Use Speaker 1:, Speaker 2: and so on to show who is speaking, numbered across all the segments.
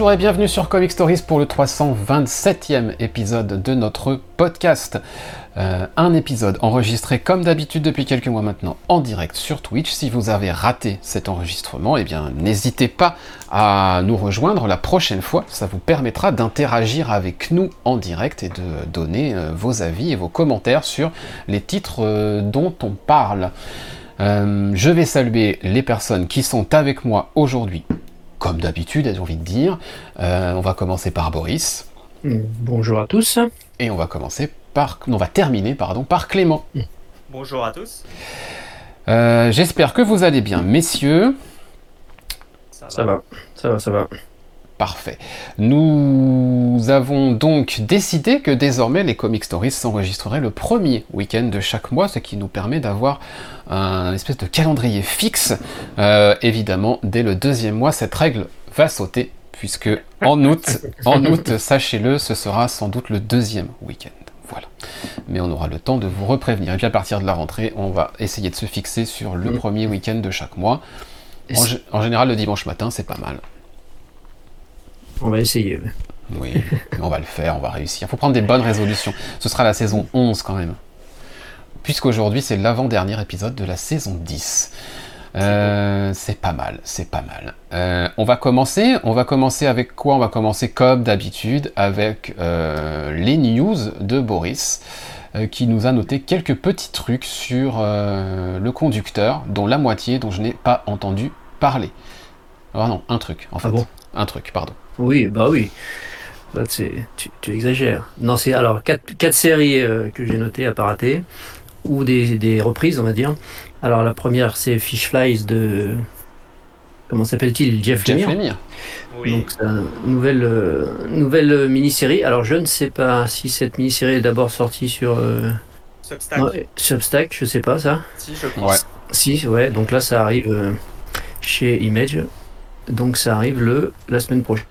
Speaker 1: Bonjour et bienvenue sur Comic Stories pour le 327e épisode de notre podcast. Euh, un épisode enregistré comme d'habitude depuis quelques mois maintenant en direct sur Twitch. Si vous avez raté cet enregistrement, eh bien n'hésitez pas à nous rejoindre la prochaine fois. Ça vous permettra d'interagir avec nous en direct et de donner euh, vos avis et vos commentaires sur les titres euh, dont on parle. je vais saluer les personnes qui sont avec moi aujourd'hui comme d'habitude, j'ai envie de dire. Euh, on va commencer par Boris.
Speaker 2: Bonjour à tous.
Speaker 1: Et on va commencer par, on va terminer pardon par Clément.
Speaker 3: Bonjour à tous.
Speaker 1: Euh, j'espère que vous allez bien, messieurs.
Speaker 2: Ça va, ça va, ça va.
Speaker 1: Parfait. Nous avons donc décidé que désormais les Comic Stories s'enregistreraient le premier week-end de chaque mois, ce qui nous permet d'avoir un espèce de calendrier fixe. Euh, évidemment, dès le deuxième mois, cette règle va sauter, puisque en août, en août, sachez-le, ce sera sans doute le deuxième week-end. Voilà. Mais on aura le temps de vous reprévenir. Et puis à partir de la rentrée, on va essayer de se fixer sur le mm. premier week-end de chaque mois. en général, le dimanche matin, c'est pas mal.
Speaker 2: On va essayer.
Speaker 1: Oui, on va le faire, on va réussir. Il faut prendre des bonnes résolutions. Ce sera la saison 11 quand même. Puisqu'aujourd'hui c'est l'avant-dernier épisode de la saison 10. Euh, c'est pas mal, c'est pas mal. Euh, on va commencer. On va commencer avec quoi? On va commencer comme d'habitude avec euh, les news de Boris, qui nous a noté quelques petits trucs sur le conducteur, dont la moitié dont je n'ai pas entendu parler. Ah non, un truc en ah fait. bon? Un truc, pardon.
Speaker 2: Oui, bah oui. Bah, tu, tu, exagères. Non, c'est alors quatre, quatre séries euh, que j'ai notées à pas rater, ou des, des, reprises, on va dire. Alors la première, c'est Fish Flies de. Comment s'appelle-t-il? Jeff,
Speaker 1: Jeff Lemire.
Speaker 2: Oui. Donc, c'est une nouvelle, euh, nouvelle mini-série. Alors, je ne sais pas si cette mini-série est d'abord sortie sur. Euh...
Speaker 3: Substack.
Speaker 2: Substack, je sais pas ça.
Speaker 3: Si, je pense. Ouais.
Speaker 2: Si, ouais. Donc là, ça arrive euh, chez Image. Donc ça arrive le, la semaine prochaine.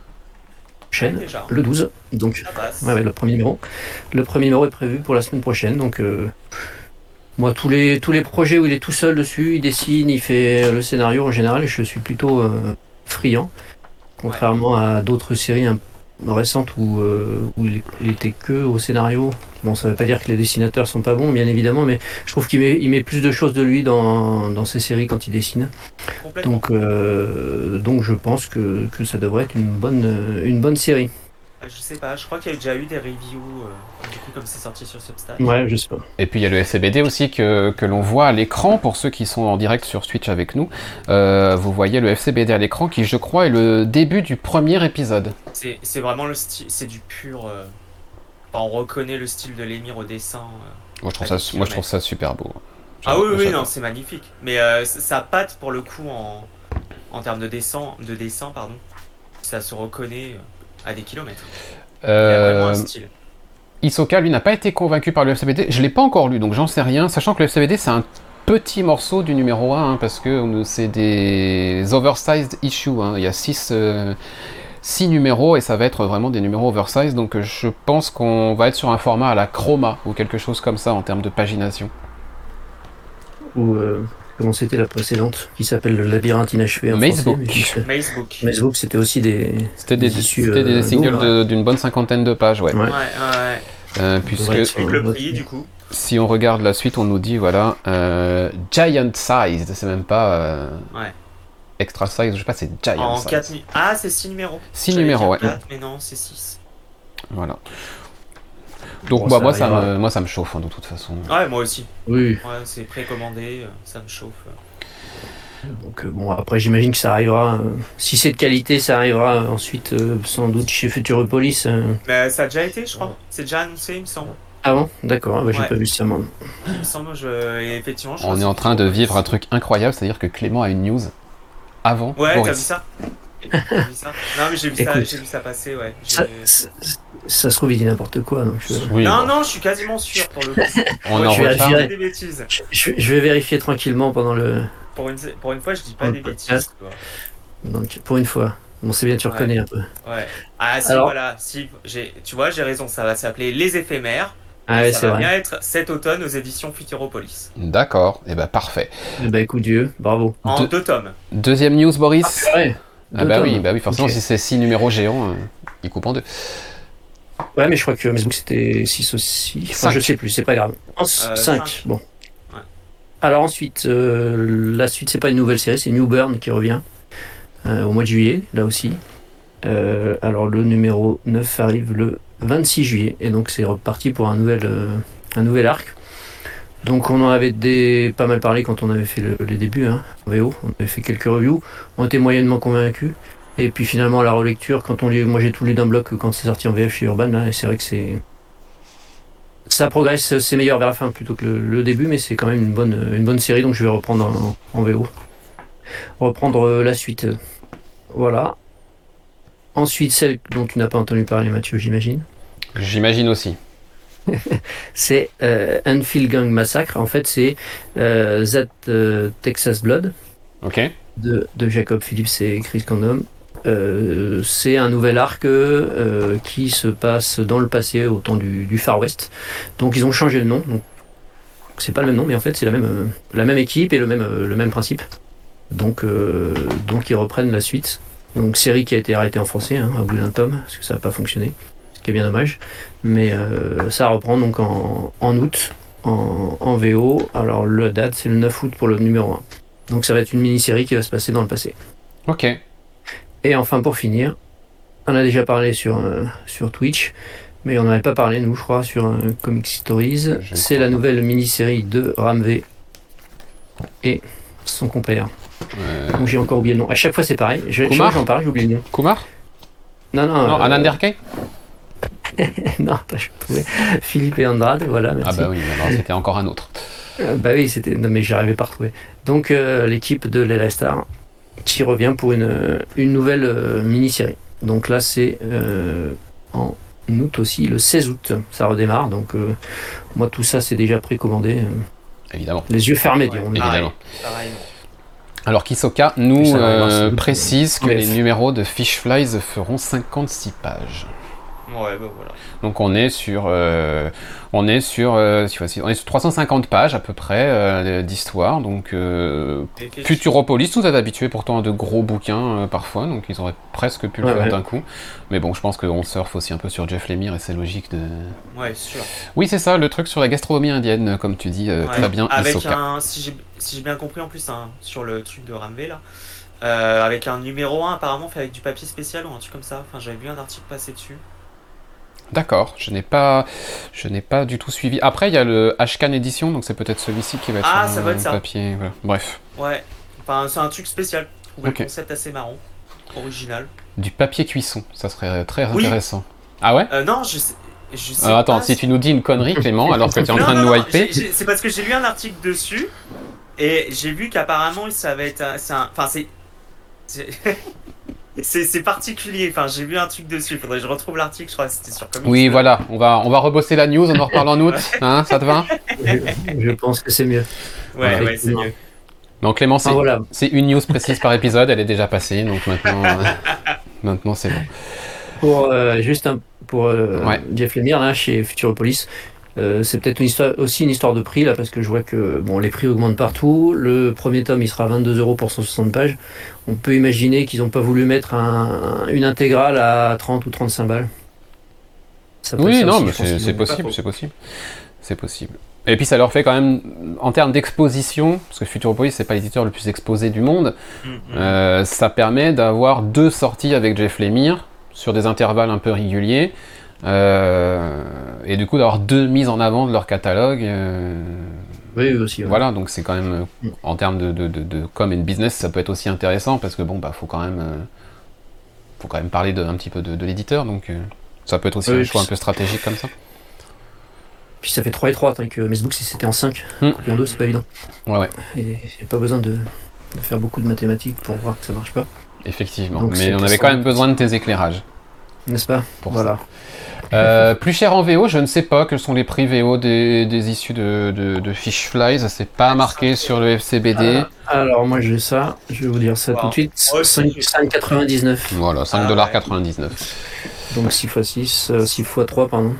Speaker 2: Le 12. Donc, ouais, le premier numéro. Le premier numéro est prévu pour la semaine prochaine. Donc, euh, moi, tous les, tous les projets où il est tout seul dessus, il dessine, il fait le scénario en général, je suis plutôt euh, friand. Contrairement à d'autres séries un récente où, euh, où il, était que au scénario. Bon, ça veut pas dire que les dessinateurs sont pas bons, bien évidemment, mais je trouve qu'il met, il met plus de choses de lui dans, dans ses séries quand il dessine. Donc, euh, donc je pense que, que, ça devrait être une bonne, une bonne série.
Speaker 3: Euh, je sais pas, je crois qu'il y a déjà eu des reviews, euh, du coup, comme c'est sorti sur Substack.
Speaker 2: Ouais, je sais pas.
Speaker 1: Et puis il y a le FCBD aussi que, que l'on voit à l'écran, pour ceux qui sont en direct sur Twitch avec nous. Euh, vous voyez le FCBD à l'écran qui, je crois, est le début du premier épisode.
Speaker 3: C'est vraiment le style, c'est du pur. Enfin, on reconnaît le style de l'émir au dessin.
Speaker 1: moi, je trouve ça, moi, je trouve ça super beau.
Speaker 3: Ah oui, oui, non, c'est magnifique. Mais ça patte pour le coup en, en termes de dessin, de dessin, pardon. Ça se reconnaît à des kilomètres.
Speaker 1: Euh... Isoka, lui, n'a pas été convaincu par le FCBD. Je ne l'ai pas encore lu, donc j'en sais rien. Sachant que le FCBD, c'est un petit morceau du numéro 1, hein, parce que c'est des oversized issues. Hein. Il y a 6 euh, numéros et ça va être vraiment des numéros oversized. Donc je pense qu'on va être sur un format à la chroma ou quelque chose comme ça en termes de pagination.
Speaker 2: Ou euh, comment c'était la précédente, qui s'appelle le labyrinthe inachevé.
Speaker 1: Macebook.
Speaker 2: Macebook. c'était aussi des.
Speaker 1: C'était des, des, singles d'une bonne cinquantaine de pages, ouais.
Speaker 3: Ouais, ouais.
Speaker 1: Euh, puisque
Speaker 3: le prix, du coup.
Speaker 1: Si on regarde la suite, on nous dit voilà, euh, giant size, c'est même pas. Euh,
Speaker 3: ouais.
Speaker 1: Extra size, je sais pas, c'est giant
Speaker 3: en
Speaker 1: size.
Speaker 3: 4 ah, c'est 6 numéros.
Speaker 1: 6 numéros, ouais.
Speaker 3: 4, mais non, c'est 6.
Speaker 1: Voilà. Donc bah, moi, ça me, moi ça me chauffe hein, de toute façon.
Speaker 3: Ouais, moi aussi.
Speaker 2: Oui.
Speaker 3: Ouais, c'est précommandé, euh, ça me chauffe.
Speaker 2: Donc euh, bon, après j'imagine que ça arrivera. Euh, si c'est de qualité, ça arrivera ensuite sans doute chez Futuropolis.
Speaker 3: Mais ça a déjà été, je crois. C'est déjà annoncé, il me semble.
Speaker 2: Ah bon? D'accord, ah bah, j'ai pas vu ça moi.
Speaker 3: Il me semble, je... Et effectivement, je
Speaker 1: On est en train de vivre un truc incroyable, c'est-à-dire que Clément a une news avant.
Speaker 3: Ouais, t'as vu ça? Non, mais j'ai vu, ça, vu ça passer, ouais.
Speaker 2: Ça, ça, se trouve, il dit n'importe quoi. Donc
Speaker 3: non, non, je suis quasiment sûr pour le coup.
Speaker 1: On en
Speaker 3: je, des bêtises.
Speaker 2: Je, je, vais vérifier tranquillement pendant le.
Speaker 3: Pour une, pour une fois, je dis pas des bêtises. Quoi.
Speaker 2: Donc, pour une fois. Bon, c'est bien, tu reconnais un peu.
Speaker 3: Ouais. Ah, si, voilà. Si, tu vois, j'ai raison, ça va s'appeler Les éphémères.
Speaker 2: Ah ouais,
Speaker 3: ça va
Speaker 2: vrai.
Speaker 3: bien être cet automne aux éditions Futuropolis.
Speaker 1: D'accord, et eh ben parfait.
Speaker 2: Eh ben écoute Dieu, bravo.
Speaker 3: En deux tomes.
Speaker 1: Deuxième news, Boris.
Speaker 2: Ah,
Speaker 1: Ah bah oui, bah oui, forcément, si c'est 6 numéros géants, ils coupent en deux.
Speaker 2: Ouais, mais je crois que Facebook c'était 6 aussi. Enfin, je sais plus, c'est pas grave. 5, bon. Alors ensuite, la suite, c'est pas une nouvelle série, c'est New Burn qui revient au mois de juillet, là aussi. alors le numéro 9 arrive le 26 juillet, et donc c'est reparti pour un nouvel, un nouvel arc. Donc on en avait des, pas mal parlé quand on avait fait les débuts hein, en VO, on avait fait quelques reviews, on était moyennement convaincus. Et puis finalement la relecture, quand on lit, moi j'ai tout lu d'un bloc quand c'est sorti en VF chez Urban, hein, et c'est vrai que c'est ça progresse, c'est meilleur vers la fin plutôt que le, début, mais c'est quand même une bonne, une bonne série, donc je vais reprendre en, VO. Reprendre euh, la suite. Voilà. Ensuite, celle dont tu n'as pas entendu parler, Mathieu, j'imagine.
Speaker 1: J'imagine aussi.
Speaker 2: c'est euh, Enfield Gang Massacre. En fait, c'est euh, That euh, Texas Blood de, Jacob Phillips et Chris Condom. C'est un nouvel arc qui se passe dans le passé au temps du, Far West. Donc ils ont changé le nom. Donc c'est pas le même nom, mais en fait c'est la même la même équipe et le même le même principe. Donc donc ils reprennent la suite. Donc série qui a été arrêtée en français hein, au bout d'un tome parce que ça n'a pas fonctionné ce qui est bien dommage. Mais euh, ça reprend donc en, août, en, VO. Alors la date, c'est le 9 août pour le numéro 1. Donc ça va être une mini-série qui va se passer dans le passé.
Speaker 1: Ok.
Speaker 2: Et enfin, pour finir, on a déjà parlé sur, euh, sur Twitch, mais on n'en avait pas parlé, nous, je crois, sur euh, Comic Stories. C'est la nouvelle mini-série de Ramvé et son compère. J'ai encore oublié le nom. À chaque fois, c'est pareil. J'en parle, j'oublie le nom.
Speaker 1: Kumar
Speaker 2: Non, non.
Speaker 1: Non, euh,
Speaker 2: non, pas je trouvais. Philippe et Andrade, voilà.
Speaker 1: Ah bah oui, c'était encore un autre.
Speaker 2: Euh, bah oui, c'était. Non mais j'arrivais pas à retrouver. Donc euh, l'équipe de Lela Star qui revient pour une, une nouvelle euh, mini-série. Donc là c'est en août aussi, le 16 août, ça redémarre. Donc moi tout ça c'est déjà précommandé.
Speaker 1: Évidemment.
Speaker 2: Les yeux fermés, diront.
Speaker 1: Évidemment. Alors Kisoka nous précise que les numéros de Fish Flies feront 56 pages.
Speaker 3: Ouais, bah voilà.
Speaker 1: Donc on est sur, euh, on est sur, euh, on est sur 350 pages à peu près euh, d'histoire. Donc Futuropolis, vous êtes habitué pourtant à de gros bouquins parfois, donc ils auraient presque pu le faire d'un coup. Mais bon, je pense qu'on surfe aussi un peu sur Jeff Lemire et c'est logique de.
Speaker 3: Ouais, sûr.
Speaker 1: Oui, c'est ça, le truc sur la gastronomie indienne, comme tu dis, très bien.
Speaker 3: Avec un, si j'ai bien compris en plus, hein, sur le truc de Ramvé là. avec un numéro 1 apparemment fait avec du papier spécial ou un truc comme ça. Enfin, j'avais vu un article passer dessus.
Speaker 1: D'accord, je n'ai pas, je n'ai pas du tout suivi. Après, il y a le Ashcan Edition, donc c'est peut-être celui-ci qui va être
Speaker 3: ah, ça va être ça.
Speaker 1: papier. Bref.
Speaker 3: Ouais, enfin, c'est un truc spécial. Un concept assez marrant, original.
Speaker 1: Du papier cuisson, ça serait très intéressant. Ah ouais?
Speaker 3: Euh, Non, je sais. Je sais
Speaker 1: alors, attends, si tu nous dis une connerie, Clément, alors que tu es en train de nous hyper.
Speaker 3: C'est parce que j'ai lu un article dessus et j'ai vu qu'apparemment ça va être. Enfin, c'est. C'est particulier. Enfin, j'ai vu un truc dessus. Il faudrait que je retrouve l'article. Je crois que c'était sur
Speaker 1: Comics. Oui, voilà. On va, on va rebosser la news. On en reparle en août. Hein, ça te va?
Speaker 2: Je, pense que c'est mieux.
Speaker 3: Ouais, ouais, c'est mieux.
Speaker 1: Donc Clément, c'est voilà. une news précise par épisode. Elle est déjà passée. Donc maintenant, euh, maintenant c'est bon.
Speaker 2: Pour euh, juste un, pour euh, Jeff Lemire là chez Futuropolis. Euh, c'est peut-être aussi une histoire de prix là parce que je vois que bon les prix augmentent partout. Le premier tome il sera 22 euros pour 160 pages. On peut imaginer qu'ils n'ont pas voulu mettre une intégrale à 30 ou 35 balles.
Speaker 1: oui, non, mais c'est possible, c'est possible, c'est possible. Et puis ça leur fait quand même, en termes d'exposition, parce que Futuropolis c'est pas l'éditeur le plus exposé du monde, mm, mm. Euh, ça permet d'avoir deux sorties avec Jeff Lemire sur des intervalles un peu réguliers. Euh, et du coup d'avoir deux mises en avant de leur catalogue. Euh,
Speaker 2: oui, aussi.
Speaker 1: Voilà, donc c'est quand même, mm. en termes de, de, de, com et de business, ça peut être aussi intéressant parce que bon, bah, faut quand même, euh, faut quand même parler de, un petit peu de, l'éditeur, donc ça peut être aussi un choix un peu stratégique comme ça.
Speaker 2: Puis ça fait 3 et 3, tandis que Facebook, si c'était en 5, mm. en 2, c'est pas évident.
Speaker 1: Ouais, ouais.
Speaker 2: Et il n'y a pas besoin de, faire beaucoup de mathématiques pour voir que ça marche pas.
Speaker 1: Effectivement, mais on avait quand même besoin de tes éclairages.
Speaker 2: N'est-ce pas
Speaker 1: Pour Voilà. Euh, plus cher en VO, je ne sais pas quels sont les prix VO des, issues de, de, Fish Flies. Ça c'est pas marqué sur le FCBD.
Speaker 2: Ah, alors moi j'ai ça, je vais vous dire ça tout de suite. 5,99.
Speaker 1: Voilà, 5,99$.
Speaker 2: Donc 6 x 6, 6 x 3, pardon.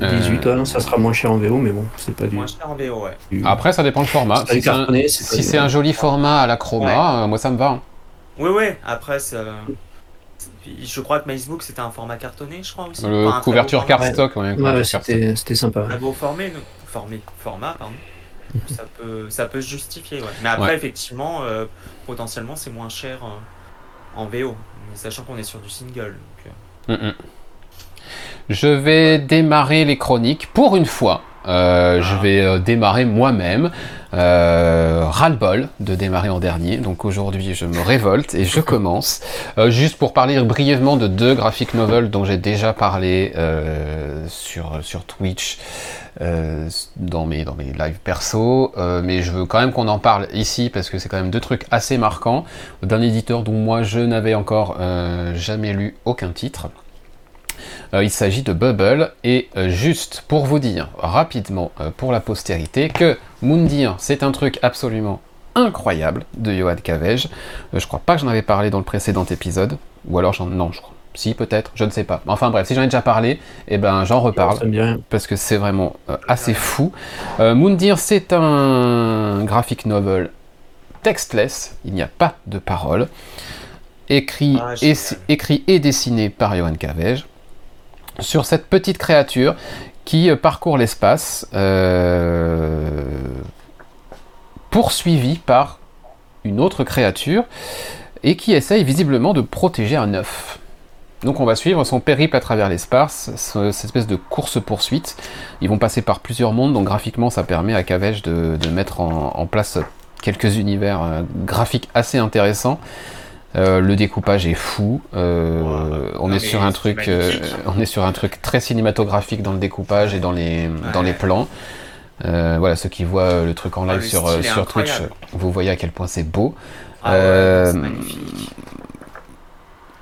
Speaker 2: 18, euh... ça sera moins cher en VO, mais bon, c'est pas du.
Speaker 3: Moins cher en VO, ouais.
Speaker 1: Après, ça dépend du format. Si c'est un, joli format à la chroma, euh, moi ça me va. Hein.
Speaker 3: Oui, oui, après, je crois que Facebook c'était un format cartonné, je crois aussi.
Speaker 1: couverture cardstock,
Speaker 2: ouais. ouais, c'était sympa.
Speaker 3: Un beau formé, format, pardon. ça, peut, ça peut se justifier, ouais. Mais après, effectivement, euh, potentiellement, c'est moins cher euh, en VO, sachant qu'on est sur du single. Euh. Mm, mm.
Speaker 1: Je vais démarrer les chroniques pour une fois. Euh, je vais euh, démarrer moi-même. Euh, ras-le-bol de démarrer en dernier. Donc aujourd'hui, je me révolte et je commence. Euh, juste pour parler brièvement de deux graphic novels dont j'ai déjà parlé sur, sur Twitch. dans, mes, dans mes lives perso, mais je veux quand même qu'on en parle ici parce que c'est quand même deux trucs assez marquants d'un éditeur dont moi je n'avais encore jamais lu aucun titre. Euh, il s'agit de Bubble, et euh, juste pour vous dire rapidement euh, pour la postérité que Moundir, c'est un truc absolument incroyable de Johan Cavege. je crois pas que j'en avais parlé dans le précédent épisode, ou alors j'en... Non, je crois. Si, peut-être, je ne sais pas. Enfin bref, si j'en ai déjà parlé, eh ben, j'en reparle. Parce que c'est vraiment assez fou. Moundir, c'est un graphic novel textless, il n'y a pas de paroles. Écrit, ah, et, écrit et dessiné par Johan Cavege sur cette petite créature qui euh, parcourt l'espace, euh, poursuivie par une autre créature, et qui essaye visiblement de protéger un œuf. Donc on va suivre son périple à travers l'espace, cette espèce de course-poursuite. Ils vont passer par plusieurs mondes, donc graphiquement ça permet à Cavège de, mettre en, place quelques univers euh, graphiques assez intéressants. Euh, le découpage est fou. Euh, on est sur un truc, euh, on est sur un truc très cinématographique dans le découpage et dans les dans les plans. voilà, ceux qui voient le truc en live ah, sur sur Twitch, vous voyez à quel point c'est beau. Ah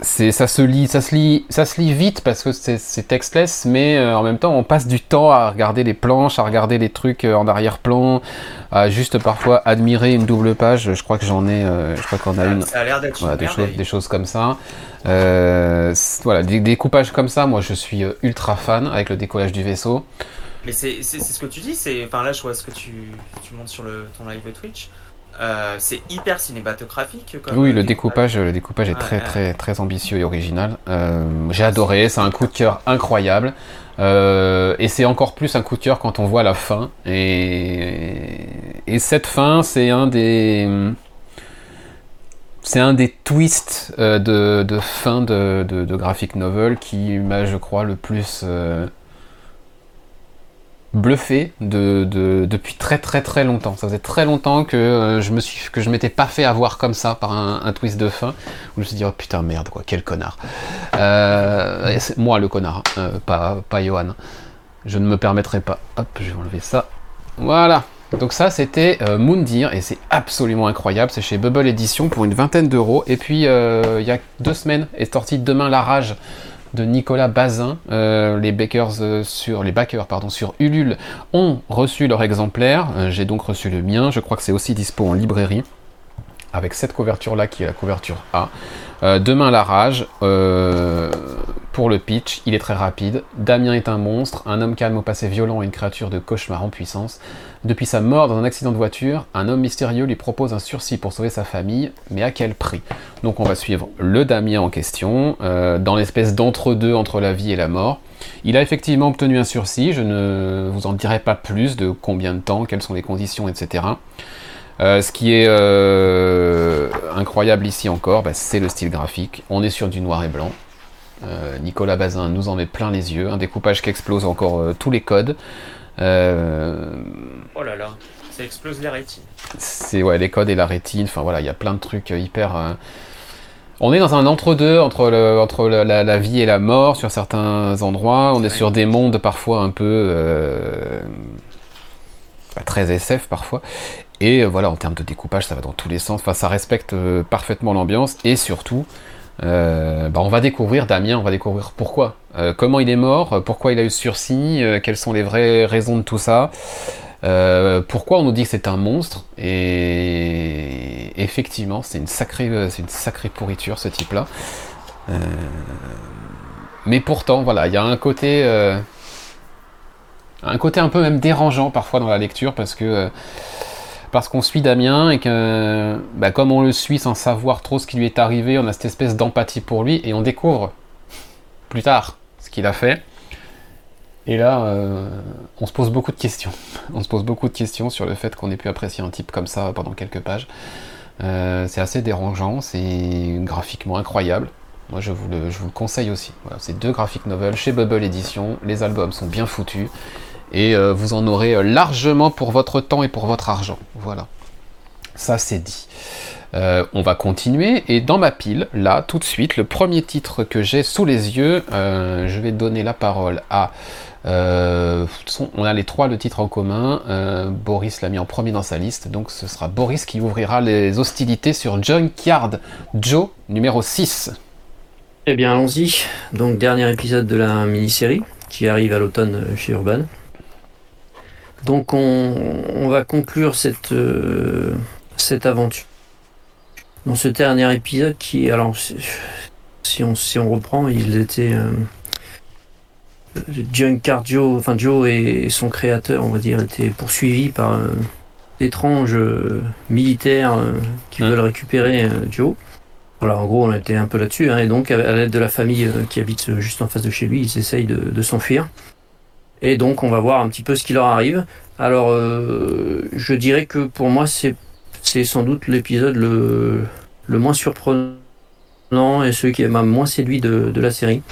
Speaker 1: c'est ça se lit ça se lit ça se lit vite parce que c'est textless mais euh, en même temps on passe du temps à regarder les planches à regarder les trucs euh, en arrière-plan à juste parfois admirer une double page. Je crois que j'en ai euh, je crois qu'on a une
Speaker 3: ça a l'air d'être
Speaker 1: des choses des choses comme ça. Voilà des découpages comme ça moi je suis ultra fan avec le décollage du vaisseau.
Speaker 3: Mais c'est ce que tu dis c'est enfin là je vois ce que tu tu montres sur le ton live Twitch euh, c'est hyper cinématographique.
Speaker 1: oui, le découpage, le découpage est très très très ambitieux et original. Euh, j'ai adoré, c'est un coup de cœur incroyable. Euh, et c'est encore plus un coup de cœur quand on voit la fin. Et, et cette fin, c'est un des c'est un des twists de, de, fin de, de, de, graphic novel qui m'a, je crois, le plus bluffé de, depuis très très très longtemps. Ça faisait très longtemps que euh, je me suis que je m'étais pas fait avoir comme ça par un, twist de fin où je me suis dit oh putain merde quoi quel connard. Euh, moi le connard, euh, pas pas Johan. Je ne me permettrai pas. Hop, je vais enlever ça. Voilà. Donc ça c'était Moundir et c'est absolument incroyable. C'est chez Bubble Edition pour une vingtaine d'euros. Et puis il y a deux semaines est sorti Demain la rage de Nicolas Bazin. Euh, les backers euh, sur les backers sur Ulule ont reçu leur exemplaire. Euh, j'ai donc reçu le mien. Je crois que c'est aussi dispo en librairie avec cette couverture là qui est la couverture A. demain la rage. pour le pitch, il est très rapide. Damien est un monstre, un homme calme au passé violent et une créature de cauchemar en puissance. Depuis sa mort dans un accident de voiture, un homme mystérieux lui propose un sursis pour sauver sa famille, mais à quel prix? Donc on va suivre le Damien en question, euh, dans l'espèce d'entre-deux entre la vie et la mort. Il a effectivement obtenu un sursis, je ne vous en dirai pas plus de combien de temps, quelles sont les conditions, etc. Euh, ce qui est euh, incroyable ici encore, bah, c'est le style graphique. On est sur du noir et blanc. Nicolas Bazin nous en met plein les yeux, un découpage qui explose encore tous les codes.
Speaker 3: Euh, oh là là, ça explose les rétines.
Speaker 1: C'est ouais, les codes et la rétine. Enfin voilà, il y a plein de trucs hyper. Euh, on est dans un entre-deux entre, le, entre la, vie et la mort sur certains endroits. On est sur des mondes parfois un peu euh, très SF parfois. Et voilà, en termes de découpage, ça va dans tous les sens. Enfin, ça respecte parfaitement l'ambiance et surtout, euh, bah, on va découvrir Damien, on va découvrir pourquoi, euh, comment il est mort, pourquoi il a eu ce sursis, euh, quelles sont les vraies raisons de tout ça, pourquoi on nous dit que c'est un monstre, et effectivement, c'est une sacrée, pourriture ce type-là. mais pourtant, voilà, il y a un côté, un côté un peu même dérangeant parfois dans la lecture parce que parce qu'on suit Damien et que, bah, comme on le suit sans savoir trop ce qui lui est arrivé, on a cette espèce d'empathie pour lui et on découvre plus tard qu'il a fait. Et là, euh, on se pose beaucoup de questions. On se pose beaucoup de questions sur le fait qu'on ait pu apprécier un type comme ça pendant quelques pages. Euh, c'est assez dérangeant, c'est graphiquement incroyable. Moi, je vous le, je vous le conseille aussi. Voilà, c'est deux graphic novels chez Bubble Edition. Les albums sont bien foutus. Et euh, vous en aurez largement pour votre temps et pour votre argent. Voilà. Ça, c'est dit. Euh, on va continuer. Et dans ma pile, là, tout de suite, le premier titre que j'ai sous les yeux, euh, je vais donner la parole à. on a les trois le titre en commun. Boris l'a mis en premier dans sa liste. Donc ce sera Boris qui ouvrira les hostilités sur Junkyard Joe numéro 6.
Speaker 2: Eh bien, allons-y. Donc, dernier épisode de la mini-série qui arrive à l'automne chez Urban. Donc, on, va conclure euh, cette aventure. Dans ce dernier épisode qui, alors, si on, si on reprend, ils étaient. Euh, Junkyard Joe, enfin Joe et son créateur, on va dire, étaient poursuivis par euh, d'étranges militaires qui veulent récupérer Joe. Voilà, en gros, on était un peu là-dessus. Hein, et donc, à l'aide de la famille euh, qui habite euh, juste en face de chez lui, ils essayent de, s'enfuir. Et donc, on va voir un petit peu ce qui leur arrive. Alors, euh, je dirais que pour moi, c'est, sans doute l'épisode le, moins surprenant et celui qui m'a moins séduit de, la série.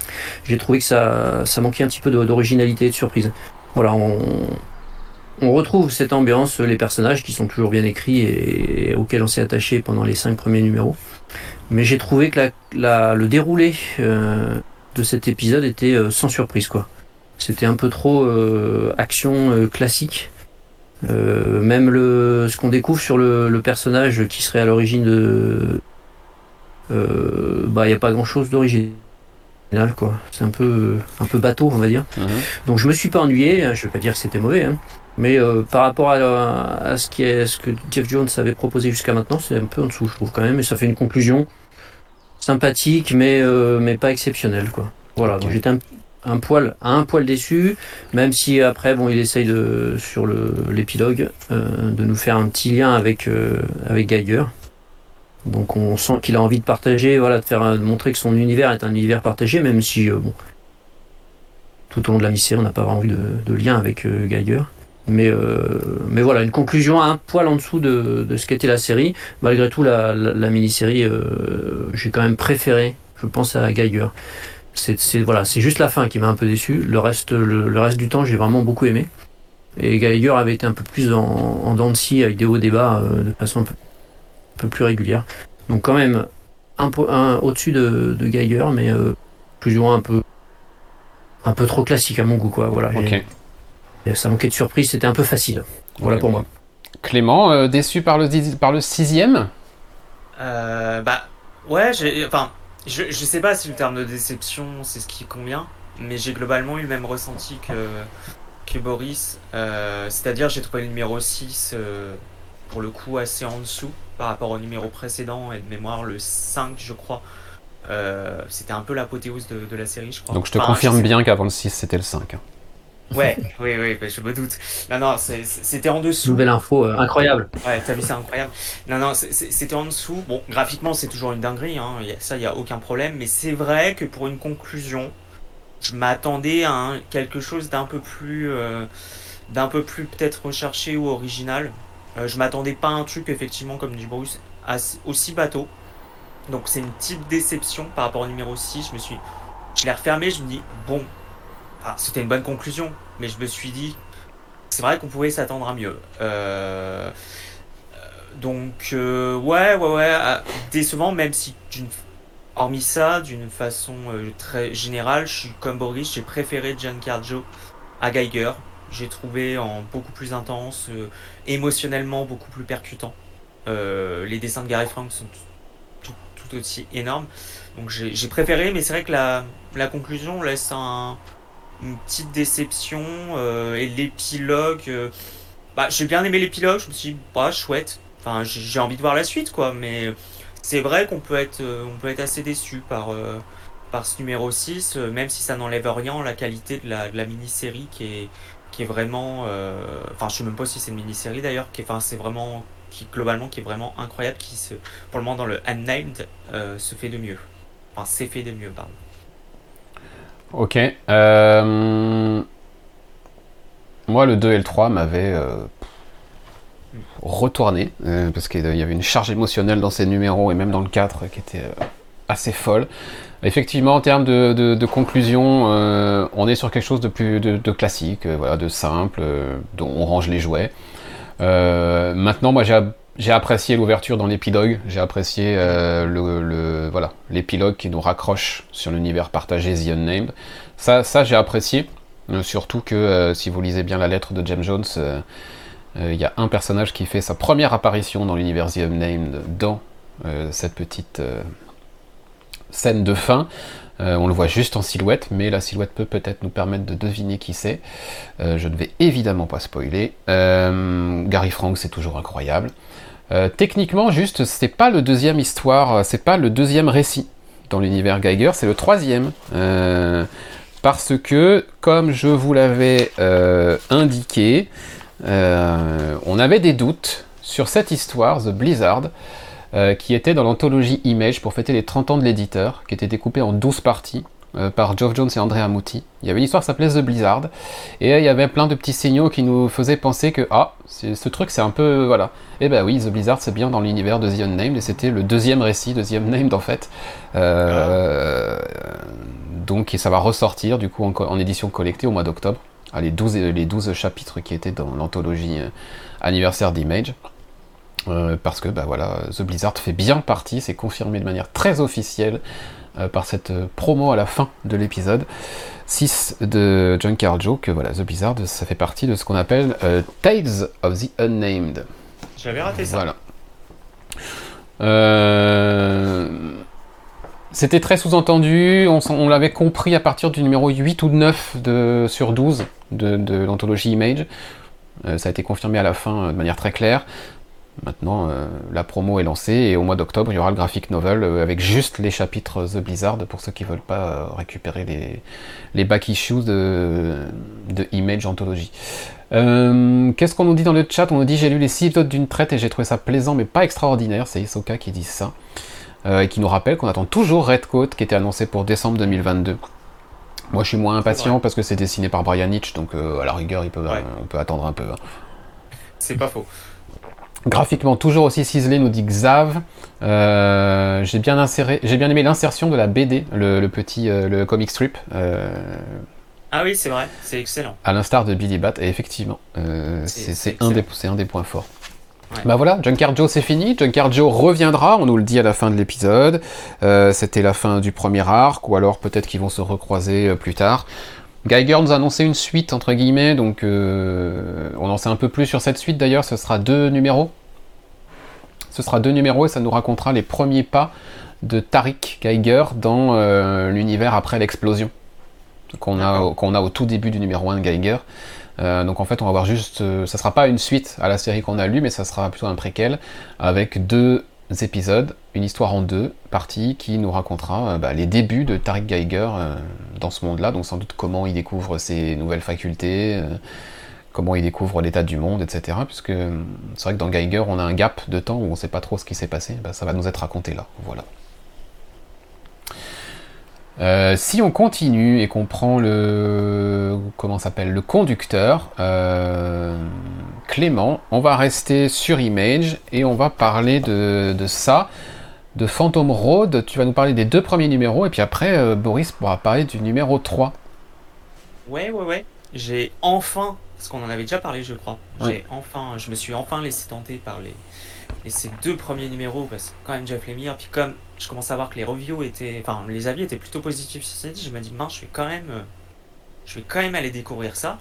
Speaker 2: J'ai trouvé que ça, ça manquait un petit peu d'originalité et de surprise. Voilà, on, on retrouve cette ambiance, les personnages qui sont toujours bien écrits et, auxquels on s'est attaché pendant les cinq premiers numéros. Mais j'ai trouvé que le déroulé euh, de cet épisode était euh, sans surprise quoi. C'était un peu trop euh, action classique. Même le ce qu'on découvre sur le, personnage qui serait à l'origine de bah il n'y a pas grand chose d'origine quoi. C'est un peu un peu bateau on va dire. Mhm. Donc je me suis pas ennuyé. Hein, je vais pas dire que c'était mauvais. Hein. Mais euh, par rapport à, ce, qui est, ce que Jeff Jones avait proposé jusqu'à maintenant, c'est un peu en dessous, je trouve quand même. Et ça fait une conclusion sympathique, mais, euh, mais pas exceptionnelle. Quoi. Voilà, donc j'étais un, poil, un poil déçu, même si après, bon, il essaye de, sur l'épilogue euh, de nous faire un petit lien avec, avec Geiger. Donc on sent qu'il a envie de partager, voilà, de faire de montrer que son univers est un univers partagé, même si bon, tout au long de la mission, on n'a pas vraiment envie de, lien avec Geiger. Mais, euh, mais voilà, une conclusion un poil en dessous de, ce qu'était la série. Malgré tout, la, la, mini-série, euh, j'ai quand même préféré, je pense, à Geiger. C'est voilà, c'est juste la fin qui m'a un peu déçu. Le reste, le, reste du temps, j'ai vraiment beaucoup aimé. Et Geiger avait été un peu plus en, en dents de scie avec des hauts débats euh, de façon un peu, un peu, plus régulière. Donc quand même un, un au-dessus de, de Geiger, mais euh, plus ou moins un peu un peu trop classique à mon goût quoi. Voilà. Ça manquait de surprise, c'était un peu facile. Voilà pour moi.
Speaker 1: Clément, euh, déçu par le, par le sixième?
Speaker 3: Euh, Bah ouais, enfin, je, je sais pas si le terme de déception c'est ce qui convient, mais j'ai globalement eu le même ressenti que, que Boris. Euh, c'est-à-dire j'ai trouvé le numéro 6 pour le coup assez en dessous par rapport au numéro précédent et de mémoire le 5 je crois. c'était un peu l'apothéose de, la série je crois.
Speaker 1: Donc je te confirme bien qu'avant le 6 c'était le 5.
Speaker 3: Ouais, oui, oui, bah, je me doute. Non, non, c'était en dessous.
Speaker 2: Nouvelle info, euh, incroyable.
Speaker 3: Ouais, t'as vu, c'est incroyable. Non, non, c'était en dessous. Bon, graphiquement, c'est toujours une dinguerie, hein. ça, il n'y a aucun problème. Mais c'est vrai que pour une conclusion, je m'attendais à quelque chose d'un peu plus, euh, d'un peu plus peut-être recherché ou original. Euh, je m'attendais pas à un truc, effectivement, comme dit Bruce, aussi bateau. Donc, c'est une petite déception par rapport au numéro 6. Je me suis. Je l'ai refermé, je me dis, bon, c'était une bonne conclusion, mais je me suis dit, c'est vrai qu'on pouvait s'attendre à mieux. Euh, donc, euh, ouais, ouais, ouais, ah, décevant, même si, hormis ça, d'une façon euh, très générale, je suis comme Boris, j'ai préféré Giancarlo à Geiger. J'ai trouvé en beaucoup plus intense, émotionnellement beaucoup plus percutant. les dessins de Gary Frank sont tout, aussi énormes. Donc j'ai préféré, mais c'est vrai que la conclusion laisse un, une petite déception euh, et l'épilogue euh, bah j'ai bien aimé l'épilogue je me suis dit bah chouette enfin j'ai envie de voir la suite quoi mais c'est vrai qu'on peut être euh, on peut être assez déçu par par ce numéro 6 même si ça n'enlève rien la qualité de la, mini-série qui est qui est vraiment, enfin je sais même pas si c'est une mini-série d'ailleurs, qui enfin c'est vraiment, qui globalement qui est vraiment incroyable, qui se, pour le moment dans le Unnamed se fait de mieux, enfin c'est fait de mieux pardon.
Speaker 1: Ok. Moi, le 2 et le 3 m'avaient retourné, euh, parce qu'il y avait une charge émotionnelle dans ces numéros et même dans le 4 qui était euh, assez folle. Effectivement, en termes de, conclusion, euh, on est sur quelque chose de plus de, classique, voilà, de simple, dont on range les jouets. maintenant, moi, j'ai apprécié l'ouverture dans l'épilogue, j'ai apprécié le, voilà l'épilogue qui nous raccroche sur l'univers partagé The Unnamed. Ça, ça j'ai apprécié, surtout que si vous lisez bien la lettre de James Jones euh, il y a un personnage qui fait sa première apparition dans l'univers The Unnamed dans euh, cette petite euh, scène de fin. on le voit juste en silhouette, mais la silhouette peut peut-être nous permettre de deviner qui c'est. je ne vais évidemment pas spoiler. Gary Frank, c'est toujours incroyable. Techniquement, juste, c'est pas le deuxième histoire, c'est pas le deuxième récit dans l'univers Geiger, c'est le troisième. parce que, comme je vous l'avais indiqué, euh, on avait des doutes sur cette histoire, The Blizzard, euh, qui était dans l'anthologie Image pour fêter les 30 ans de l'éditeur, qui était découpée en 12 parties euh, par Geoff Jones et Andrea Muti. Il y avait une histoire qui s'appelait The Blizzard, et il y avait plein de petits signaux qui nous faisaient penser que, ah, ce truc c'est un peu, voilà. Et eh ben oui, The Blizzard c'est bien dans l'univers de The Unnamed, et c'était le deuxième récit de The Unnamed en fait. Donc ça va ressortir du coup en édition collectée au mois d'octobre. Ah, les, 12, les 12 chapitres qui étaient dans l'anthologie euh, anniversaire d'Image. Euh, parce que bah voilà, The Blizzard fait bien partie, c'est confirmé de manière très officielle euh, par cette promo à la fin de l'épisode 6 de John Joe que voilà, The Blizzard, ça fait partie de ce qu'on appelle Tales of the Unnamed.
Speaker 3: J'avais raté ça.
Speaker 1: Voilà. C'était très sous-entendu, on, l'avait compris à partir du numéro 8 ou 9 de, sur 12 de, l'anthologie Image. Euh, ça a été confirmé à la fin euh, de manière très claire. Maintenant, euh, la promo est lancée et au mois d'octobre, il y aura le graphic novel avec juste les chapitres The Blizzard pour ceux qui ne veulent pas récupérer les, les back issues de, de Image Anthology. Qu'est-ce qu'on nous dit dans le chat? On nous dit j'ai lu les 6 épisodes d'une traite et j'ai trouvé ça plaisant mais pas extraordinaire. C'est Isoka qui dit ça. Euh, et qui nous rappelle qu'on attend toujours Redcoat qui était annoncé pour décembre 2022. Moi je suis moins impatient parce que c'est dessiné par Brian Hitch, donc euh, à la rigueur il peut, on peut attendre un peu. Hein.
Speaker 3: C'est pas faux.
Speaker 1: Graphiquement, toujours aussi ciselé, nous dit Xav. Euh, j'ai bien inséré, j'ai bien aimé l'insertion de la BD, le, petit le comic strip.
Speaker 3: ah oui, c'est vrai, c'est excellent.
Speaker 1: À l'instar de Billy Bat, et effectivement, c'est un, un des points forts. Bah voilà, Junkyard Joe c'est fini. Junkyard Joe reviendra, on nous le dit à la fin de l'épisode. Euh, c'était la fin du premier arc, ou alors peut-être qu'ils vont se recroiser euh, plus tard. Geiger nous a annoncé une suite entre guillemets, donc euh, on en sait un peu plus sur cette suite d'ailleurs. Ce sera deux numéros. Ce sera deux numéros et ça nous racontera les premiers pas de Tariq Geiger dans l'univers après l'explosion qu'on a, qu'on a au tout début du numéro 1 de Geiger. Euh, donc en fait, on va voir juste, euh, ça sera pas une suite à la série qu'on a lue, mais ça sera plutôt un préquel avec deux épisodes, une histoire en deux parties qui nous racontera euh, bah, les débuts de Tariq Geiger dans ce monde-là, donc sans doute comment il découvre ses nouvelles facultés, comment il découvre l'état du monde, etc. Puisque c'est vrai que dans Geiger, on a un gap de temps où on ne sait pas trop ce qui s'est passé, bah, ça va nous être raconté là, voilà. Euh, si on continue et qu'on prend le comment s'appelle le conducteur euh, Clément, on va rester sur Image et on va parler de, ça, de Phantom Road. Tu vas nous parler des deux premiers numéros et puis après euh, Boris pourra parler du numéro 3.
Speaker 3: Ouais ouais ouais. J'ai enfin, parce qu'on en avait déjà parlé je crois, j'ai enfin, je me suis enfin laissé tenter par les, et ces deux premiers numéros, parce que quand même Jeff Lemire, puis comme je commence à voir que les reviews étaient, enfin les avis étaient plutôt positifs sur cette je me dis mince, je vais quand même, euh, je vais quand même aller découvrir ça.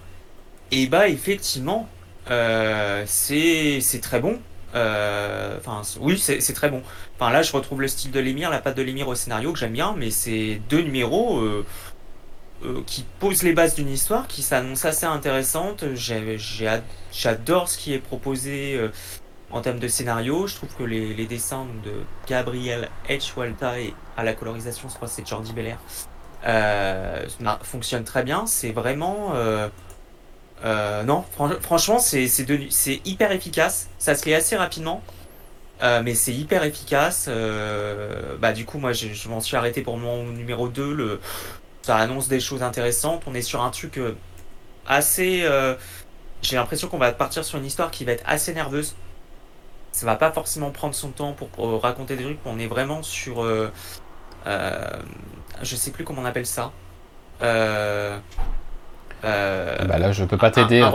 Speaker 3: Et bah effectivement, euh, c'est très bon. Euh, enfin oui, c'est très bon. Enfin là, je retrouve le style de Lemire, la patte de Lemire au scénario que j'aime bien, mais c'est deux numéros. qui posent les bases d'une histoire qui s'annonce assez intéressante. J'adore ce qui est proposé en termes de scénario, je trouve que les, dessins de Gabriel H. Walta et à la colorisation, je crois que c'est Jordi Belair, euh, fonctionnent très bien. C'est vraiment. Euh, non, franchement, c'est hyper efficace. Ça se fait assez rapidement. mais c'est hyper efficace. bah, du coup, moi, je, je m'en suis arrêté pour mon numéro 2. Le, ça annonce des choses intéressantes. On est sur un truc assez. J'ai l'impression qu'on va partir sur une histoire qui va être assez nerveuse ça va pas forcément prendre son temps pour, raconter des trucs. On est vraiment sur, euh, euh, je sais plus comment on appelle ça. Euh,
Speaker 1: euh bah là, je peux pas t'aider.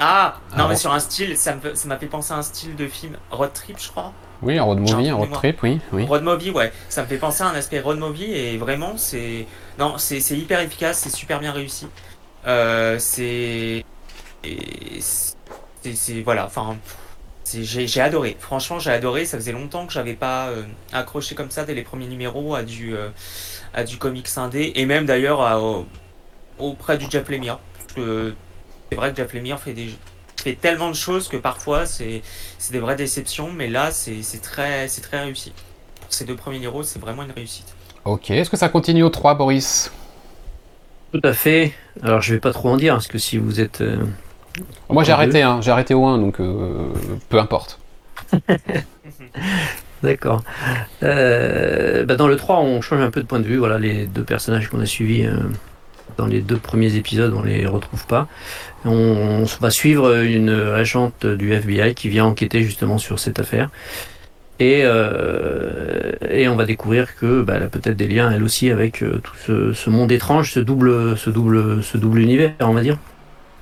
Speaker 3: Ah non, mais sur un style, ça m'a fait penser à un style de film road trip, je crois.
Speaker 1: Oui, un road movie, un road trip, oui, oui.
Speaker 3: Road movie, ouais. Ça me fait penser à un aspect road movie et vraiment, c'est non, c'est hyper efficace, c'est super bien réussi. c'est c'est voilà, enfin j'ai adoré. Franchement, j'ai adoré. Ça faisait longtemps que j'avais pas euh, accroché comme ça dès les premiers numéros à du, euh, à du comics indé et même d'ailleurs auprès du Jeff Lemire. C'est vrai que Jeff Lemire fait, des, fait tellement de choses que parfois c'est des vraies déceptions, mais là c'est très, très réussi. ces deux premiers numéros, c'est vraiment une réussite.
Speaker 1: Ok, est-ce que ça continue au 3, Boris?
Speaker 2: Tout à fait. Alors je vais pas trop en dire, parce que si vous êtes. Euh,
Speaker 1: moi j'ai arrêté, hein. j'ai arrêté au 1, donc euh, peu importe.
Speaker 2: D'accord. Euh, bah, dans le 3, on change un peu de point de vue. Voilà, les deux personnages qu'on a suivis euh, dans les deux premiers épisodes, on les retrouve pas. On, va suivre une agente du FBI qui vient enquêter justement sur cette affaire. Et, et on va découvrir que bah, elle a peut-être des liens elle aussi avec tout ce, ce, monde étrange, ce double, ce double, ce double univers, on va dire.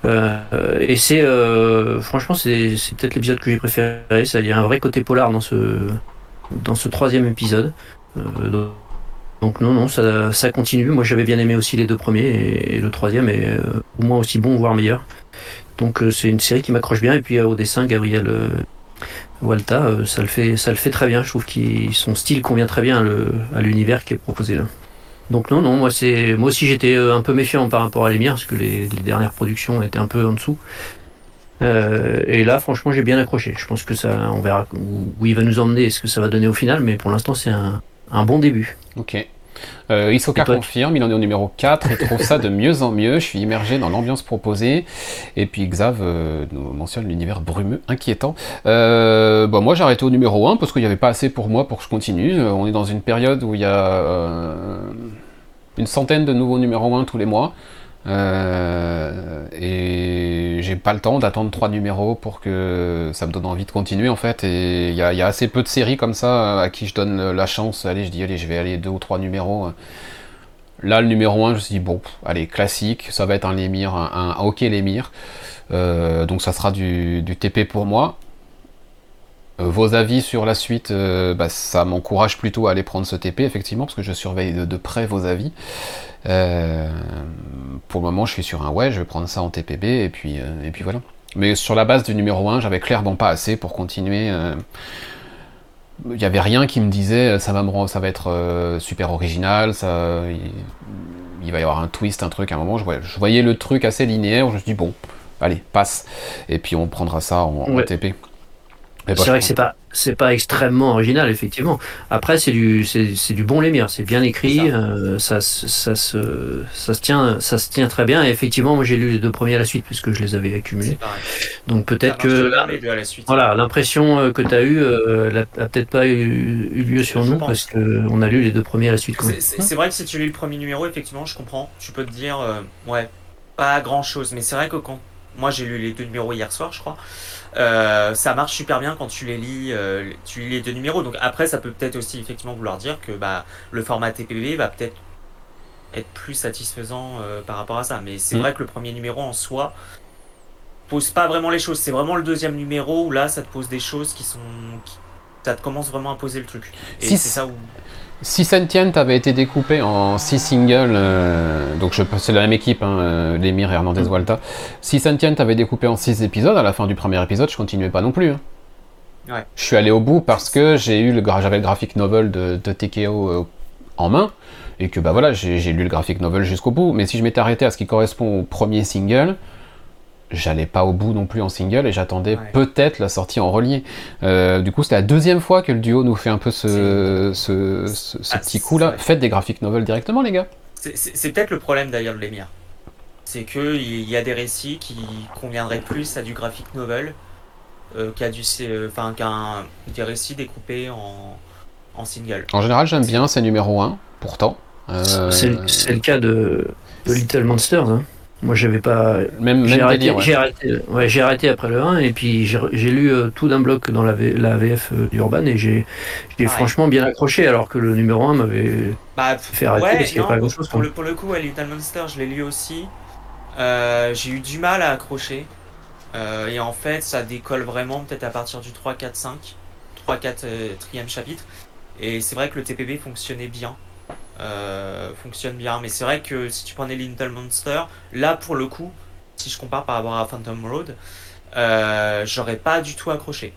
Speaker 2: Euh, et c'est euh, franchement c'est peut-être l'épisode que j'ai préféré. Il y a un vrai côté polar dans ce dans ce troisième épisode. Euh, donc non non ça, ça continue. Moi j'avais bien aimé aussi les deux premiers et, le troisième est au moins aussi bon voire meilleur. Donc c'est une série qui m'accroche bien et puis au dessin Gabriel Walta ça le fait ça le fait très bien. Je trouve que son style convient très bien à l'univers qui est proposé là. Donc non, non, moi c'est, moi aussi j'étais euh, un peu méfiant par rapport à l'émir parce que les, dernières productions étaient un peu en dessous. Euh, et là, franchement, j'ai bien accroché. Je pense que ça, on verra où, il va nous emmener et ce que ça va donner au final, mais pour l'instant, c'est un, bon début.
Speaker 1: Ok. Euh, Isoka confirme, il en est au numéro 4 et trouve ça de mieux en mieux. Je suis immergé dans l'ambiance proposée. Et puis Xav euh, nous mentionne l'univers brumeux, inquiétant. Euh, bon, moi j'ai arrêté au numéro 1 parce qu'il n'y avait pas assez pour moi pour que je continue. on est dans une période où il y a une centaine de nouveaux numéros 1 tous les mois. Euh, et j'ai pas le temps d'attendre trois numéros pour que ça me donne envie de continuer en fait. Et il y, a, assez peu de séries comme ça à qui je donne la chance. Allez, je dis, allez, je vais aller deux ou trois numéros. Là, le numéro 1, je me suis dit, bon, allez, classique, ça va être un Lémir, un, un OK Lémir. Euh, donc ça sera du, TP pour moi. Euh, vos avis sur la suite, bah, ça m'encourage plutôt à aller prendre ce TP, effectivement, parce que je surveille de près vos avis. Euh, pour le moment, je suis sur un ouais, je vais prendre ça en TPB et puis, euh, et puis voilà. Mais sur la base du numéro 1, j'avais clairement pas assez pour continuer. Euh, il n'y avait rien qui me disait ça va, me, ça va être super original, ça, il, va y avoir un twist, un truc. À un moment, je voyais, je voyais le truc assez linéaire. Je me suis dit bon, allez, passe. Et puis on prendra ça en, en TP.
Speaker 2: C'est vrai que c'est pas c'est pas extrêmement original effectivement. Après c'est du c'est du bon Lémire, c'est bien écrit, ça. Euh, ça, ça, se ça se tient ça se tient très bien. Et effectivement moi j'ai lu les deux premiers à la suite puisque je les avais accumulés. Donc peut-être que voilà l'impression euh, que tu as eu euh, a, peut-être pas eu, lieu sur nous parce que on a lu les deux premiers à la suite.
Speaker 3: C'est vrai que si tu lis le premier numéro effectivement je comprends. Tu peux te dire ouais pas grand chose, mais c'est vrai que quand moi j'ai lu les deux numéros hier soir je crois. Euh, ça marche super bien quand tu les lis, euh, tu lis les deux numéros. Donc après, ça peut peut-être aussi effectivement vouloir dire que bah, le format TPB va peut-être être plus satisfaisant euh, par rapport à ça. Mais c'est mm. vrai que le premier numéro en soi pose pas vraiment les choses. C'est vraiment le deuxième numéro où là, ça te pose des choses qui sont, ça te commence vraiment à poser le truc. Et c'est ça où
Speaker 1: si Sentient avait été découpé en 6 singles, euh, donc c'est la même équipe, hein, euh, Lemire et Hernandez mm. Walta, si Sentient avait découpé en 6 épisodes, à la fin du premier épisode, je continuais pas non plus. Hein. Ouais. Je suis allé au bout parce que j'ai eu le, j'avais le graphic novel de, de TKO euh, en main, et que bah voilà, j'ai lu le graphic novel jusqu'au bout, mais si je m'étais arrêté à ce qui correspond au premier single, j'allais pas au bout non plus en single et j'attendais peut-être la sortie en relié. Euh, du coup, c'était la deuxième fois que le duo nous fait un peu ce, ce, ce, ah, petit coup-là. Faites des graphiques novels directement, les gars.
Speaker 3: C'est peut-être le problème d'ailleurs de l'émir. C'est qu'il y a des récits qui conviendraient plus à du graphic novel qu'à du, enfin qu'un des récits découpés en, en single.
Speaker 1: En général, j'aime bien ces numéro 1, pourtant.
Speaker 2: C'est le cas de, de Little Monsters. Hein. Moi, j'avais pas.
Speaker 1: Même,
Speaker 2: j'ai arrêté,
Speaker 1: ouais.
Speaker 2: arrêté, ouais, j'ai arrêté après le 1 et puis j'ai lu euh, tout d'un bloc dans la, v, la VF euh, d'Urban et j'ai ah, franchement bien accroché alors que le numéro 1 m'avait
Speaker 3: bah,
Speaker 2: fait arrêter
Speaker 3: ouais,
Speaker 2: parce qu'il n'y avait pas grand chose.
Speaker 3: Pour, le, pour le coup, Little Monster, je l'ai lu aussi. Euh, j'ai eu du mal à accrocher. Euh, et en fait, ça décolle vraiment peut-être à partir du 3, 4, 5. 3, 4, 3 chapitre. Et c'est vrai que le TPB fonctionnait bien. Euh, fonctionne bien. Mais c'est vrai que si tu prenais Little Monster, là pour le coup, si je compare par rapport à Phantom Road, euh, j'aurais pas du tout accroché.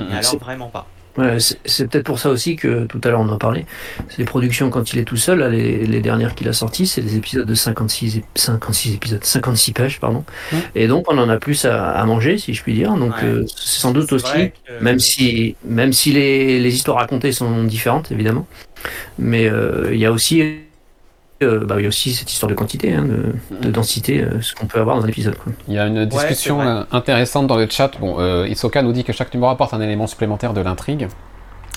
Speaker 3: Alors vraiment pas.
Speaker 2: Ouais, c'est peut-être pour ça aussi que tout à l'heure on en parlait. Les productions quand il est tout seul, là, les, les, dernières qu'il a sorties, c'est des épisodes de 56, 56 épisodes, 56 pages, pardon. Mmh. Et donc on en a plus à, à, manger, si je puis dire. Donc ouais. euh, c'est sans doute aussi, que... même si, même si les, les, histoires racontées sont différentes, évidemment, mais euh, il y a aussi euh, bah, il y a aussi cette histoire de quantité, hein, de, de, densité, euh, ce qu'on peut avoir dans un épisode. Quoi.
Speaker 1: Il y a une discussion ouais, intéressante dans le chat. Bon, euh, Isoka nous dit que chaque numéro apporte un élément supplémentaire de l'intrigue.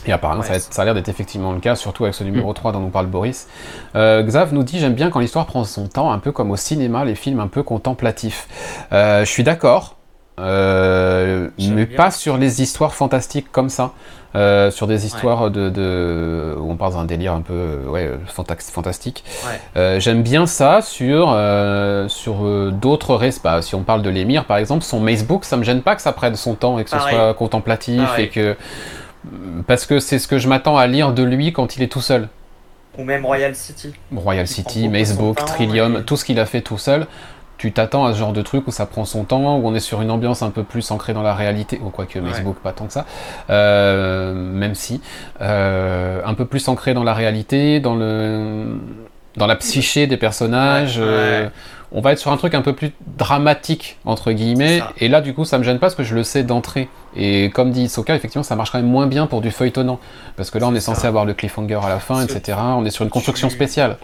Speaker 1: Et apparemment, ouais, ça, ça, a l'air d'être effectivement le cas, surtout avec ce numéro mmh. 3 dont nous parle Boris. Euh, Xav nous dit J'aime bien quand l'histoire prend son temps, un peu comme au cinéma, les films un peu contemplatifs. Euh, je suis d'accord, euh, mais bien. pas sur les histoires fantastiques comme ça. Euh, sur des histoires ouais. de, de, où on parle d'un délire un peu euh, ouais, fantastique.
Speaker 3: Ouais.
Speaker 1: Euh, J'aime bien ça sur, euh, sur d'autres restes. Bah, si on parle de l'émir, par exemple, son Macebook, ça me gêne pas que ça prenne son temps et que ce
Speaker 3: Pareil.
Speaker 1: soit contemplatif
Speaker 3: Pareil.
Speaker 1: et que parce que c'est ce que je m'attends à lire de lui quand il est tout seul.
Speaker 3: Ou même Royal City.
Speaker 1: Royal City, Macebook, Trillium, et... tout ce qu'il a fait tout seul tu t'attends à ce genre de truc où ça prend son temps, où on est sur une ambiance un peu plus ancrée dans la réalité, ou quoique ouais. Facebook pas tant que ça, euh, même si, euh, un peu plus ancré dans la réalité, dans le dans la psyché des personnages.
Speaker 3: Ouais,
Speaker 1: euh, on va être sur un truc un peu plus dramatique entre guillemets, et là du coup ça me gêne pas parce que je le sais d'entrée. Et comme dit Soka, effectivement ça marche quand même moins bien pour du feuilletonnant, parce que là on est, censé avoir le cliffhanger à la fin, etc. On est sur une construction spéciale.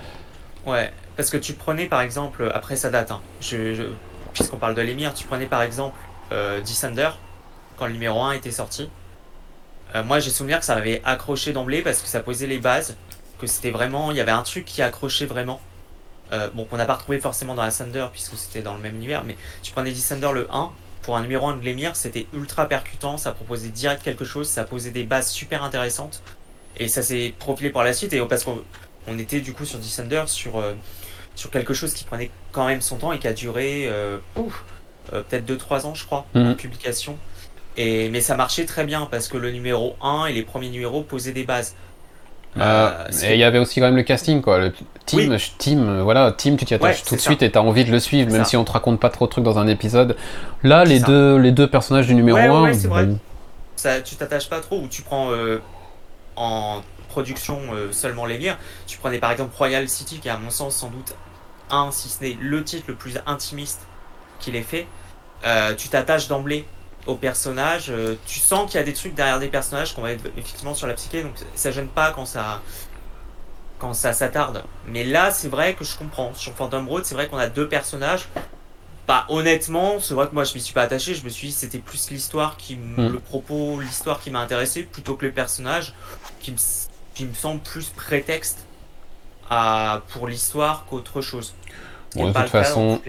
Speaker 3: Ouais, parce que tu prenais par exemple, après ça date, hein, puisqu'on parle de l'émir, tu prenais par exemple euh, quand le numéro 1 était sorti. Euh, moi j'ai souvenir que ça m'avait accroché d'emblée parce que ça posait les bases, que c'était vraiment, il y avait un truc qui accrochait vraiment. Euh, bon, qu'on n'a pas retrouvé forcément dans Ascender puisque c'était dans le même univers, mais tu prenais Descender le 1, pour un numéro 1 de l'émir, c'était ultra percutant, ça proposait direct quelque chose, ça posait des bases super intéressantes. Et ça s'est profilé par la suite, et parce qu'on on était du coup sur Descender sur euh, sur quelque chose qui prenait quand même son temps et qui a duré euh, euh, peut-être 2-3 ans, je crois,
Speaker 1: Mhm.
Speaker 3: en publication. Et, mais ça marchait très bien parce que le numéro 1 et les premiers numéros posaient des bases.
Speaker 1: Euh,
Speaker 3: Euh,
Speaker 1: et il y avait aussi quand même le casting, quoi. Le team,
Speaker 3: Oui.
Speaker 1: team, voilà, team, tu t'y attaches
Speaker 3: Ouais,
Speaker 1: tout de suite et t'as envie de le suivre, même
Speaker 3: ça.
Speaker 1: si on te raconte pas trop de trucs dans un épisode. Là, les
Speaker 3: ça.
Speaker 1: deux, les deux personnages du numéro
Speaker 3: Ouais, ouais,
Speaker 1: 1,
Speaker 3: ouais, c'est vrai. ça, tu t'attaches pas trop ou tu prends euh, en production euh, seulement les mires. Tu prenais par exemple Royal City, qui est à mon sens sans doute un, si ce n'est le titre le plus intimiste qu'il ait fait. Euh, tu t'attaches d'emblée aux personnages, euh, tu sens qu'il y a des trucs derrière des personnages qu'on va être effectivement sur la psyché, donc ça gêne pas quand ça quand ça s'attarde. Mais là, c'est vrai que je comprends. Sur Phantom Road, c'est vrai qu'on a deux personnages. Bah, honnêtement, c'est vrai que moi je m'y suis pas attaché. Je me suis dit c'était plus l'histoire qui, m-
Speaker 1: Mm.
Speaker 3: le propos, l'histoire qui m'a intéressé plutôt que le personnage qui me, qui me semble plus prétexte à, pour l'histoire qu'autre chose.
Speaker 1: Bon, de toute façon.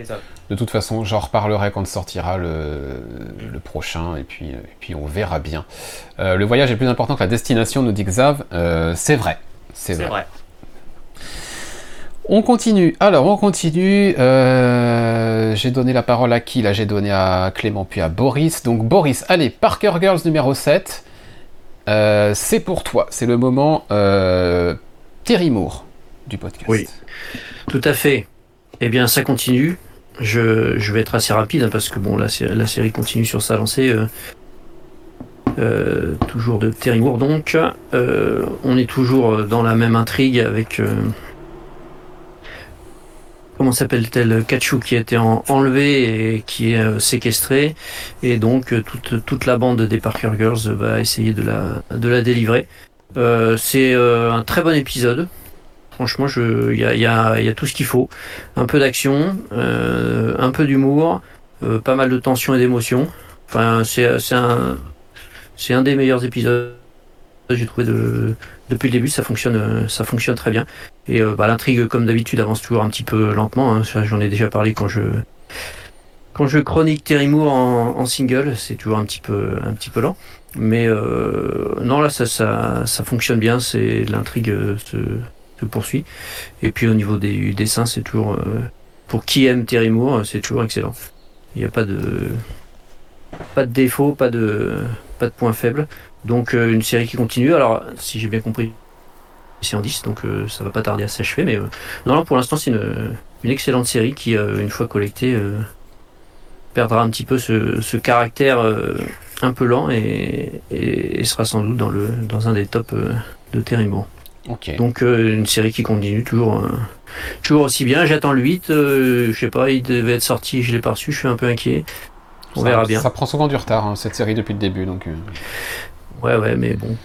Speaker 1: De toute façon, j'en reparlerai quand sortira le, le prochain, et puis, et puis on verra bien. Euh, le voyage est plus important que la destination, nous dit Xav. Euh, c'est vrai. C'est vrai.
Speaker 3: vrai.
Speaker 1: On continue. Alors, on continue. Euh, j'ai donné la parole à qui? Là, j'ai donné à Clément puis à Boris. Donc, Boris, allez, Parker Girls numéro 7. Euh, c'est pour toi. C'est le moment euh, Terry Moore du podcast.
Speaker 2: Oui. Tout à fait. Eh bien, ça continue. Je, je vais être assez rapide hein, parce que bon, la, sé- la série continue sur sa lancée. euh, euh, toujours de Terry Moore donc. Euh, on est toujours dans la même intrigue avec. euh, comment s'appelle-t-elle Kachu qui a été en- enlevé et qui est euh, séquestré. Et donc, euh, toute, toute la bande des Parker Girls va essayer de la, de la délivrer. Euh, C'est euh, un très bon épisode. Franchement, il y a, tout ce qu'il faut. Un peu d'action, euh, un peu d'humour, euh, pas mal de tension et d'émotion. C'est un, des meilleurs épisodes. J'ai trouvé de, depuis le début, ça fonctionne, très bien. Et bah, l'intrigue, comme d'habitude, avance toujours un petit peu lentement. Hein. J'en ai déjà parlé quand je chronique Terry Moore en, single, c'est toujours un petit peu, lent. Mais euh, non, là, ça, fonctionne bien. C'est l'intrigue euh, poursuit. Et puis au niveau des dessins, c'est toujours euh, pour qui aime Terry Moore, c'est toujours excellent. Il n'y a pas de pas de défaut, pas de pas de points faibles. Donc euh, une série qui continue. Alors, si j'ai bien compris, c'est en 10, donc euh, ça va pas tarder à s'achever. Mais non, pour l'instant, c'est une, excellente série qui, une fois collectée perdra un petit peu ce, caractère un peu lent et, sera sans doute dans, le, dans un des tops de Terry Donc euh, une série qui continue toujours, toujours aussi bien. J'attends le 8. je sais pas, il devait être sorti, je l'ai pas reçu, je suis un peu inquiet. On verra bien.
Speaker 1: Ça prend souvent du retard, hein, cette série, depuis le début. Donc,
Speaker 2: Ouais, ouais, mais bon,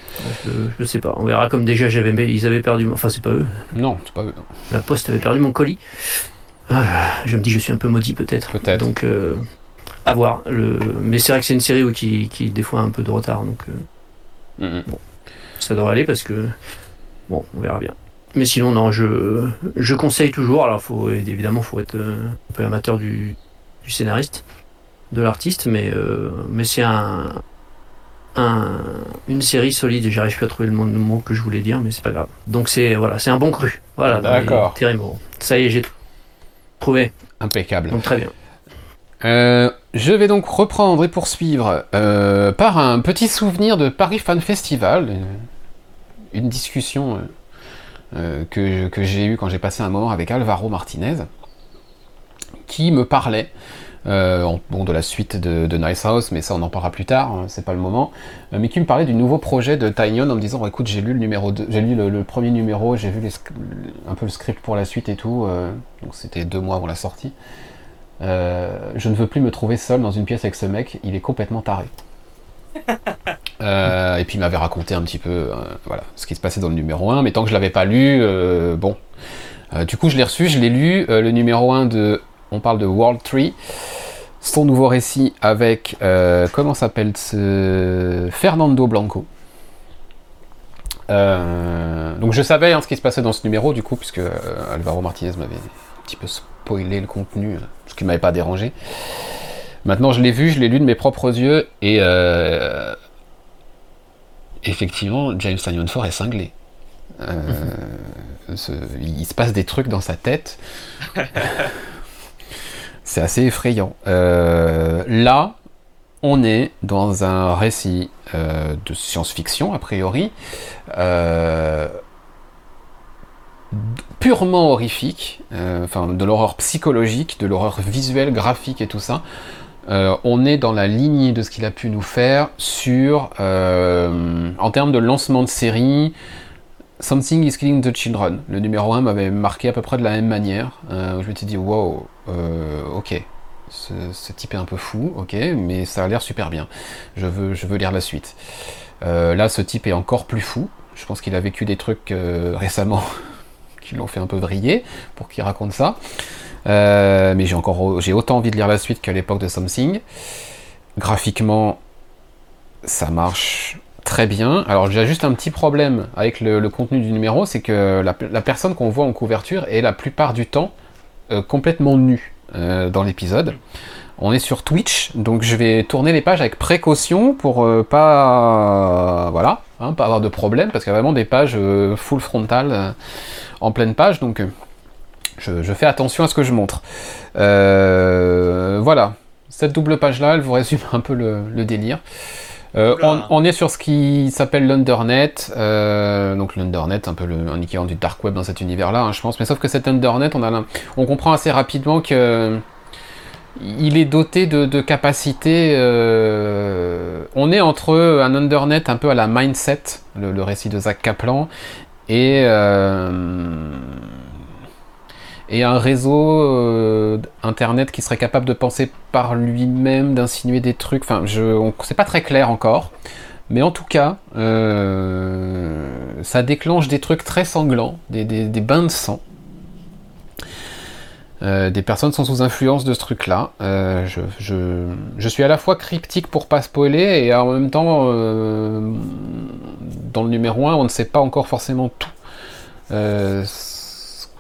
Speaker 2: je, je, sais pas. On verra comme déjà j'avais, ils avaient perdu. Enfin, c'est pas eux.
Speaker 1: Non, c'est pas eux.
Speaker 2: La Poste avait perdu mon colis. Ah, je me dis, je suis un peu maudit peut-être.
Speaker 1: Peut-être.
Speaker 2: Donc, euh, à voir. Le... Mais c'est vrai que c'est une série qui, qui, des fois, a un peu de retard. Donc, euh, bon, ça devrait aller parce que. Bon, on verra bien. Mais sinon, non, je, je conseille toujours. Alors, faut, évidemment, il faut être euh, un peu amateur du, du scénariste, de l'artiste, mais, euh, mais c'est un, un, une série solide. J'arrive plus à trouver le mot, que je voulais dire, mais c'est pas grave. Donc, c'est voilà, c'est un bon cru. Voilà,
Speaker 1: d'accord.
Speaker 2: Ça y est, j'ai trouvé.
Speaker 1: Impeccable.
Speaker 2: Donc, très bien.
Speaker 1: Euh, je vais donc reprendre et poursuivre euh, par un petit souvenir de Paris Fan Festival, une, discussion euh, que, que j'ai eue quand j'ai passé un moment avec Alvaro Martinez, qui me parlait bon, de la suite de, Nice House, mais ça on en parlera plus tard, hein, c'est pas le moment, mais qui me parlait du nouveau projet de Tinyon en me disant écoute j'ai lu le numéro j'ai lu le, premier numéro, j'ai vu un peu le script pour la suite et tout, donc c'était deux mois avant la sortie. Euh, je ne veux plus me trouver seul dans une pièce avec ce mec, il est complètement taré. Euh, et puis il m'avait raconté un petit peu euh, voilà, ce qui se passait dans le numéro 1, mais tant que je l'avais pas lu, bon. du coup, je l'ai reçu, je l'ai lu, le numéro 1 de. On parle de World Tree, son nouveau récit avec. comment s'appelle ce. Fernando Blanco. donc je savais hein, ce qui se passait dans ce numéro, du coup, puisque Alvaro Martinez m'avait un petit peu spoilé le contenu qui m'avait pas dérangé. Maintenant, je l'ai vu, je l'ai lu de mes propres yeux, et euh, effectivement, James Tanyon Ford est cinglé. Euh, il se passe des trucs dans sa tête. C'est assez effrayant. Euh, là, on est dans un récit de science-fiction, a priori, purement horrifique, euh, enfin de l'horreur psychologique, de l'horreur visuelle, graphique et tout ça. Euh, on est dans la lignée de ce qu'il a pu nous faire sur, euh, en termes de lancement de série, Something is Killing the Children. Le numéro 1 m'avait marqué à peu près de la même manière. je m'étais dit, wow, ok, ce, type est un peu fou, ok, mais ça a l'air super bien. Je veux, je veux lire la suite. là, ce type est encore plus fou. Je pense qu'il a vécu des trucs récemment qui l'ont fait un peu vriller pour qu'il raconte ça. Euh, mais j'ai encore j'ai autant envie de lire la suite qu'à l'époque de Something. Graphiquement, ça marche très bien. Alors j'ai juste un petit problème avec le, contenu du numéro, c'est que la, personne qu'on voit en couverture est la plupart du temps euh, complètement nue euh, dans l'épisode. On est sur Twitch, donc je vais tourner les pages avec précaution pour pas voilà, hein, pas avoir de problème, parce qu'il y a vraiment des pages full frontal en pleine page, donc euh, je, fais attention à ce que je montre. Euh, voilà, cette double page-là, elle vous résume un peu le, délire. Euh, on, est sur ce qui s'appelle l'Undernet, donc l'Undernet, un peu le, un équivalent du dark web dans cet univers-là, hein, je pense. Mais sauf que cet Undernet, on, a, on comprend assez rapidement que il est doté de, capacités. on est entre un Undernet un peu à la Mindset, le, le récit de Zach Kaplan, et, euh, et un réseau euh, internet qui serait capable de penser par lui-même, d'insinuer des trucs. Enfin, je, c'est pas très clair encore. Mais en tout cas, euh, ça déclenche des trucs très sanglants, des, bains de sang. des personnes sont sous influence de ce truc-là. je, suis à la fois cryptique pour pas spoiler et en même temps, dans le numéro 1, on ne sait pas encore forcément tout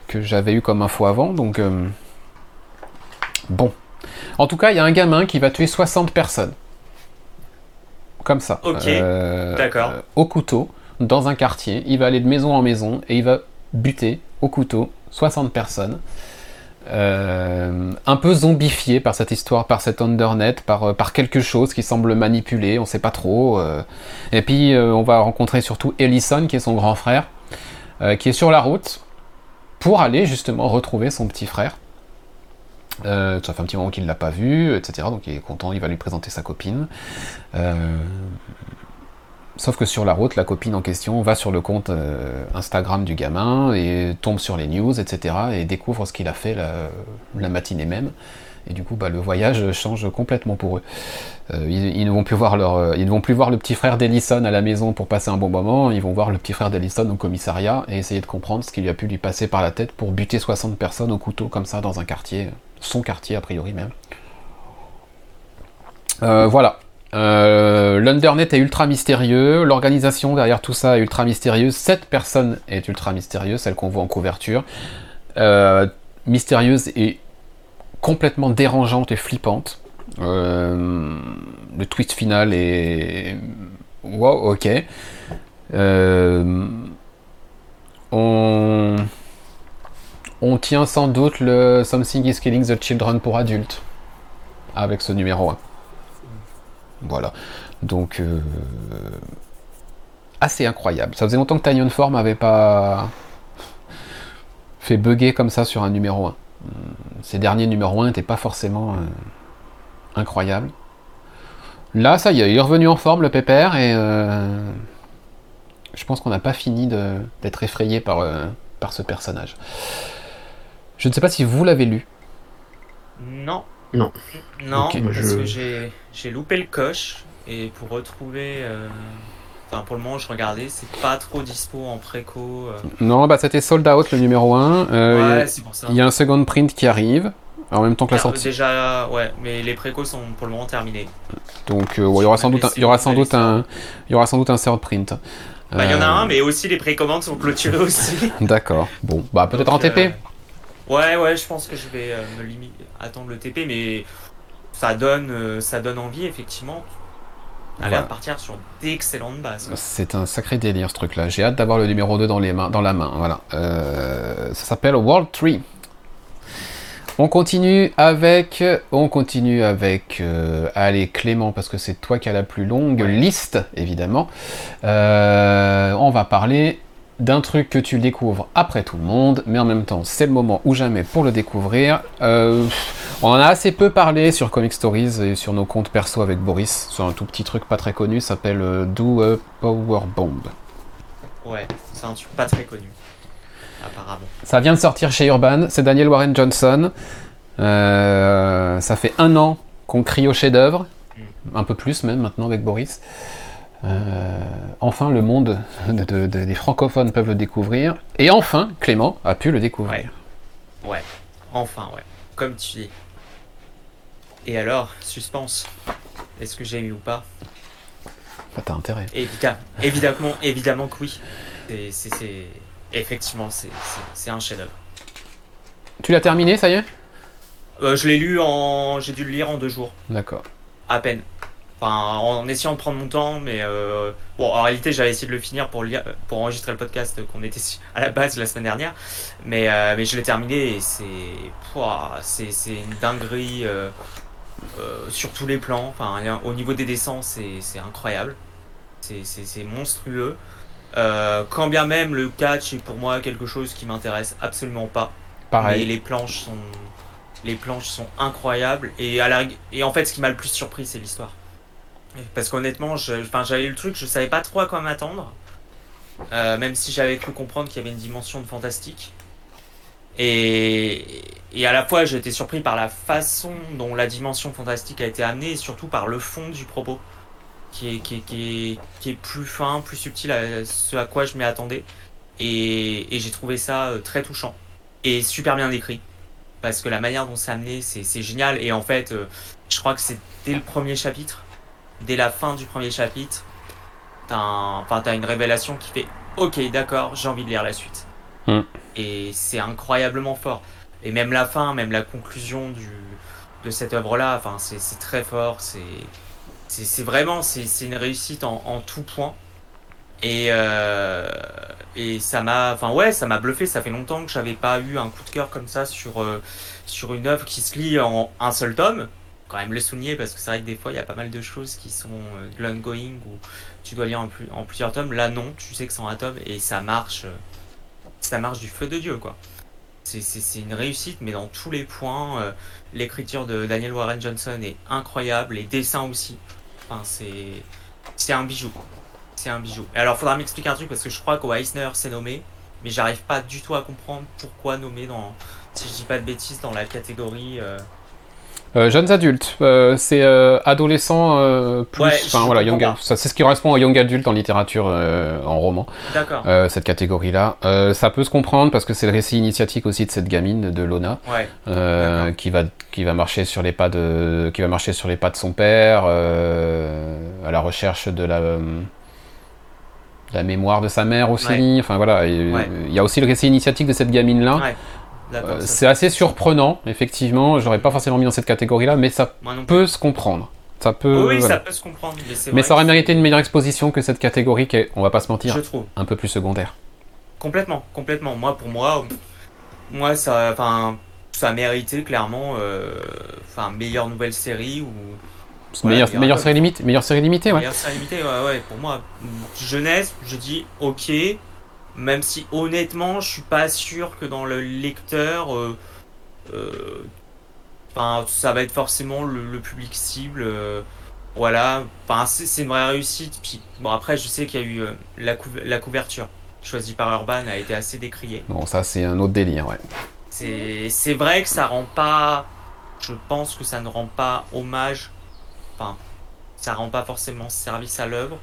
Speaker 1: que j'avais eu comme info avant. Donc, bon. En tout cas, il y a un gamin qui va tuer 60 personnes. Comme ça.
Speaker 3: Ok. Euh, D'accord.
Speaker 1: Euh, au couteau, dans un quartier. Il va aller de maison en maison et il va buter au couteau 60 personnes. Euh, un peu zombifié par cette histoire, par cet undernet, par, par quelque chose qui semble manipulé, on sait pas trop. Et puis on va rencontrer surtout Ellison, qui est son grand frère, qui est sur la route pour aller justement retrouver son petit frère. Euh, ça fait un petit moment qu'il ne l'a pas vu, etc. Donc il est content, il va lui présenter sa copine. Euh, sauf que sur la route, la copine en question va sur le compte euh, Instagram du gamin et tombe sur les news, etc. et découvre ce qu'il a fait la, matinée même. Et du coup, bah, le voyage change complètement pour eux. ils, ne vont plus voir leur, ils ne vont plus voir le petit frère d'Ellison à la maison pour passer un bon moment. Ils vont voir le petit frère d'Ellison au commissariat et essayer de comprendre ce qui lui a pu lui passer par la tête pour buter 60 personnes au couteau comme ça dans un quartier son quartier a priori même. Euh, voilà. Euh, L'Undernet est ultra mystérieux, l'organisation derrière tout ça est ultra mystérieuse, cette personne est ultra mystérieuse, celle qu'on voit en couverture. Euh, mystérieuse et complètement dérangeante et flippante. le twist final est. Wow, ok. on on tient sans doute le Something is Killing the Children pour adultes avec ce numéro 1. Voilà. Donc, euh, assez incroyable. Ça faisait longtemps que Tiny Form avait pas fait bugger comme ça sur un numéro 1. Ces derniers numéros 1 n'étaient pas forcément euh, incroyables. Là, ça y est, il est revenu en forme le pépère et euh, je pense qu'on n'a pas fini d'être effrayé par, par ce personnage. Je ne sais pas si vous l'avez lu.
Speaker 3: Non.
Speaker 2: Non.
Speaker 3: Non, parce que j'ai loupé le coche et pour retrouver. Euh, enfin, pour le moment, je regardais, c'est pas trop dispo en préco. Euh.
Speaker 1: Non, bah c'était sold out le numéro 1.
Speaker 3: Euh, ouais, c'est pour ça.
Speaker 1: Il y a un second print qui arrive. En même temps que la sortie.
Speaker 3: Déjà, ouais, mais les précos sont pour le moment terminés.
Speaker 1: Donc, il y aura sans doute, il y aura sans doute un, il y aura sans doute un third print.
Speaker 3: Bah, il y en a un, mais aussi les précommandes sont clôturées aussi.
Speaker 1: D'accord. Bon, bah peut-être en TP.
Speaker 3: Ouais, ouais, je pense que je vais euh, me limiter, attendre le TP, mais ça donne, euh, ça donne envie, effectivement. À voilà. partir sur d'excellentes bases.
Speaker 1: C'est un sacré délire ce truc-là. J'ai hâte d'avoir le numéro 2 dans, les mains, dans la main. Voilà. Euh, ça s'appelle World Tree. On continue avec, on continue avec, allez Clément parce que c'est toi qui as la plus longue liste évidemment. on va parler d'un truc que tu découvres après tout le monde, mais en même temps c'est le moment ou jamais pour le découvrir. Euh, on en a assez peu parlé sur Comic Stories et sur nos comptes perso avec Boris, sur un tout petit truc pas très connu, s'appelle euh, Do a Power Bomb.
Speaker 3: Ouais, c'est un truc pas très connu, apparemment.
Speaker 1: Ça vient de sortir chez Urban, c'est Daniel Warren Johnson. Euh, ça fait un an qu'on crie au chef-d'œuvre, mm. un peu plus même maintenant avec Boris. Euh, enfin, le monde des francophones peuvent le découvrir. Et enfin, Clément a pu le découvrir.
Speaker 3: Ouais, enfin, ouais. Comme tu dis. Et alors, suspense. Est-ce que j'ai aimé ou pas?
Speaker 1: Bah, T'as intérêt.
Speaker 3: Évidemment, évidemment, évidemment que oui. C'est, effectivement, c'est, un chef-d'œuvre.
Speaker 1: Tu l'as terminé, ça y est?
Speaker 3: Euh, Je l'ai lu en. J'ai dû le lire en deux jours.
Speaker 1: D'accord.
Speaker 3: À peine. Enfin, en essayant de prendre mon temps, mais euh, bon, en réalité, j'avais essayé de le finir pour, lire, pour enregistrer le podcast qu'on était à la base la semaine dernière, mais, euh, mais je l'ai terminé et c'est, c'est, une dinguerie euh, sur tous les plans. Enfin, au niveau des dessins, c'est, incroyable, c'est, monstrueux. quand bien même le catch est pour moi quelque chose qui m'intéresse absolument pas.
Speaker 1: Pareil.
Speaker 3: Mais les planches sont, les planches sont incroyables et, à la, et en fait, ce qui m'a le plus surpris, c'est l'histoire. Parce qu'honnêtement, j'avais eu le truc, je savais pas trop à quoi m'attendre. Euh, même si j'avais cru comprendre qu'il y avait une dimension de fantastique. Et, à la fois, j'étais surpris par la façon dont la dimension fantastique a été amenée et surtout par le fond du propos. qui est, plus fin, plus subtil à ce à quoi je m'y attendais. Et, et j'ai trouvé ça très touchant et super bien écrit. Parce que la manière dont c'est amené, c'est génial. Et en fait, je crois que c'est dès le premier chapitre, dès la fin du premier chapitre, t'as un, as une révélation qui fait Ok, d'accord, j'ai envie de lire la suite. Hmm. Et c'est incroyablement fort. Et même la fin, même la conclusion du, de cette œuvre-là, enfin, c'est très fort. C'est vraiment c'est une réussite en, en, tout point. Et, euh, et ça m'a, enfin ouais, ça m'a bluffé. Ça fait longtemps que j'avais pas eu un coup de cœur comme ça sur euh, sur une œuvre qui se lit en un seul tome. Quand même le souligner parce que c'est vrai que des fois il y a pas mal de choses qui sont euh, de l'ongoing ou tu dois lire en, plus, en, plusieurs tomes. Là non, tu sais que c'est en un tome et ça marche, ça marche du feu de dieu quoi. C'est une réussite, mais dans tous les points. Euh, l'écriture de Daniel Warren Johnson est incroyable, les dessins aussi. Enfin, c'est un bijou. C'est un bijou. Et alors, faudra m'expliquer un truc parce que je crois qu'Eisner s'est nommé, mais j'arrive pas du tout à comprendre pourquoi nommer dans, si je dis pas de bêtises, dans la catégorie. Euh,
Speaker 1: euh, jeunes adultes, euh, c'est euh, adolescents plus, enfin voilà, young, c'est ce qui correspond au young adulte en littérature, en roman.
Speaker 3: D'accord.
Speaker 1: cette catégorie-là, ça peut se comprendre parce que c'est le récit initiatique aussi de cette gamine de Lona, qui va qui va marcher sur les pas de qui va marcher sur les pas de son père, à la recherche de la la mémoire de sa mère aussi. Enfin voilà, il y a aussi le récit initiatique de cette gamine là. Euh, c'est assez surprenant, effectivement. J'aurais pas forcément mis dans cette catégorie-là, mais ça peut se comprendre. Ça peut,
Speaker 3: oui, ça peut se comprendre.
Speaker 1: Mais, ça aurait mérité une meilleure exposition que cette catégorie qui est, on va pas se mentir, un peu plus secondaire.
Speaker 3: Complètement, complètement. Moi, pour moi, moi, ça, enfin, ça a mérité clairement, euh, enfin, meilleure nouvelle série ou.
Speaker 1: meilleure, meilleure série limitée, meilleure série limitée, ouais.
Speaker 3: Meilleure série limitée, ouais, ouais. Pour moi, jeunesse, je dis ok. Même si honnêtement, je suis pas sûr que dans le lecteur, euh, euh, ça va être forcément le, public cible. Euh, voilà, enfin, c'est une vraie réussite. Puis bon, après, je sais qu'il y a eu la, la, couverture choisie par Urban a été assez décriée.
Speaker 1: Bon, ça, c'est un autre délire, ouais.
Speaker 3: C'est vrai que ça rend pas. Je pense que ça ne rend pas hommage. Enfin, ça rend pas forcément service à l'œuvre.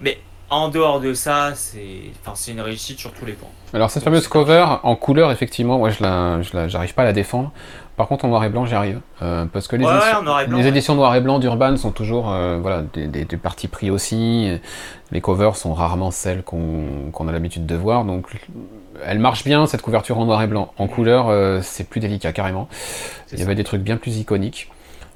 Speaker 3: mais en dehors de ça, c'est enfin, une réussite sur tous les points.
Speaker 1: Alors cette fameuse cover en couleur, effectivement, moi je la, j'arrive pas à la défendre. Par contre en noir et blanc, j'y arrive. Euh, parce que les, éditions, les éditions noir et blanc d'Urban sont toujours euh, voilà, des, des, partis pris aussi. Les covers sont rarement celles qu'on a l'habitude de voir. Donc elle marche bien, cette couverture en noir et blanc. En couleur, euh, c'est plus délicat carrément. Il y avait des trucs bien plus iconiques.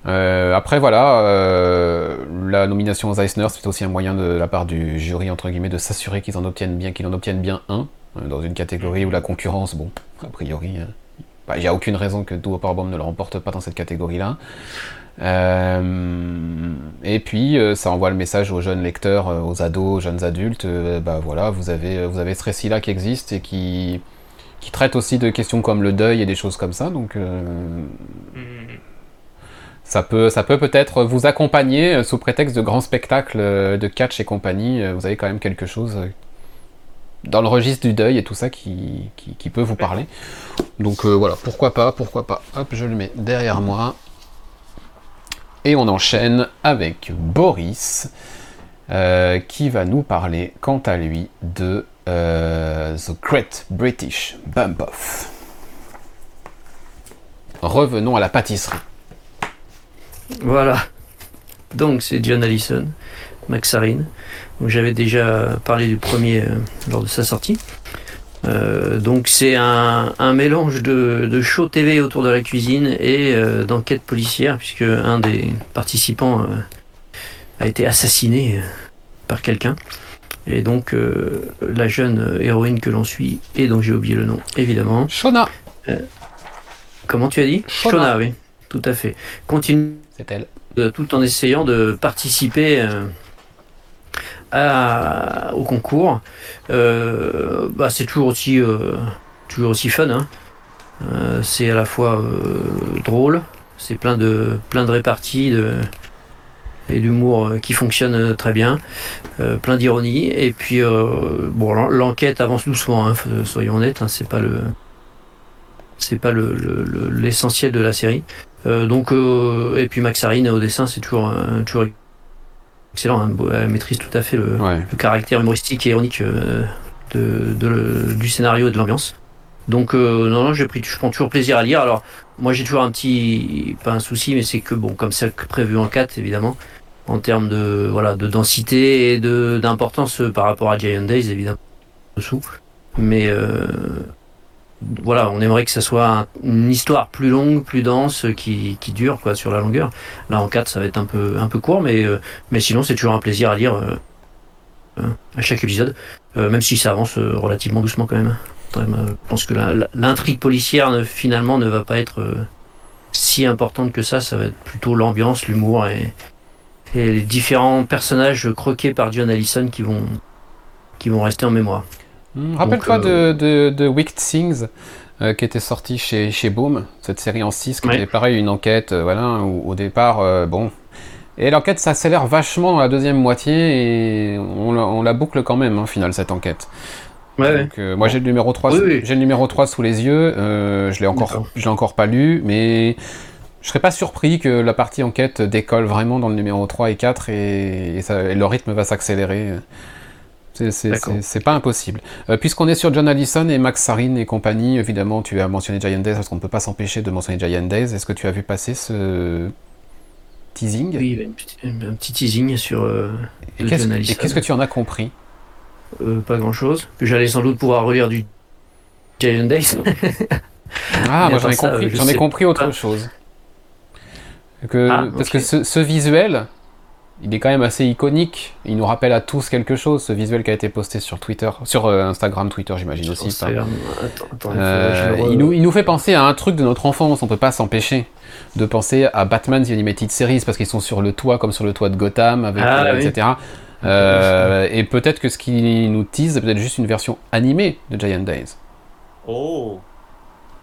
Speaker 1: Euh, après voilà, euh, la nomination aux Eisner, c'est aussi un moyen de, la part du jury entre guillemets de s'assurer qu'ils en obtiennent bien, qu'ils en obtiennent bien un euh, dans une catégorie où la concurrence, bon, a priori, bah, il n'y a aucune raison que Duo Powerbomb ne le remporte pas dans cette catégorie-là. et puis ça envoie le message aux jeunes lecteurs, aux ados, aux jeunes adultes, bah voilà, vous avez vous avez ce récit-là qui existe et qui qui traite aussi de questions comme le deuil et des choses comme ça, donc. Ça peut, ça peut peut-être vous accompagner euh, sous prétexte de grands spectacles euh, de catch et compagnie. Euh, vous avez quand même quelque chose dans le registre du deuil et tout ça qui, qui, peut vous parler. Donc voilà, pourquoi pas, pourquoi pas. Hop, je le mets derrière moi. Et on enchaîne avec Boris, qui va nous parler, quant à lui, de The Great British Bump Off. Revenons à la pâtisserie.
Speaker 2: Voilà. Donc c'est John Allison, Maxarine. J'avais déjà parlé du premier euh, lors de sa sortie. Euh, donc c'est un, mélange de, show TV autour de la cuisine et euh, d'enquête policière puisque un des participants a été assassiné par quelqu'un. Et donc la jeune héroïne que l'on suit, et dont j'ai oublié le nom, évidemment.
Speaker 1: Shona.
Speaker 2: comment tu as dit? Shona, oui, tout à fait. Continue
Speaker 1: elle.
Speaker 2: tout en essayant de participer euh, au concours. Euh, bah, c'est toujours aussi, euh, toujours aussi fun. Hein. c'est à la fois drôle, c'est plein de, plein de réparties de, et d'humour qui fonctionne très bien, plein d'ironie. Et puis, bon, l'enquête avance doucement, hein, soyons honnêtes, hein, c'est pas le c'est pas l'essentiel le, de la série. Euh, donc, euh, et puis Max Arine au dessin, c'est toujours, toujours excellent, hein. elle maîtrise tout à fait le, caractère humoristique et ironique de, du scénario et de l'ambiance. Donc non, non, j'ai pris, je prends toujours plaisir à lire. Alors moi j'ai toujours un petit, pas un souci, mais c'est que bon, comme c'est prévu en 4 évidemment, en termes de voilà de densité et de d'importance par rapport à Giant Days évidemment dessous. Mais euh, voilà, on aimerait que ça soit une histoire plus longue, plus dense, qui, dure quoi sur la longueur. Là en 4 ça va être un peu court, mais euh, mais sinon c'est toujours un plaisir à lire euh, à chaque épisode, même si ça avance relativement doucement quand même. Je pense que l'intrigue policière finalement ne va pas être si importante que ça. Ça va être plutôt l'ambiance, l'humour et, et les différents personnages croqués par John Allison qui vont rester en mémoire.
Speaker 1: Hmm, rappelle-toi de, de, de, Wicked Things euh, qui était sorti chez, chez Boom, cette série en 6 qui était pareil, une enquête, euh, voilà, où, au départ, euh, bon. Et l'enquête s'accélère vachement dans la deuxième moitié et on, la boucle quand même, au hein, final, cette enquête. Ouais, Donc, moi j'ai le numéro 3 j'ai le numéro 3 sous les yeux, je l'ai encore je l'ai encore pas lu mais je serais pas surpris que la partie enquête décolle vraiment dans le numéro 3 et 4 et, le rythme va s'accélérer. C'est pas impossible. Euh, puisqu'on est sur John Allison et Max Sarin et compagnie, évidemment, tu as mentionné Giant Days parce qu'on ne peut pas s'empêcher de mentionner Giant Days. Est-ce que tu as vu passer ce teasing?
Speaker 2: Oui, un petit, teasing sur euh,
Speaker 1: John Allison. Et qu'est-ce que tu en as compris?
Speaker 2: Euh, Pas grand-chose. Que j'allais sans doute pouvoir relire du Giant Days.
Speaker 1: ah, moi j'en ai, compris, ai compris autre chose. Que, ah, parce que ce, visuel, il est quand même assez iconique. Il nous rappelle à tous quelque chose, ce visuel qui a été posté sur Twitter, sur euh, Instagram, Twitter, j'imagine aussi. Euh, il, nous, il, nous, fait penser à un truc de notre enfance. On peut pas s'empêcher de penser à Batman The Animated Series parce qu'ils sont sur le toit, comme sur le toit de Gotham, avec, ah euh, etc. et peut-être que ce qui nous tease, c'est peut-être juste une version animée de Giant Days.
Speaker 3: Oh.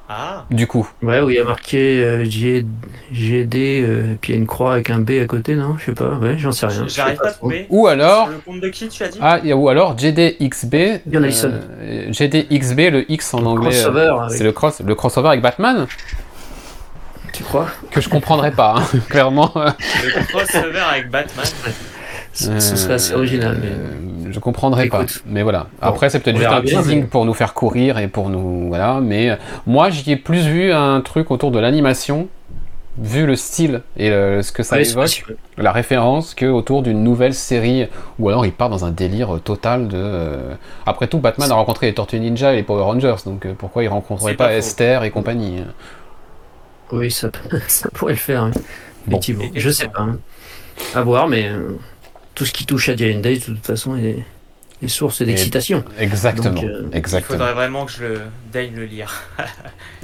Speaker 3: Ah.
Speaker 1: Du coup.
Speaker 2: Ouais, où il y a marqué euh, GD, euh, puis il y a une croix avec un B à côté, non? Je sais pas, ouais, j'en sais rien.
Speaker 3: J'arrive pas à trouver.
Speaker 1: Ou alors.
Speaker 3: le compte de qui tu as dit?
Speaker 1: Ah, ou alors GDXB. Euh, GDXB, le X en anglais. Euh, c'est le, cross, le crossover avec Batman
Speaker 2: Tu crois?
Speaker 1: Que je comprendrais pas, hein, clairement.
Speaker 3: Le crossover avec Batman.
Speaker 2: Ce serait assez original. Mais...
Speaker 1: Euh, je comprendrais pas. Mais voilà. Après, c'est peut-être juste un teasing pour nous faire courir et pour nous. Voilà. Mais euh, moi, j'y ai plus vu un truc autour de l'animation, vu le style et ce que ça évoque, la référence, que autour d'une nouvelle série. Ou alors, il part dans un délire total de. Euh, après tout, Batman a rencontré les Tortues Ninja et les Power Rangers. Donc pourquoi il rencontrerait pas, Esther et compagnie hein
Speaker 2: Oui, ça, ça pourrait le faire. Bon. Je sais pas. Hein. À voir, mais tout ce qui touche à Giant Days, de toute façon, est, source d'excitation.
Speaker 1: Exactement. Euh, exactement.
Speaker 3: Il faudrait vraiment que je le daigne le lire.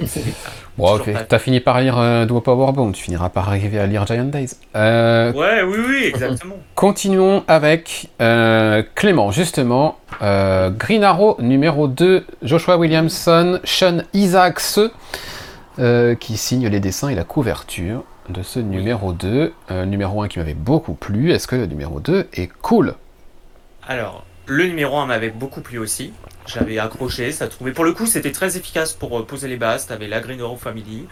Speaker 1: bon, ok. T'as fini par lire euh, Powerbomb, tu finiras par arriver à lire Giant Days.
Speaker 3: Euh, ouais, oui, oui, exactement.
Speaker 1: Continuons avec euh, Clément, justement. Green Arrow numéro 2, Joshua Williamson, Sean Isaacs, qui signe les dessins et la couverture de ce numéro 2. Euh, numéro 1 qui m'avait beaucoup plu. Est-ce que le numéro 2 est cool?
Speaker 3: Alors, le numéro 1 m'avait beaucoup plu aussi. J'avais accroché, ça trouvait. Pour le coup, c'était très efficace pour euh, poser les bases. T'avais la Green Arrow Family.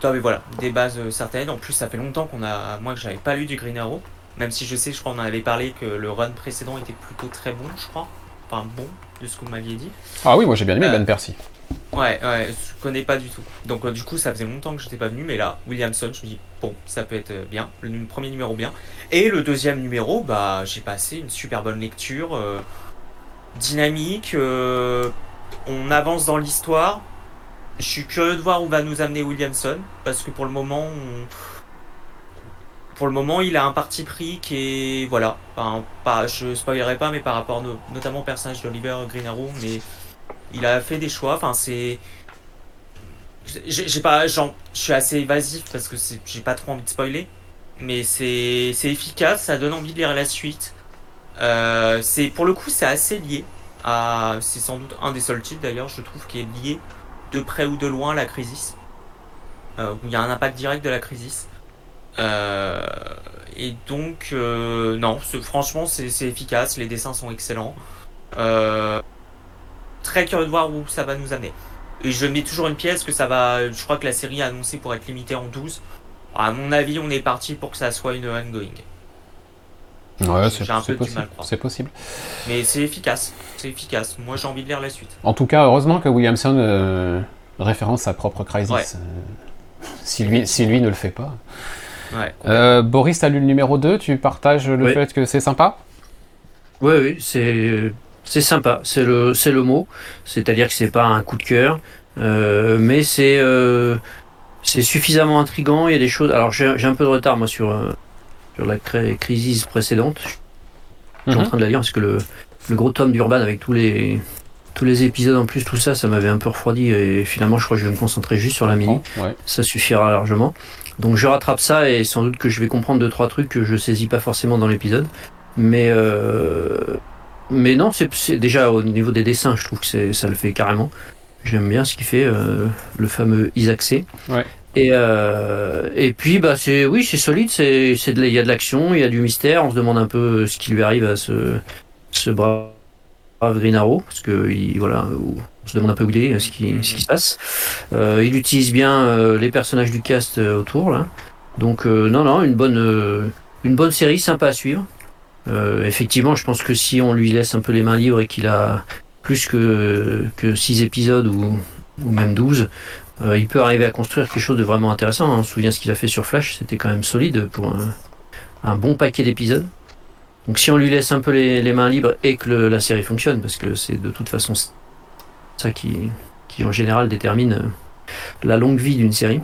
Speaker 3: T'avais voilà, des bases euh, certaines. En plus, ça fait longtemps qu'on a. Moi, que j'avais pas lu du Green Arrow. Même si je sais, je crois qu'on en avait parlé que le run précédent était plutôt très bon, je crois. Enfin, bon, de ce que vous m'aviez dit.
Speaker 1: Ah oui, moi j'ai bien aimé Ben Percy.
Speaker 3: Ouais, ouais, je connais pas du tout. Donc euh, du coup, ça faisait longtemps que j'étais pas venu, mais là, Williamson, je me dis bon, ça peut être euh, bien, le premier numéro bien. Et le deuxième numéro, bah, j'ai passé une super bonne lecture, euh, dynamique. on avance dans l'histoire. Je suis curieux de voir où va nous amener Williamson, parce que pour le moment, pour le moment, il a un parti pris qui est voilà, enfin, pas, je spoilerai pas, mais par rapport notamment au personnage d'Oliver Green Arrow, mais il a fait des choix. Enfin, c'est. J'ai pas. Je suis assez évasif parce que j'ai pas trop envie de spoiler. Mais c'est efficace, ça donne envie de lire la suite. Euh, pour le coup, c'est assez lié à. C'est sans doute un des seuls titres d'ailleurs, je trouve, qui est lié de près ou de loin à la crise. Euh, il y a un impact direct de la crise. Euh, et donc, non, franchement, c'est efficace. Les dessins sont excellents. Très curieux de voir où ça va nous amener. Et je mets toujours une pièce que ça va. Je crois que la série a annoncé pour être limitée en 12. À mon avis, on est parti pour que ça soit une ongoing.
Speaker 1: Ouais, c'est un peu possible. C'est possible.
Speaker 3: Mais c'est efficace. C'est efficace. Moi, j'ai envie de lire la suite.
Speaker 1: En tout cas, heureusement que Williamson euh, référence sa propre Crisis. Euh, si, lui, si lui ne le fait pas. Ouais, euh, Boris, tu as lu le numéro 2. Tu partages le fait que c'est sympa?
Speaker 2: Oui, oui, c'est. C'est sympa, c'est le, c'est le mot. C'est-à-dire que c'est pas un coup de cœur, mais c'est, c'est suffisamment intrigant. Il y a des choses. Alors j'ai, un peu de retard moi sur, sur la crise précédente. Je suis en mhm. train de la lire parce que le, le gros tome d'Urban avec tous les, tous les épisodes en plus, tout ça, ça m'avait un peu refroidi et finalement je crois que je vais me concentrer juste sur la mini. Ça suffira largement. Donc je rattrape ça et sans doute que je vais comprendre deux trois trucs que je saisis pas forcément dans l'épisode. Mais euh, mais non, c'est déjà au niveau des dessins, je trouve que ça le fait carrément. J'aime bien ce qu'il fait, euh, le fameux Isaac C. Ouais. Et, euh, et puis bah c'est oui c'est solide c'est il y a de l'action il y a du mystère on se demande un peu ce qui lui arrive à ce ce brave Green Arrow parce que il, voilà on se demande un peu où il est ce qui ce qui se passe euh, il utilise bien euh, les personnages du cast euh, autour là donc euh, non non une bonne une bonne série sympa à suivre effectivement je pense que si on lui laisse un peu les mains libres et qu'il a plus que que six épisodes ou même 12, euh, il peut arriver à construire quelque chose de vraiment intéressant. Hein. On se souvient ce qu'il a fait sur Flash, c'était quand même solide pour un, bon paquet d'épisodes. Donc si on lui laisse un peu les, mains libres et que la série fonctionne, parce que c'est de toute façon ça qui, en général détermine euh, la longue vie d'une série,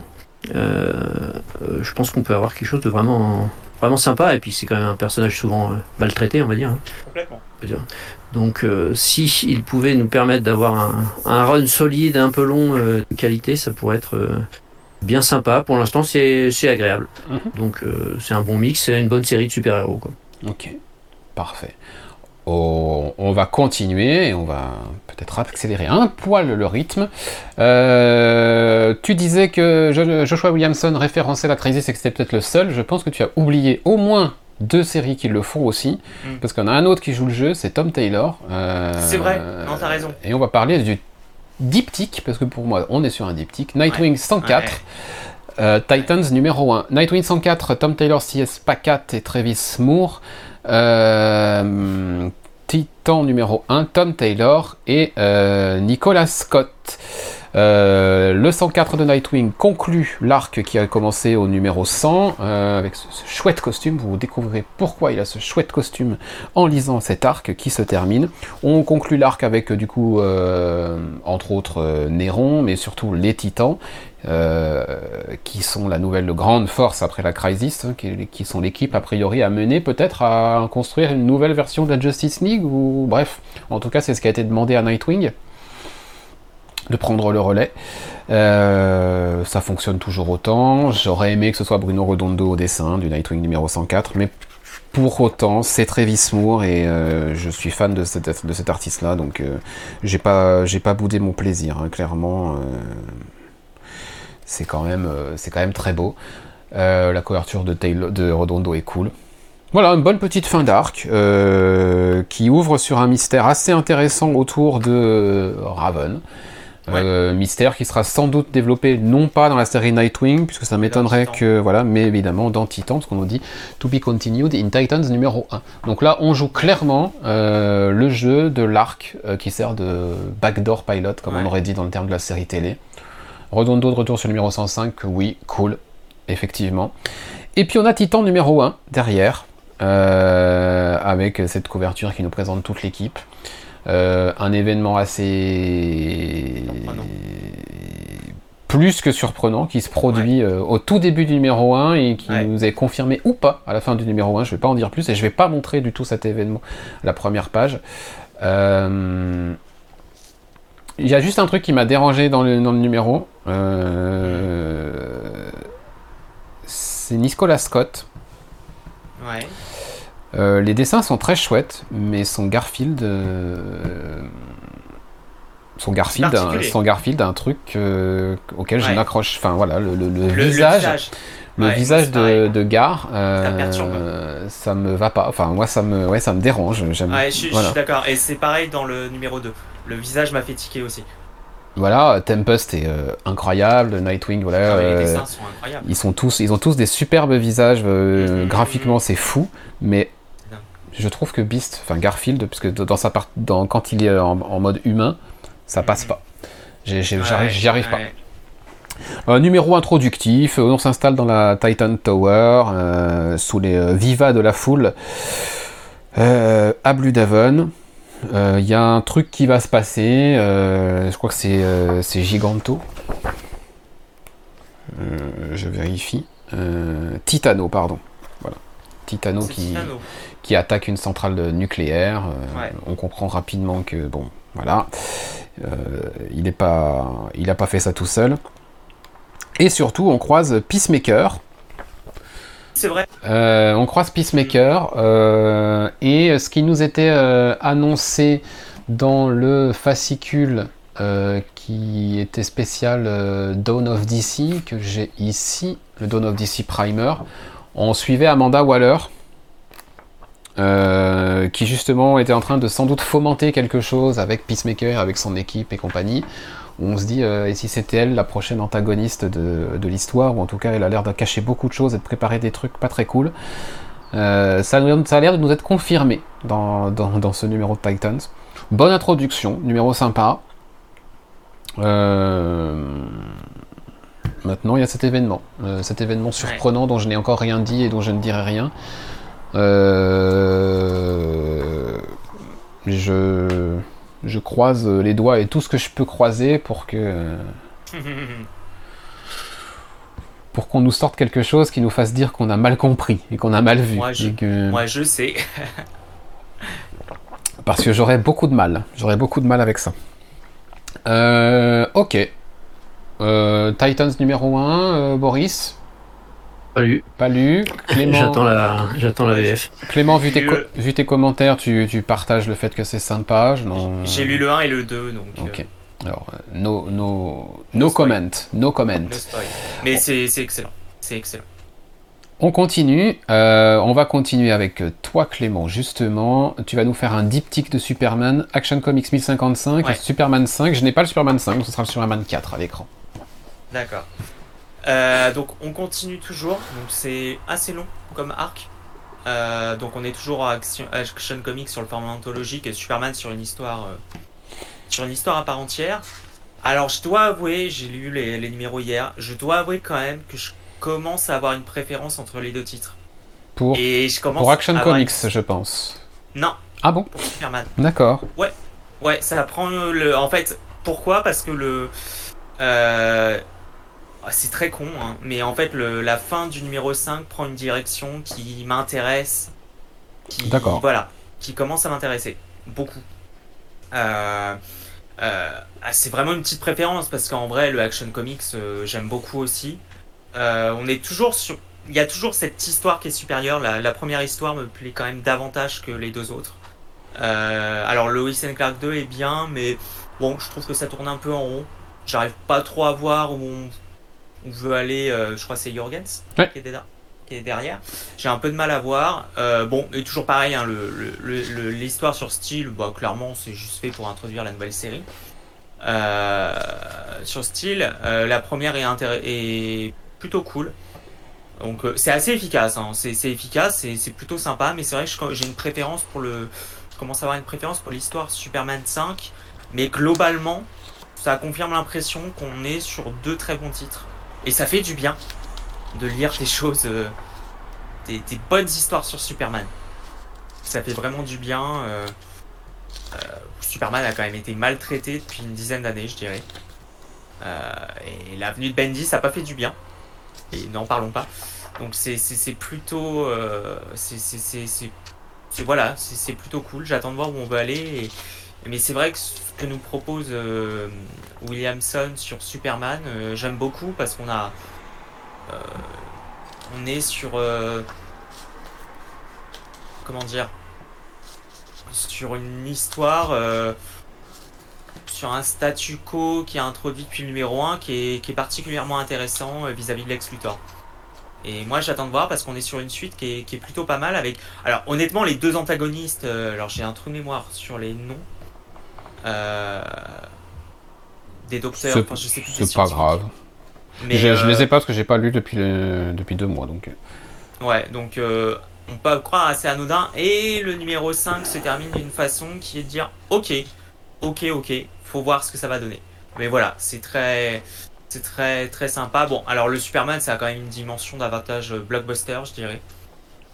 Speaker 2: euh, je pense qu'on peut avoir quelque chose de vraiment, vraiment sympa. Et puis c'est quand même un personnage souvent maltraité, on va dire. Hein. Complètement. Donc euh, si il pouvait nous permettre d'avoir un, run solide, un peu long, euh, de qualité, ça pourrait être euh, bien sympa. Pour l'instant, c'est agréable. Mhm. Donc c'est un bon mix, c'est une bonne série de super-héros.
Speaker 1: Ok, parfait. On va continuer et on va peut-être accélérer un poil le rythme. tu disais que Joshua Williamson référençait la crise et que c'était peut-être le seul. Je pense que tu as oublié au moins deux séries qui le font aussi, mm. parce qu'on a un autre qui joue le jeu, c'est Tom Taylor.
Speaker 3: Euh, c'est vrai, non, t'as raison.
Speaker 1: Et on va parler du diptyque, parce que pour moi, on est sur un diptyque. Nightwing 104, euh, Titans numéro 1. Nightwing 104, Tom Taylor, C.S. Pacat et Travis Moore. Euh, Titan numéro 1, Tom Taylor et Nicolas Scott. Euh, le 104 de Nightwing conclut l'arc qui a commencé au numéro 100 euh, avec ce, chouette costume. Vous découvrirez pourquoi il a ce chouette costume en lisant cet arc qui se termine. On conclut l'arc avec du coup, euh, entre autres, Néron, mais surtout les Titans. qui sont la nouvelle grande force après la Crisis, hein, qui, sont l'équipe a priori à mener peut-être à construire une nouvelle version de la Justice League, ou bref, en tout cas c'est ce qui a été demandé à Nightwing de prendre le relais. Euh, ça fonctionne toujours autant. J'aurais aimé que ce soit Bruno Redondo au dessin du Nightwing numéro 104, mais pour autant, c'est Travis Moore et euh, je suis fan de, cet artiste-là, donc euh, j'ai pas boudé mon plaisir. Hein, clairement, c'est quand même très beau. la couverture de Redondo est cool. Voilà, une bonne petite fin d'arc qui ouvre sur un mystère assez intéressant autour de Raven. Euh, mystère qui sera sans doute développé non pas dans la série Nightwing, puisque ça m'étonnerait que, voilà, mais évidemment dans Titan, parce qu'on nous dit To be continued in Titans numéro 1. Donc là, on joue clairement euh, le jeu de l'arc euh, qui sert de backdoor pilot, comme on aurait dit dans le terme de la série télé. Redondo de retour sur le numéro 105, oui, cool, effectivement. Et puis on a Titan numéro 1 derrière, avec cette couverture qui nous présente toute l'équipe. Euh, un événement assez plus que surprenant qui se produit euh, au tout début du numéro 1 et qui nous est confirmé ou pas à la fin du numéro 1. Je vais pas en dire plus et je vais pas montrer du tout cet événement la première page. Euh, il y a juste un truc qui m'a dérangé dans le, numéro. c'est Nicolas Scott. Ouais. Euh, les dessins sont très chouettes, mais son Garfield. Euh, son Garfield, un, son Garfield un truc euh, auquel je m'accroche. Enfin voilà, le, visage. Le visage de, de Gar, ça, me va pas. Enfin, moi, ça me, ouais, ça me dérange.
Speaker 3: je, suis d'accord. Et c'est pareil dans le numéro 2. Le visage m'a fait tiquer aussi.
Speaker 1: Voilà, Tempest est incroyable, Nightwing, voilà. Ah, les dessins sont incroyables. Ils, sont tous, ils ont tous des superbes visages, mm-hmm. graphiquement c'est fou, mais je trouve que Beast, enfin Garfield, puisque dans sa part, dans, quand il est en, mode humain, ça passe pas. J'y arrive pas. Euh, numéro introductif, on s'installe dans la Titan Tower, euh, sous les euh, vivas de la foule, à Blue Devon. Il y a un truc qui va se passer, je crois que c'est Giganto. je vérifie. Titano, pardon. Voilà. Titano qui, qui attaque une centrale nucléaire. On comprend rapidement que, bon, voilà. il n'a pas, il pas fait ça tout seul. Et surtout, on croise Peacemaker.
Speaker 3: C'est vrai.
Speaker 1: Euh, on croise Peacemaker. Euh, et ce qui nous était euh, annoncé dans le fascicule qui était spécial Dawn of DC, que j'ai ici, le Dawn of DC Primer, on suivait Amanda Waller. Qui justement était en train de sans doute fomenter quelque chose avec Peacemaker, avec son équipe et compagnie on se dit, euh, et si c'était elle la prochaine antagoniste de, l'histoire, ou en tout cas elle a l'air de cacher beaucoup de choses et de préparer des trucs pas très cool. Euh, ça, a l'air de nous être confirmé dans, ce numéro de Titans. Bonne introduction, numéro sympa. Euh, maintenant, il y a cet événement. cet événement surprenant dont je n'ai encore rien dit et dont je ne dirai rien. Je je croise les doigts et tout ce que je peux croiser pour que. pour qu'on nous sorte quelque chose qui nous fasse dire qu'on a mal compris et qu'on a mal vu.
Speaker 3: Moi, je, sais.
Speaker 1: Parce que j'aurais beaucoup de mal. J'aurais beaucoup de mal avec ça. Euh, ok. Euh, Titans numéro 1, euh, Boris
Speaker 2: pas lu.
Speaker 1: Pas lu.
Speaker 2: J'attends la, j'attends la VF.
Speaker 1: Clément, vu tes, vu tes commentaires, tu, tu, partages le fait que c'est sympa.
Speaker 3: J'ai lu le 1 et le 2, donc.
Speaker 1: Ok. Euh, Alors, no, no, no, comment. No comment.
Speaker 3: Mais c'est excellent. C'est excellent.
Speaker 1: On continue. Euh, on va continuer avec toi, Clément. Justement, tu vas nous faire un diptyque de Superman, Action Comics 1055, Superman 5. Je n'ai pas le Superman 5, ce sera le Superman 4 à l'écran.
Speaker 3: D'accord. Euh, donc on continue toujours, donc c'est assez long comme arc. Euh, donc on est toujours à Action, Action Comics sur le format anthologique et Superman sur une histoire euh, sur une histoire à part entière. Alors je dois avouer, j'ai lu les, numéros hier, je dois avouer quand même que je commence à avoir une préférence entre les deux titres.
Speaker 1: Pour, et je commence pour Action Comics, je pense.
Speaker 3: Non.
Speaker 1: Ah bon
Speaker 3: Pour Superman.
Speaker 1: D'accord.
Speaker 3: Ouais. Ouais, ça prend le. En fait, pourquoi? Parce que le. Ah, c'est très con, hein. mais en fait, la fin du numéro 5 prend une direction qui m'intéresse. Qui, Voilà, qui commence à m'intéresser. Beaucoup. Euh, euh, ah, c'est vraiment une petite préférence parce qu'en vrai, le Action Comics, euh, j'aime beaucoup aussi. on est toujours sur. Il y a toujours cette histoire qui est supérieure. La, première histoire me plaît quand même davantage que les deux autres. alors, Lois and Clark 2 est bien, mais bon, je trouve que ça tourne un peu en rond. J'arrive pas trop à voir où on on veut aller, euh, je crois c'est Jorgens qui, est derrière. J'ai un peu de mal à voir. Euh, bon, et toujours pareil, hein, l'histoire sur Steel, bah, clairement, c'est juste fait pour introduire la nouvelle série. Euh, sur Steel, la première est, est plutôt cool. Donc c'est assez efficace, hein. c'est efficace, c'est plutôt sympa, mais c'est vrai que j'ai une préférence pour le... Je commence à avoir une préférence pour l'histoire Superman 5, mais globalement, ça confirme l'impression qu'on est sur deux très bons titres. Et ça fait du bien de lire des choses, euh, des, bonnes histoires sur Superman. Ça fait vraiment du bien. Euh, euh, Superman a quand même été maltraité depuis une dizaine d'années, je dirais. et la venue de Bendy, ça n'a pas fait du bien. Et n'en parlons pas. Donc c'est plutôt. c'est voilà, c'est plutôt cool. J'attends de voir où on veut aller. Mais c'est vrai que ce que nous propose Williamson sur Superman, euh, j'aime beaucoup parce qu'on a. Euh, on est sur. Euh, comment dire Sur une histoire. sur un statu quo qui est introduit depuis le numéro 1 qui est, particulièrement intéressant vis-à-vis de Lex Luthor. Et moi j'attends de voir parce qu'on est sur une suite qui est, plutôt pas mal avec. Alors honnêtement les deux antagonistes, alors j'ai un trou de mémoire sur les noms. Euh, des docteurs.
Speaker 1: C'est sais pas grave. Mais je, ne les ai euh, pas parce que j'ai pas lu depuis, depuis deux mois. Donc.
Speaker 3: Ouais, donc euh, on peut croire assez anodin. Et le numéro 5 se termine d'une façon qui est de dire ok, ok, ok, faut voir ce que ça va donner. Mais voilà, c'est très, c'est très, très sympa. Bon, alors le Superman, ça a quand même une dimension d'avantage blockbuster, je dirais.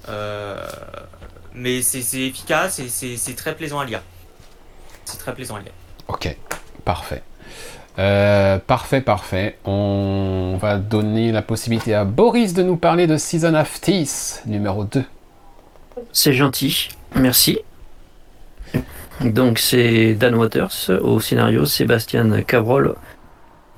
Speaker 3: Euh, mais c'est efficace et c'est très plaisant à lire. C'est très plaisant à lire.
Speaker 1: Ok, parfait. Euh, parfait, parfait. On va donner la possibilité à Boris de nous parler de Season of Teeth, numéro 2.
Speaker 2: C'est gentil, merci. Donc c'est Dan Waters au scénario, Sébastien Cabrol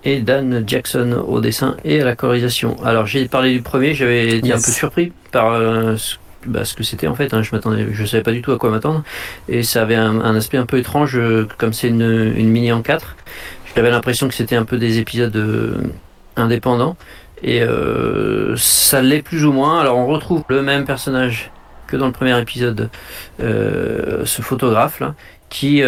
Speaker 2: et Dan Jackson au dessin et à la chorisation. Alors j'ai parlé du premier, j'avais été un peu surpris par euh, bah, ce que c'était en fait. Hein. je m'attendais, je savais pas du tout à quoi m'attendre et ça avait un, aspect un peu étrange, euh, comme c'est une, mini en 4 J'avais l'impression que c'était un peu des épisodes euh, indépendants et ça l'est plus ou moins. Alors on retrouve le même personnage que dans le premier épisode, ce photographe là, qui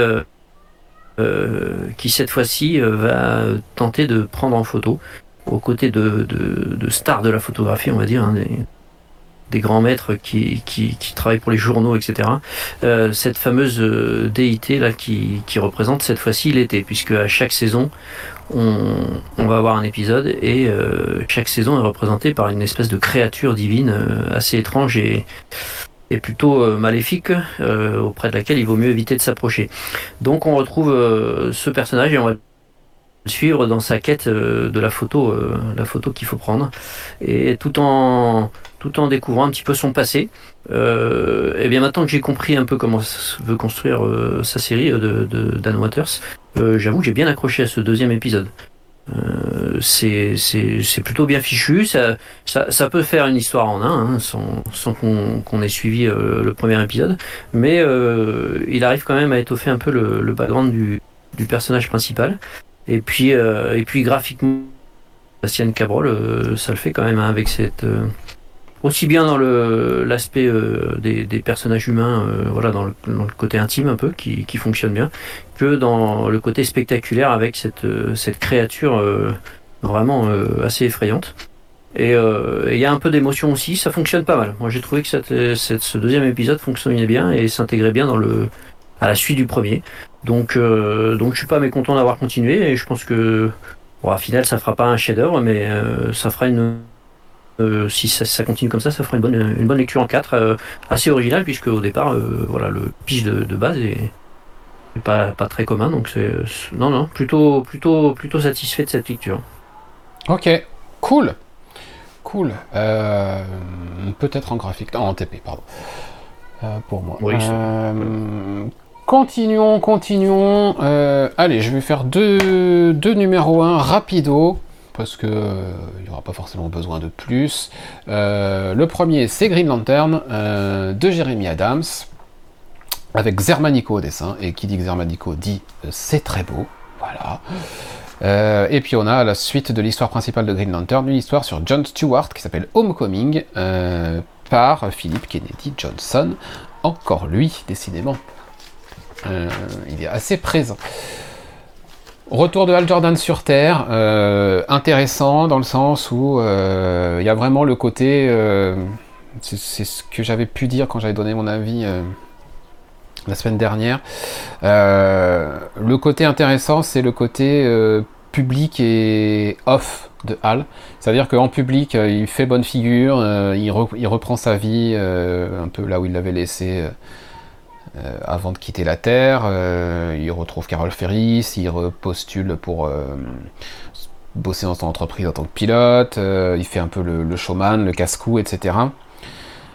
Speaker 2: euh, qui cette fois-ci euh, va tenter de prendre en photo, aux côtés de, de, stars de la photographie, on va dire, hein, grands maîtres qui, qui, travaillent pour les journaux, etc. Euh, cette fameuse déité là qui, qui représente cette fois-ci l'été, puisque à chaque saison, on, on, va avoir un épisode et chaque saison est représentée par une espèce de créature divine assez étrange et est plutôt euh, maléfique, euh, auprès de laquelle il vaut mieux éviter de s'approcher. Donc on retrouve euh, ce personnage et on va le suivre dans sa quête de la photo, la photo qu'il faut prendre, et tout en tout en découvrant un petit peu son passé. et bien maintenant que j'ai compris un peu comment veut construire sa série de, de Dan Waters, j'avoue que j'ai bien accroché à ce deuxième épisode. Euh, c'est plutôt bien fichu. Ça, ça, peut faire une histoire en un, hein, sans, sans qu'on ait suivi euh, le premier épisode. Mais euh, il arrive quand même à étoffer un peu le, le background du, du, personnage principal. Et puis, et puis graphiquement, Bastien Cabrol, ça le fait quand même hein, avec cette aussi bien dans l'aspect euh, des, personnages humains, euh, voilà, dans le, côté intime un peu, qui, fonctionne bien, que dans le côté spectaculaire avec cette, euh, créature vraiment assez effrayante. Et il y a un peu d'émotion aussi, ça fonctionne pas mal. Moi j'ai trouvé que ce deuxième épisode fonctionnait bien et s'intégrait bien dans à la suite du premier. Donc, donc je suis pas mécontent d'avoir continué et je pense que, à final ça fera pas un chef-d'œuvre, mais ça fera une euh, si ça, continue comme ça, ça fera une bonne, une bonne lecture en 4, euh, assez originale, puisque au départ, euh, voilà, le pitch de, base est, pas, pas très commun, donc c'est non non, plutôt plutôt plutôt satisfait de cette lecture.
Speaker 1: Ok, cool, cool. Peut-être en graphique, en TP, pardon. pour moi. continuons, continuons. allez, je vais faire deux, deux numéros 1 rapido parce que euh, il n'y aura pas forcément besoin de plus. Euh, le premier, c'est Green Lantern euh, de Jeremy Adams, avec Zermanico au dessin, et qui dit Zermanico dit c'est très beau, voilà. et puis on a la suite de l'histoire principale de Green Lantern, une histoire sur John Stewart qui s'appelle Homecoming, par Philip Kennedy Johnson, encore lui, décidément. il est assez présent. Retour de Hal Jordan sur Terre, euh, intéressant dans le sens où euh, il y a vraiment le côté, euh, c'est ce que j'avais pu dire quand j'avais donné mon avis la semaine dernière. le côté intéressant, c'est le côté public et off de Hal. C'est-à-dire qu'en public, il fait bonne figure, il, il, reprend sa vie un peu là où il l'avait laissé euh, avant de quitter la Terre. Euh, il retrouve Carol Ferris, il repostule pour euh, bosser dans son entreprise en tant que pilote, il fait un peu le, showman, le casse-cou, etc.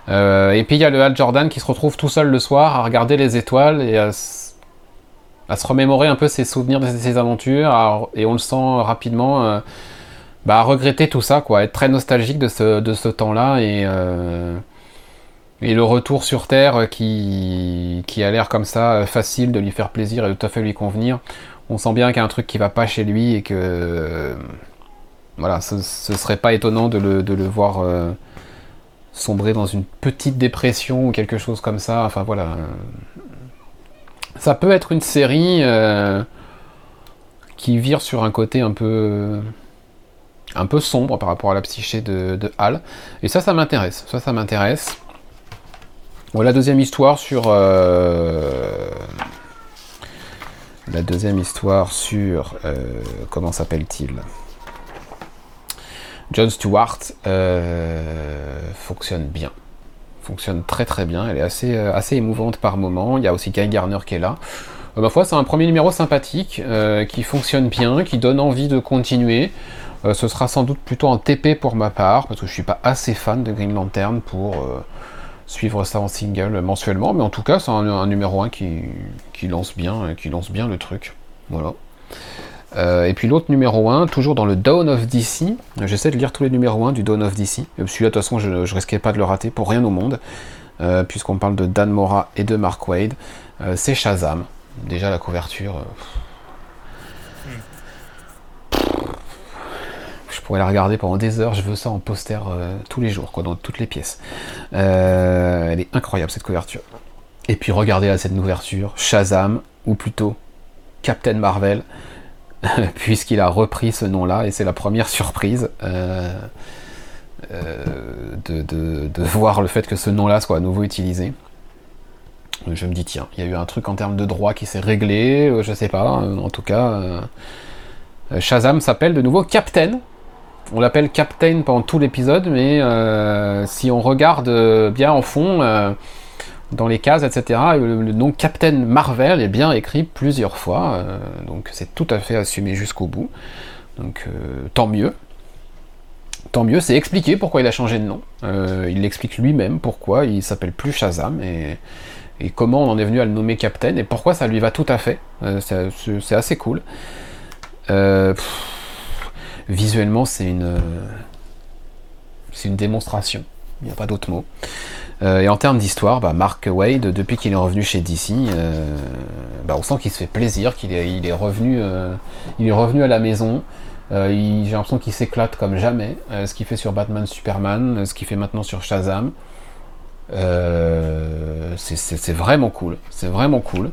Speaker 1: et puis il y a le Hal Jordan qui se retrouve tout seul le soir à regarder les étoiles et à, se remémorer un peu ses souvenirs de ses aventures, et on le sent rapidement bah, regretter tout ça, quoi, être très nostalgique de ce, de ce temps-là et et le retour sur Terre qui, qui a l'air comme ça euh, facile de lui faire plaisir et tout à fait lui convenir. On sent bien qu'il y a un truc qui va pas chez lui et que euh, voilà, ce, ce, serait pas étonnant de le, de le voir euh, sombrer dans une petite dépression ou quelque chose comme ça. Enfin voilà. Ça peut être une série qui vire sur un côté un peu un peu sombre par rapport à la psyché de, de Hal. Et ça, ça m'intéresse. Ça, ça m'intéresse. La deuxième histoire sur. Euh, la deuxième histoire sur. Euh, comment s'appelle-t-il? John Stewart fonctionne bien. Fonctionne très très bien. Elle est assez, assez émouvante par moment. Il y a aussi Guy Garner qui est là. ma foi, c'est un premier numéro sympathique qui fonctionne bien, qui donne envie de continuer. ce sera sans doute plutôt un TP pour ma part, parce que je suis pas assez fan de Green Lantern pour suivre ça en single mensuellement, mais en tout cas, c'est un, numéro 1 qui, lance bien, qui lance bien le truc. Voilà. Euh, et puis l'autre numéro 1, toujours dans le Dawn of DC, j'essaie de lire tous les numéros 1 du Dawn of DC, celui-là de toute façon je, ne risquais pas de le rater pour rien au monde, euh, puisqu'on parle de Dan Mora et de Mark Wade, euh, c'est Shazam, déjà la couverture, pourrais la regarder pendant des heures, je veux ça en poster euh, tous les jours, quoi, dans toutes les pièces. Euh, elle est incroyable cette couverture. Et puis regardez à cette ouverture, Shazam, ou plutôt Captain Marvel, puisqu'il a repris ce nom-là, et c'est la première surprise euh, de, voir le fait que ce nom-là soit à nouveau utilisé. Je me dis, tiens, il y a eu un truc en termes de droit qui s'est réglé, je sais pas, en tout cas. Shazam s'appelle de nouveau Captain, on l'appelle Captain pendant tout l'épisode, mais euh, si on regarde euh, bien en fond, euh, dans les cases, etc., le, nom Captain Marvel est bien écrit plusieurs fois, donc c'est tout à fait assumé jusqu'au bout. Donc tant mieux. Tant mieux, c'est expliqué pourquoi il a changé de nom. il l'explique lui-même pourquoi il s'appelle plus Shazam et, comment on en est venu à le nommer Captain et pourquoi ça lui va tout à fait. c'est assez cool. Visuellement, c'est une, démonstration. Il n'y a pas d'autre mot. Euh, et en termes d'histoire, bah, Mark Wade, depuis qu'il est revenu chez DC, euh, bah, on sent qu'il se fait plaisir, qu'il est, revenu, euh, est revenu à la maison. j'ai l'impression qu'il s'éclate comme jamais. ce qu'il fait sur Batman, Superman, ce qu'il fait maintenant sur Shazam. c'est vraiment cool. C'est vraiment cool.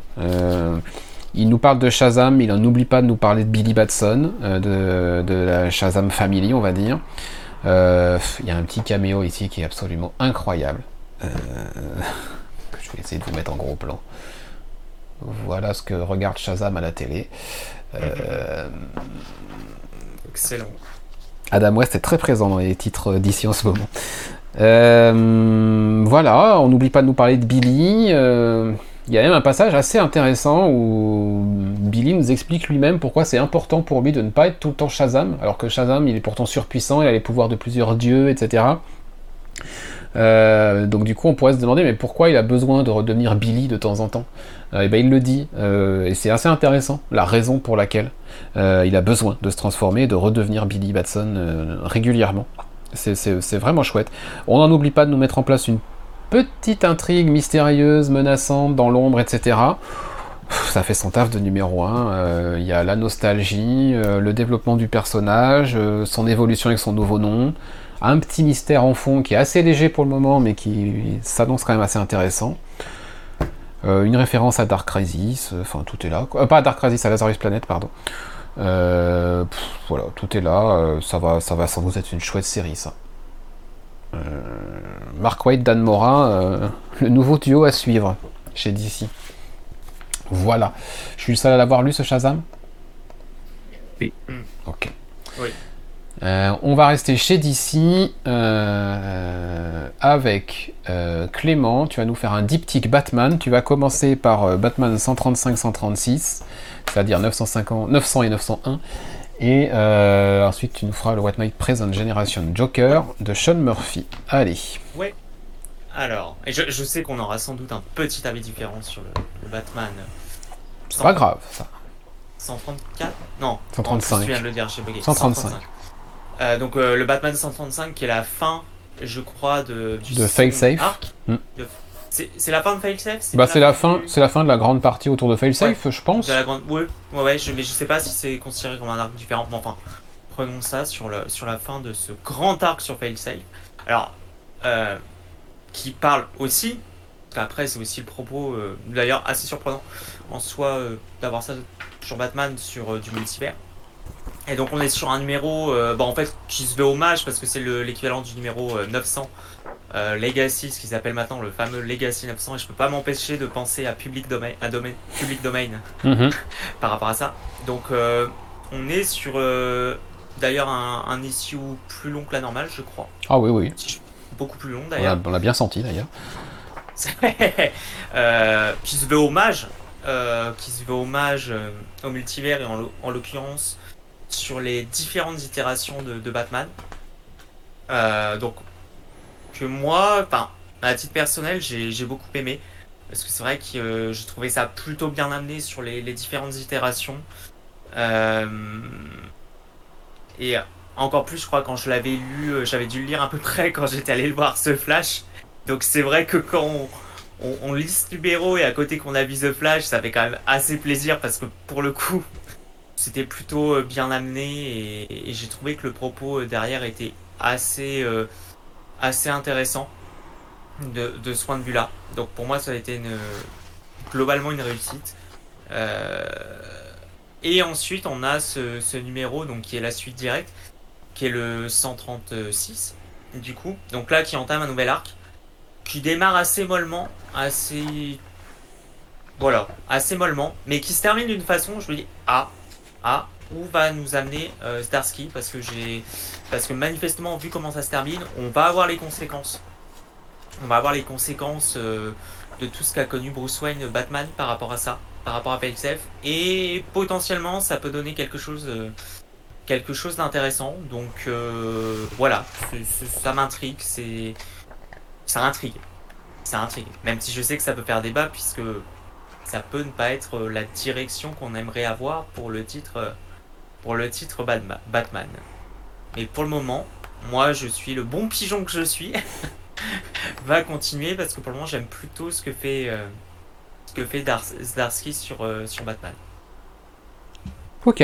Speaker 1: Il nous parle de Shazam, il n'oublie pas de nous parler de Billy Batson, euh, de, la Shazam Family, on va dire. Euh, il y a un petit caméo ici qui est absolument incroyable. Euh, je vais essayer de vous mettre en gros plan. Voilà ce que regarde Shazam à la télé.
Speaker 3: Excellent.
Speaker 1: Adam West est très présent dans les titres d'ici en ce moment. voilà, on n'oublie pas de nous parler de Billy. Il y a même un passage assez intéressant où Billy nous explique lui-même pourquoi c'est important pour lui de ne pas être tout le temps Shazam, alors que Shazam il est pourtant surpuissant, il a les pouvoirs de plusieurs dieux, etc. Euh, donc du coup on pourrait se demander mais pourquoi il a besoin de redevenir Billy de temps en temps? Euh, Et bien il le dit, euh, et c'est assez intéressant, la raison pour laquelle il a besoin de se transformer, de redevenir Billy Batson régulièrement. C'est vraiment chouette. On n'en oublie pas de nous mettre en place une petite intrigue mystérieuse, menaçante, dans l'ombre, etc. Ça fait son taf de numéro 1. Euh, il y a la nostalgie, euh, le développement du personnage, euh, son évolution avec son nouveau nom, un petit mystère en fond qui est assez léger pour le moment, mais qui s'annonce quand même assez intéressant. une référence à Dark Crisis, enfin tout est là. pas à Dark Crisis, à Lazarus Planet, pardon. voilà, tout est là. ça va, ça va sans doute être une chouette série, ça. Euh, Mark White, Dan Mora, euh, le nouveau duo à suivre chez DC. Voilà. Je suis le seul à l'avoir lu ce Shazam?
Speaker 2: Oui.
Speaker 1: Ok. Euh, on va rester chez DC avec Clément. Tu vas nous faire un diptyque Batman. Tu vas commencer par Batman 135-136, c'est-à-dire 900 et 901. Et euh, ensuite, tu nous feras le White Knight Present Generation Joker de Sean Murphy. Allez.
Speaker 3: Ouais. Alors, et je, sais qu'on aura sans doute un petit avis différent sur le, Batman.
Speaker 1: C'est pas grave, ça.
Speaker 3: 134 Non.
Speaker 1: 135.
Speaker 3: Je viens de le dire, j'ai
Speaker 1: 135.
Speaker 3: Euh, donc euh, le Batman 135 qui est la fin, je crois, de,
Speaker 1: du de Failsafe.
Speaker 3: Hmm. C'est la fin de Failsafe
Speaker 1: Bah c'est la fin, c'est la fin de la grande partie autour de Failsafe, je pense.
Speaker 3: De la grande, ouais, ouais, je, mais je sais pas si c'est considéré comme un arc différent. Mais enfin, prenons ça sur le sur la fin de ce grand arc sur Failsafe. Alors, euh, qui parle aussi. Après, c'est aussi le propos, euh, d'ailleurs assez surprenant en soi euh, d'avoir ça sur Batman sur du multivers. Et donc on est sur un numéro, bah, en fait, qui se veut hommage parce que c'est l'équivalent du numéro 900 Legacy, ce qu'ils appellent maintenant le fameux Legacy 900, et je peux pas m'empêcher de penser à Public Domain, à domaine, public domain mhm. par rapport à ça. Donc on est sur d'ailleurs un, un, issue plus long que la normale, je crois.
Speaker 1: Ah oui, oui.
Speaker 3: Beaucoup plus long d'ailleurs.
Speaker 1: On l'a bien senti d'ailleurs.
Speaker 3: euh, qui se veut hommage, euh, qui se veut hommage euh, au multivers et en, l'occurrence sur les différentes itérations de, Batman. Euh, donc que moi, enfin à titre personnel, j'ai beaucoup aimé parce que c'est vrai que je trouvais ça plutôt bien amené sur les, différentes itérations. et encore plus, je crois, quand je l'avais lu, j'avais dû le lire à peu près quand j'étais allé le voir ce Flash. Donc c'est vrai que quand on, lit ce numéro et à côté qu'on a vu The Flash, ça fait quand même assez plaisir parce que pour le coup, c'était plutôt euh, bien amené et, j'ai trouvé que le propos euh, derrière était assez, euh, assez intéressant de, ce point de vue-là. Donc pour moi, ça a été globalement une réussite. et ensuite, on a ce, ce, numéro donc, qui est la suite directe, qui est le 136, du coup. Donc là, qui entame un nouvel arc qui démarre assez mollement, assez. Voilà, assez mollement, mais qui se termine d'une façon, je me dis, ah, ah, où va nous amener euh, Starsky Parce que j'ai. Parce que manifestement, vu comment ça se termine, on va avoir les conséquences. On va avoir les conséquences euh, de tout ce qu'a connu Bruce Wayne, Batman, par rapport à ça, par rapport à PXF. Et potentiellement, ça peut donner quelque chose. Euh, quelque chose d'intéressant. Donc voilà, ça m'intrigue. C'est ça intrigue. Ça intrigue. Même si je sais que ça peut faire débat, puisque ça peut ne pas être la direction qu'on aimerait avoir pour le titre, pour le titre Batman. Mais pour le moment, moi je suis le bon pigeon que je suis. va continuer parce que pour le moment j'aime plutôt ce que fait, euh, ce que fait Zdarsky sur, euh, sur Batman.
Speaker 1: Ok.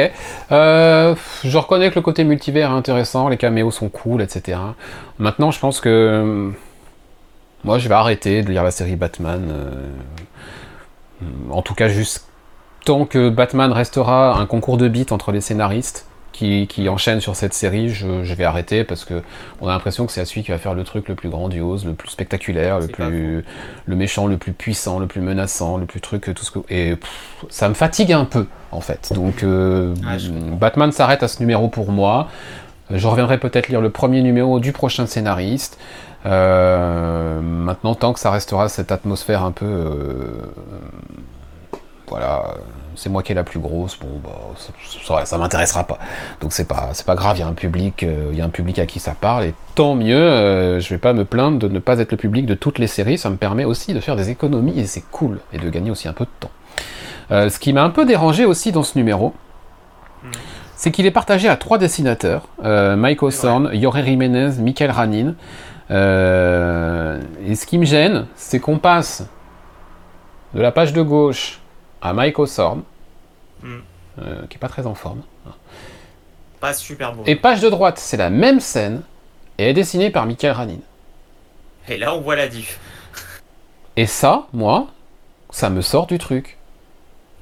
Speaker 1: Euh, je reconnais que le côté multivers est intéressant, les caméos sont cool, etc. Maintenant, je pense que moi, je vais arrêter de lire la série Batman. En tout cas, juste tant que Batman restera un concours de bits entre les scénaristes qui, enchaînent sur cette série, je, vais arrêter parce que on a l'impression que c'est à celui qui va faire le truc le plus grandiose, le plus spectaculaire, le plus le méchant, le plus puissant, le plus menaçant, le plus truc, tout ce que et ça me fatigue un peu en fait. Donc euh, Batman s'arrête à ce numéro pour moi. Je reviendrai peut-être lire le premier numéro du prochain scénariste. Euh, maintenant, tant que ça restera cette atmosphère un peu. Euh, voilà, c'est moi qui est la plus grosse, bon, bah, ça, m'intéressera pas. Donc c'est pas, c'est pas grave, il y a un public, euh, il y a un public à qui ça parle, et tant mieux, je vais pas me plaindre de ne pas être le public de toutes les séries, ça me permet aussi de faire des économies, et c'est cool, et de gagner aussi un peu de temps. ce qui m'a un peu dérangé aussi dans ce numéro, c'est qu'il est partagé à trois dessinateurs, Mike O'Sorn, Yoré Jiménez, Michael Ranin, euh, et ce qui me gêne, c'est qu'on passe de la page de gauche à Mike hmm. euh, qui est pas très en forme.
Speaker 3: Pas super beau.
Speaker 1: Et page de droite, c'est la même scène, et est dessinée par Michael Ranin.
Speaker 3: Et là, on voit la diff.
Speaker 1: Et ça, moi, ça me sort du truc.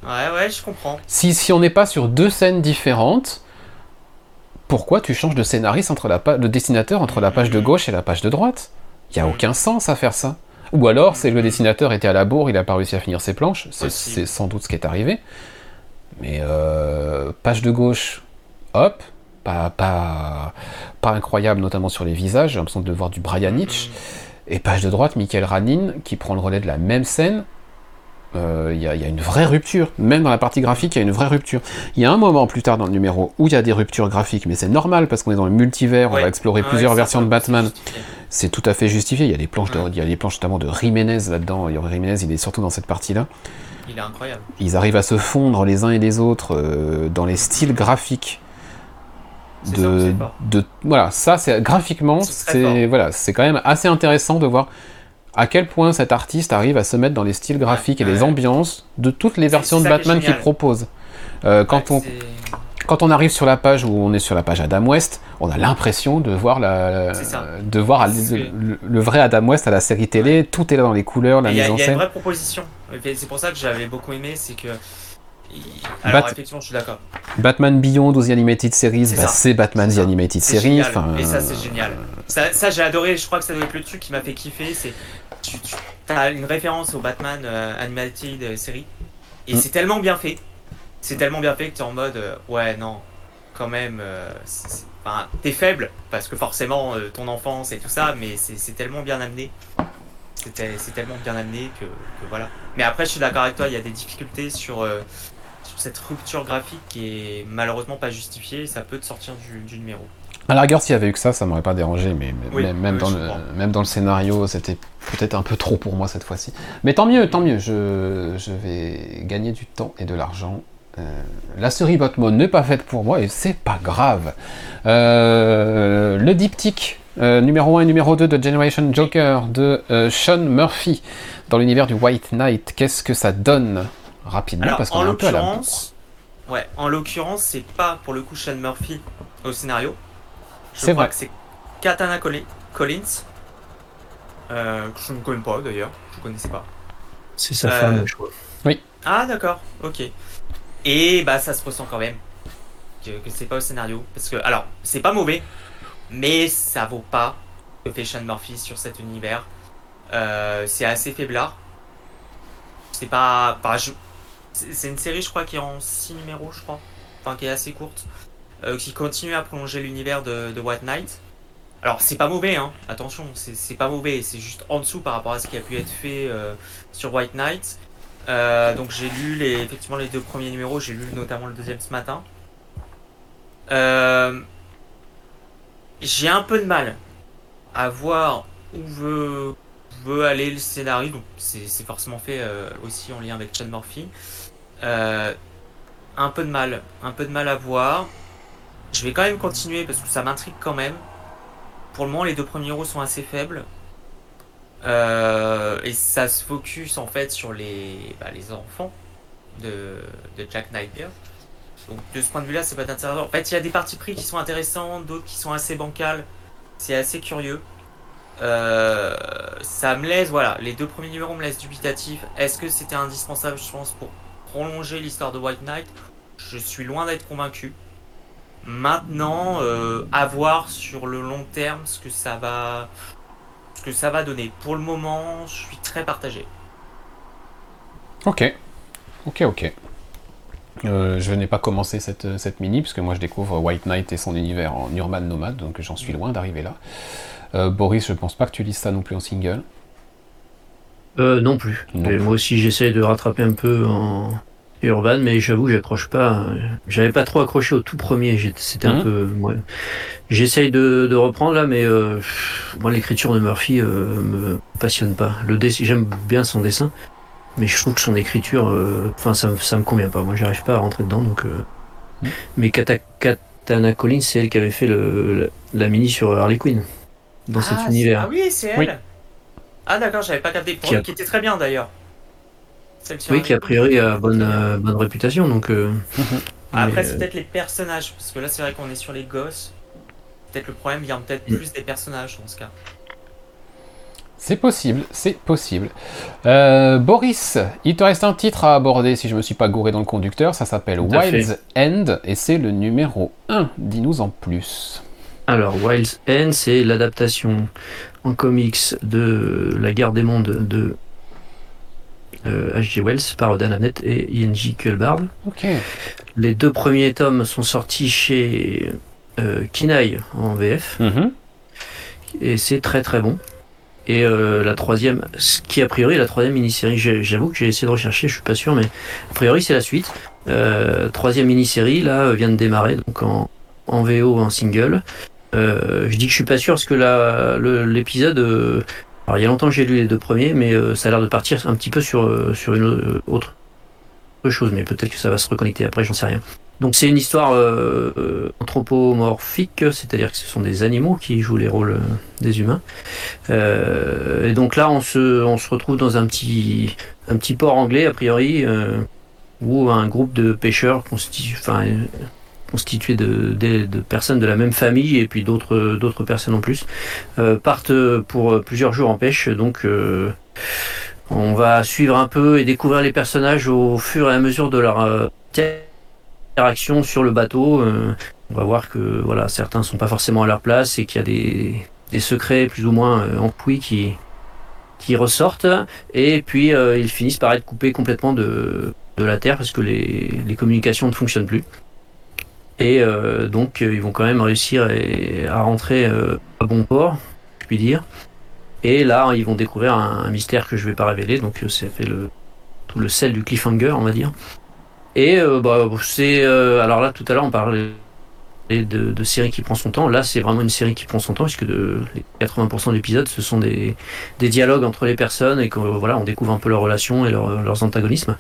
Speaker 3: Ouais, ouais, je comprends.
Speaker 1: Si, si on n'est pas sur deux scènes différentes, pourquoi tu changes de scénariste entre la de dessinateur entre la page de gauche et la page de droite? Il n'y a aucun sens à faire ça. Ou alors, c'est que le dessinateur était à la bourre, il n'a pas réussi à finir ses planches, c'est sans doute ce qui est arrivé. Mais euh, page de gauche, hop, pas, pas, pas incroyable, notamment sur les visages, j'ai l'impression de voir du Brian Hitch. Et page de droite, Michael Ranin, qui prend le relais de la même scène, euh, il y, a une vraie rupture. Même dans la partie graphique, il y a une vraie rupture. Il y a un moment plus tard dans le numéro où il y a des ruptures graphiques, mais c'est normal parce qu'on est dans le multivers, on va explorer plusieurs versions de Batman. C'est tout à fait justifié. Il y a des planches, de, il y a des planches notamment de Jiménez là-dedans. Jiménez, il est surtout dans cette partie-là.
Speaker 3: Il est incroyable.
Speaker 1: Ils arrivent à se fondre les uns et les autres euh, dans les styles graphiques. De, de, voilà, ça c'est graphiquement, c'est voilà, c'est quand même assez intéressant de voir à quel point cet artiste arrive à se mettre dans les styles graphiques et les ambiances de toutes les versions de Batman qu'il propose. Euh, quand, on, quand on arrive sur la page où on est sur la page Adam West, on a l'impression de voir, la, de voir le, vrai Adam West à la série télé, tout est là dans les couleurs, la mise en scène. Il y
Speaker 3: a une vraie proposition. C'est pour ça que j'avais beaucoup aimé, c'est que Alors, effectivement, je suis d'accord.
Speaker 1: Batman Beyond ou The Animated Series, bah, c'est Batman The Animated Series.
Speaker 3: Et ça, c'est génial. Ça, j'ai adoré. Je crois que ça doit être le truc qui m'a fait kiffer. C'est tu, as une référence au Batman euh, Animated Series. Et mm. c'est tellement bien fait. C'est tellement bien fait que tu es en mode euh, ouais, non, quand même. Euh, t'es faible parce que forcément ton enfance et tout ça, mais c'est tellement bien amené. C'est tellement bien amené que, voilà. Mais après, je suis d'accord avec toi, il y a des difficultés sur, cette rupture graphique qui est malheureusement pas justifiée. Ça peut te sortir du, numéro.
Speaker 1: À la rigueur, s'il y avait eu que ça, ça m'aurait pas dérangé, mais, même, dans le, même dans le scénario, c'était peut-être un peu trop pour moi cette fois-ci. Mais tant mieux, tant mieux, je, je vais gagner du temps et de l'argent. Euh, la série Batman n'est pas faite pour moi et c'est pas grave. Euh, le diptyque euh, numéro 1 et numéro 2 de Generation Joker de Sean Murphy dans l'univers du White Knight, qu'est-ce que ça donne rapidement
Speaker 3: parce qu'on est un peu à la Ouais, en l'occurrence, c'est pas pour le coup Sean Murphy au scénario. Je crois que c'est Katana Collins. Euh, que je ne connais pas d'ailleurs, je ne connaissais pas.
Speaker 2: C'est sa femme, euh, je crois.
Speaker 1: Oui.
Speaker 3: Ah d'accord, ok. Et bah ça se ressent quand même que, c'est pas au scénario. Parce que, alors, c'est pas mauvais, mais ça vaut pas que fait Sean Murphy sur cet univers. Euh, c'est assez faiblard. C'est pas. c'est une série, je crois, qui est en 6 numéros, je crois. Enfin, qui est assez courte. Euh, qui continue à prolonger l'univers de, White Knight. Alors, c'est pas mauvais, hein. Attention, c'est pas mauvais. C'est juste en dessous par rapport à ce qui a pu être fait euh, sur White Knight. Euh, donc, j'ai lu les, effectivement les deux premiers numéros. J'ai lu notamment le deuxième ce matin. j'ai un peu de mal à voir où veut aller le scénario, donc c'est forcément fait aussi en lien avec Chad Murphy. Un peu de mal, un peu de mal à voir. Je vais quand même continuer parce que ça m'intrigue quand même. Pour le moment, les deux premiers euros sont assez faibles. Euh, et ça se focus en fait sur les, bah, les enfants de, de Jack Napier. Donc de ce point de vue-là, c'est pas intéressant. En fait, il y a des parties pris qui sont intéressants, d'autres qui sont assez bancales. C'est assez curieux. Euh, ça me laisse, voilà, les deux premiers numéros me laissent dubitatif. Est-ce que c'était indispensable, je pense, pour prolonger l'histoire de White Knight? Je suis loin d'être convaincu. Maintenant, euh, à voir sur le long terme ce que ça va, ce que ça va donner. Pour le moment, je suis très partagé.
Speaker 1: Ok, ok, ok. Euh, je n'ai pas commencé cette, cette mini, puisque moi je découvre White Knight et son univers en urban nomade, donc j'en suis loin d'arriver là. Euh, Boris, je pense pas que tu lises ça non plus en single.
Speaker 2: Euh, non plus. Moi aussi, j'essaie de rattraper un peu en urban, mais j'avoue, j'accroche pas. J'avais pas trop accroché au tout premier. C'était un mhm. peu. J'essaye de, reprendre là, mais euh, moi, l'écriture de Murphy me passionne pas. Le j'aime bien son dessin, mais je trouve que son écriture, enfin, ça, ça me convient pas. Moi, j'arrive pas à rentrer dedans, donc. Mhm. Mais Katana Collins, c'est elle qui avait fait le, la mini sur Harley Quinn dans cet
Speaker 3: ah,
Speaker 2: univers.
Speaker 3: Ah oui, c'est elle. Ah d'accord, j'avais pas capté. Pour qui, qui était très bien d'ailleurs.
Speaker 2: Oui, qui a priori a bonne, euh, bonne réputation. Donc, euh,
Speaker 3: Après, c'est euh, peut-être les personnages, parce que là, c'est vrai qu'on est sur les gosses. Peut-être le problème vient peut-être mm. plus des personnages dans ce cas.
Speaker 1: C'est possible, c'est possible. Boris, il te reste un titre à aborder si je me suis pas gouré dans le conducteur. Ça s'appelle Wild's End et c'est le numéro 1. Dis-nous en plus.
Speaker 2: Alors, Wild's End, c'est l'adaptation en comics de La guerre des mondes de H.G. Euh, Wells par Dan Abnett et Ian.J. Kuelbard. Les deux premiers tomes sont sortis chez euh, Kinaï en VF. Mhm. Et c'est très très bon. Et euh, la troisième, ce qui a priori la troisième mini-série, j'avoue que j'ai essayé de rechercher, je suis pas sûr, mais a priori c'est la suite. troisième mini-série, là, vient de démarrer, donc en, en VO, en single. Euh, je dis que je suis pas sûr parce que l'épisode. Euh, alors il y a longtemps que j'ai lu les deux premiers, mais euh, ça a l'air de partir un petit peu sur, sur une autre chose, mais peut-être que ça va se reconnecter après, j'en sais rien. Donc c'est une histoire anthropomorphique, c'est-à-dire que ce sont des animaux qui jouent les rôles des humains. et donc là, on se, on se retrouve dans un petit, un petit port anglais, a priori, où un groupe de pêcheurs constitue, enfin, constitué de, de, personnes de la même famille et puis d'autres d'autres personnes en plus euh, partent pour plusieurs jours en pêche. Donc euh, on va suivre un peu et découvrir les personnages au fur et à mesure de leur euh, interactions sur le bateau. on va voir que voilà, certains sont pas forcément à leur place et qu'il y a des, des secrets plus ou moins enfouis qui, qui ressortent et puis ils finissent par être coupés complètement de, de la Terre parce que les, les communications ne fonctionnent plus. Et euh, donc ils vont quand même réussir à, rentrer euh, à bon port, je puis dire. Et là, ils vont découvrir un, mystère que je vais pas révéler, donc ça fait le, tout le sel du cliffhanger, on va dire. Et euh, bah, c'est alors là tout à l'heure on parlait de, de série qui prend son temps. Là, c'est vraiment une série qui prend son temps, puisque de, les 80% d'épisodes, ce sont des, des, dialogues entre les personnes et que voilà, on découvre un peu leurs relations et leurs antagonismes.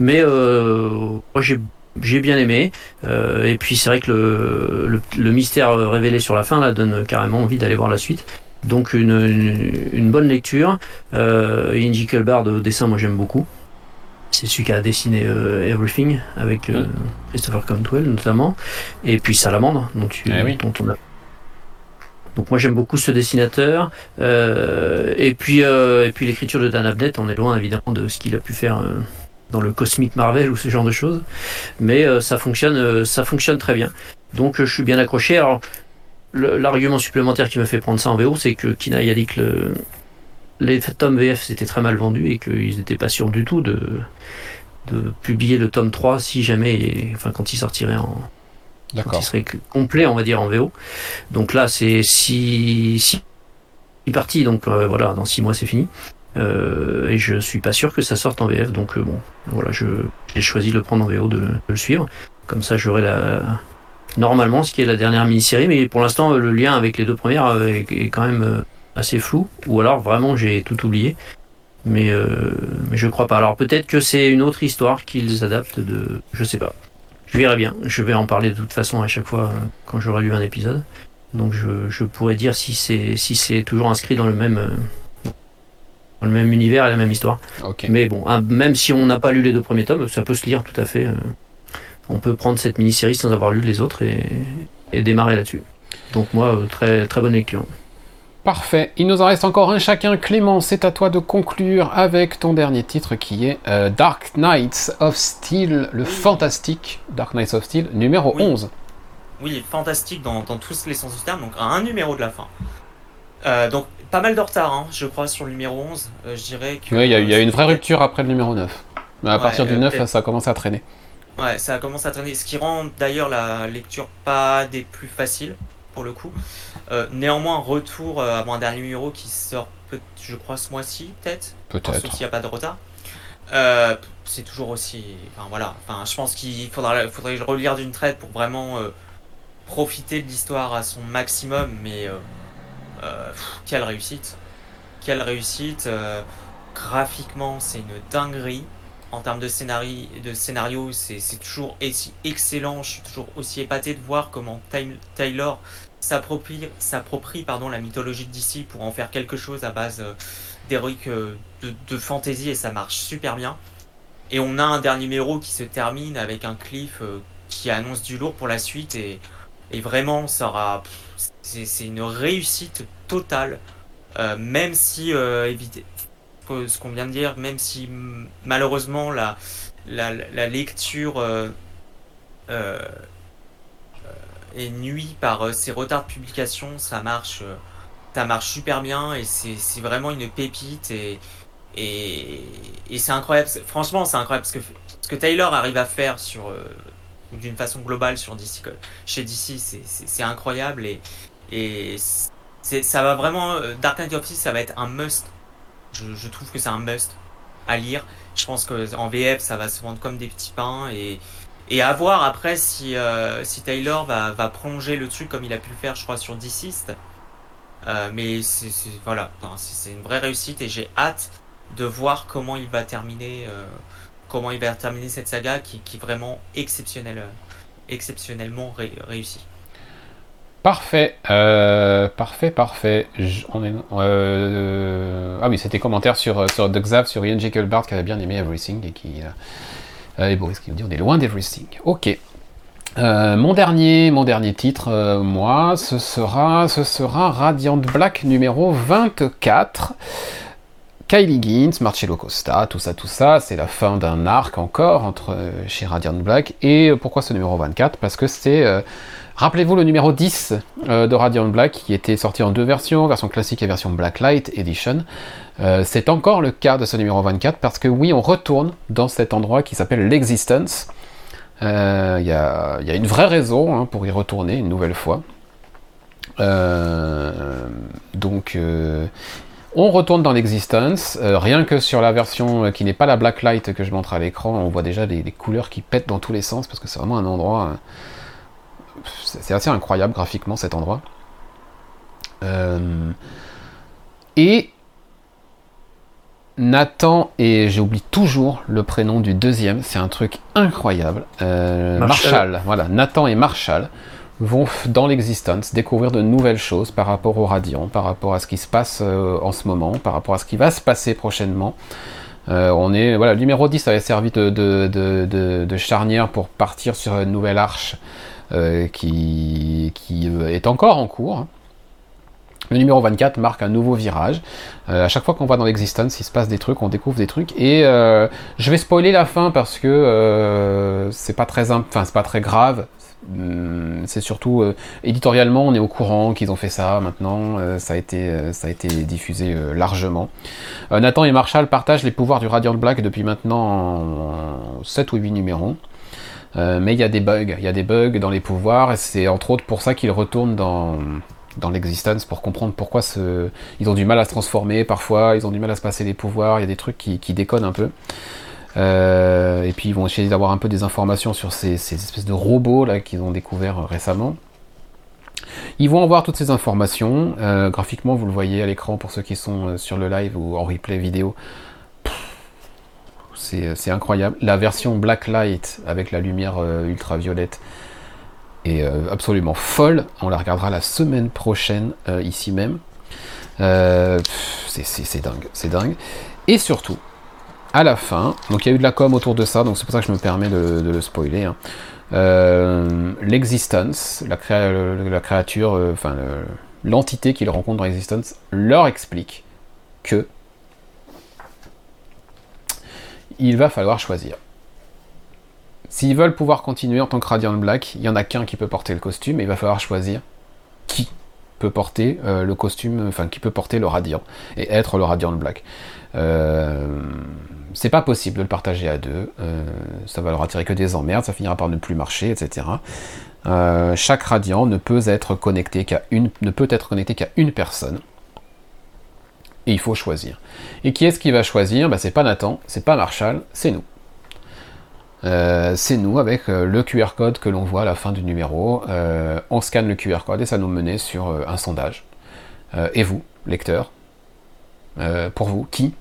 Speaker 2: Mais euh, moi, j'ai j'ai bien aimé. Euh, et puis c'est vrai que le, le, mystère révélé sur la fin là donne carrément envie d'aller voir la suite. Donc une, une, bonne lecture. Euh, Indy Kelbard au dessin, moi j'aime beaucoup. C'est celui qui a dessiné euh, Everything avec euh, Christopher Cantwell notamment. Et puis Salamandre, donc,
Speaker 1: eh oui.
Speaker 2: dont on a donc moi j'aime beaucoup ce dessinateur. Euh, et puis et puis l'écriture de Dan Abnett, on est loin évidemment de ce qu'il a pu faire dans le Cosmic Marvel ou ce genre de choses, mais ça fonctionne ça fonctionne très bien. Donc je suis bien accroché. Alors l'argument supplémentaire qui me fait prendre ça en VO, c'est que Kina Yalik, le, les tomes VF c'était très mal vendu et qu'ils n'étaient pas sûrs du tout de, de publier le tome 3 si jamais, enfin quand il sortirait en. Quand il serait complet, on va dire, en VO. Donc là, c'est si, si parti, donc euh, voilà, dans 6 mois c'est fini. Euh, et je suis pas sûr que ça sorte en VF, donc euh, bon, voilà, j'ai choisi de le prendre en VO, de, le suivre. Comme ça, j'aurai la, normalement ce qui est la dernière mini-série, mais pour l'instant, le lien avec les deux premières est, est quand même assez flou, ou alors vraiment j'ai tout oublié. Mais, euh, mais je crois pas. Alors peut-être que c'est une autre histoire qu'ils adaptent de. Je sais pas. Je verrai bien. Je vais en parler de toute façon à chaque fois euh, quand j'aurai lu un épisode. Donc je, je pourrais dire si c'est si c'est toujours inscrit dans le même euh, dans le même univers et la même histoire. Mais bon, hein, même si on n'a pas lu les deux premiers tomes, ça peut se lire tout à fait. on peut prendre cette mini-série sans avoir lu les autres et, et démarrer là-dessus. Donc moi, très très bonne lecture.
Speaker 1: Parfait. Il nous en reste encore un chacun. Clément, c'est à toi de conclure avec ton dernier titre qui est euh, Dark Knights of Steel, le fantastique Dark Knights of Steel, numéro 11.
Speaker 3: Oui, fantastique dans, tous les sens du terme, donc un numéro de la fin. Euh, donc pas mal de retard, hein, je crois, sur le numéro 11. Euh, je dirais que.
Speaker 1: Oui, il y, a une vraie rupture après le numéro 9. Mais à partir du 9, ça a commencé à traîner.
Speaker 3: Ouais, ça a commencé à traîner. Ce qui rend d'ailleurs la lecture pas des plus faciles pour le coup. Euh, néanmoins, retour euh, à mon dernier numéro qui sort, je crois, ce mois-ci, peut-être.
Speaker 1: Peut-être.
Speaker 3: S'il n'y a pas de retard. Euh, c'est toujours aussi. Enfin voilà. Enfin, je pense qu'il faudra, faudrait relire d'une traite pour vraiment profiter de l'histoire à son maximum. Mais quelle réussite! Quelle réussite! graphiquement, c'est une dinguerie. En termes de scénario, de scénario c'est toujours excellent. Je suis toujours aussi épaté de voir comment Taylor s'approprie la mythologie DC pour en faire quelque chose à base euh, d'héroïque euh, de, fantasy et ça marche super bien. Et on a un dernier numéro qui se termine avec un cliff euh, qui annonce du lourd pour la suite et, et vraiment ça aura c'est une réussite totale même si éviter ce qu'on vient de dire même si malheureusement la, la, lecture et nuit par euh, ces retards de publication, ça marche, euh, ça marche super bien et c'est vraiment une pépite et, et, et c'est incroyable. Franchement, c'est incroyable parce que ce que Taylor arrive à faire sur euh, d'une façon globale sur DC, chez DC, c'est incroyable et, ça va vraiment. Dark Knight of ça va être un must. Je, trouve que c'est un must à lire. Je pense qu'en VF, ça va se vendre comme des petits pains et, à voir après si, euh, si Taylor va, prolonger le truc comme il a pu le faire, je crois, sur Deceased. Euh, mais voilà, c'est une vraie réussite et j'ai hâte de voir comment il va terminer, euh, comment il va terminer cette saga qui, qui est vraiment exceptionnelle, exceptionnellement réussie.
Speaker 1: Parfait, parfait, parfait. on est, ah oui, c'était commentaire sur, sur Xav, sur Ian Jekyll-Bart qui avait bien aimé Everything et qui, euh, et Boris qui nous dit on est loin d'Everything. Ok. Euh, mon dernier, mon dernier titre, euh, moi, ce sera, ce sera Radiant Black numéro 24. Kylie Gins, Marcello Costa, tout ça, tout ça, c'est la fin d'un arc encore entre chez Radiant Black. Et pourquoi ce numéro 24 Parce que c'est Rappelez-vous le numéro 10 euh, de Radiant Black qui était sorti en deux versions, version classique et version Blacklight Edition. Euh, c'est encore le cas de ce numéro 24 parce que oui, on retourne dans cet endroit qui s'appelle l'Existence. Il euh, y, a une vraie raison hein, pour y retourner une nouvelle fois. donc, on retourne dans l'existence. rien que sur la version qui n'est pas la Blacklight que je montre à l'écran, on voit déjà des, couleurs qui pètent dans tous les sens parce que c'est vraiment un endroit c'est assez incroyable graphiquement cet endroit. Euh, et Nathan, et j'oublie toujours le prénom du deuxième, c'est un truc incroyable. Euh, Marshall. voilà, Nathan et Marshall vont dans l'existence découvrir de nouvelles choses par rapport au Radiant, par rapport à ce qui se passe euh, en ce moment, par rapport à ce qui va se passer prochainement. on est, voilà, le numéro 10 avait servi de, charnière pour partir sur une nouvelle arche euh, qui, euh, est encore en cours. Le numéro 24 marque un nouveau virage. Euh, à chaque fois qu'on va dans l'existence, il se passe des trucs, on découvre des trucs. Et je vais spoiler la fin parce que c'est pas très, enfin c'est pas très grave. Hum, c'est surtout éditorialement, on est au courant qu'ils ont fait ça. Maintenant, ça a été, ça a été diffusé largement. Nathan et Marshall partagent les pouvoirs du Radiant Black depuis maintenant 7 ou 8 numéros. Euh, mais il y a des bugs, il y a des bugs dans les pouvoirs, et c'est entre autres pour ça qu'ils retournent dans, l'existence, pour comprendre pourquoi ils ont du mal à se transformer parfois, ils ont du mal à se passer les pouvoirs, il y a des trucs qui, qui déconnent un peu. Euh, et puis ils vont essayer d'avoir un peu des informations sur ces, ces espèces de robots là qu'ils ont découvert récemment. Ils vont avoir toutes ces informations. Euh, graphiquement, vous le voyez à l'écran pour ceux qui sont sur le live ou en replay vidéo. Euh, c'est incroyable. La version Blacklight avec la lumière euh, ultraviolette est euh, absolument folle. On la regardera la semaine prochaine ici même. c'est dingue, c'est dingue. Et surtout, à la fin, donc il y a eu de la com autour de ça, donc c'est pour ça que je me permets de, le spoiler. Hein. L'existence, la, la, créature, enfin l'entité qu'ils rencontrent dans l'existence, leur explique que il va falloir choisir. S'ils veulent pouvoir continuer en tant que Radiant Black, il n'y en a qu'un qui peut porter le costume, et il va falloir choisir qui peut porter euh, le costume, enfin qui peut porter le Radiant, et être le Radiant Black. Euh, c'est pas possible de le partager à deux, euh, ça va leur attirer que des emmerdes, ça finira par ne plus marcher, etc. chaque Radiant ne peut être connecté qu'à une, ne peut être connecté qu'à une personne et il faut choisir. Et qui est-ce qui va choisir? Bah, C'est pas Nathan, c'est pas Marshall, c'est nous. Euh, c'est nous avec euh, le QR code que l'on voit à la fin du numéro. Euh, on scanne le QR code et ça nous menait sur un sondage. et vous, lecteur, pour vous, qui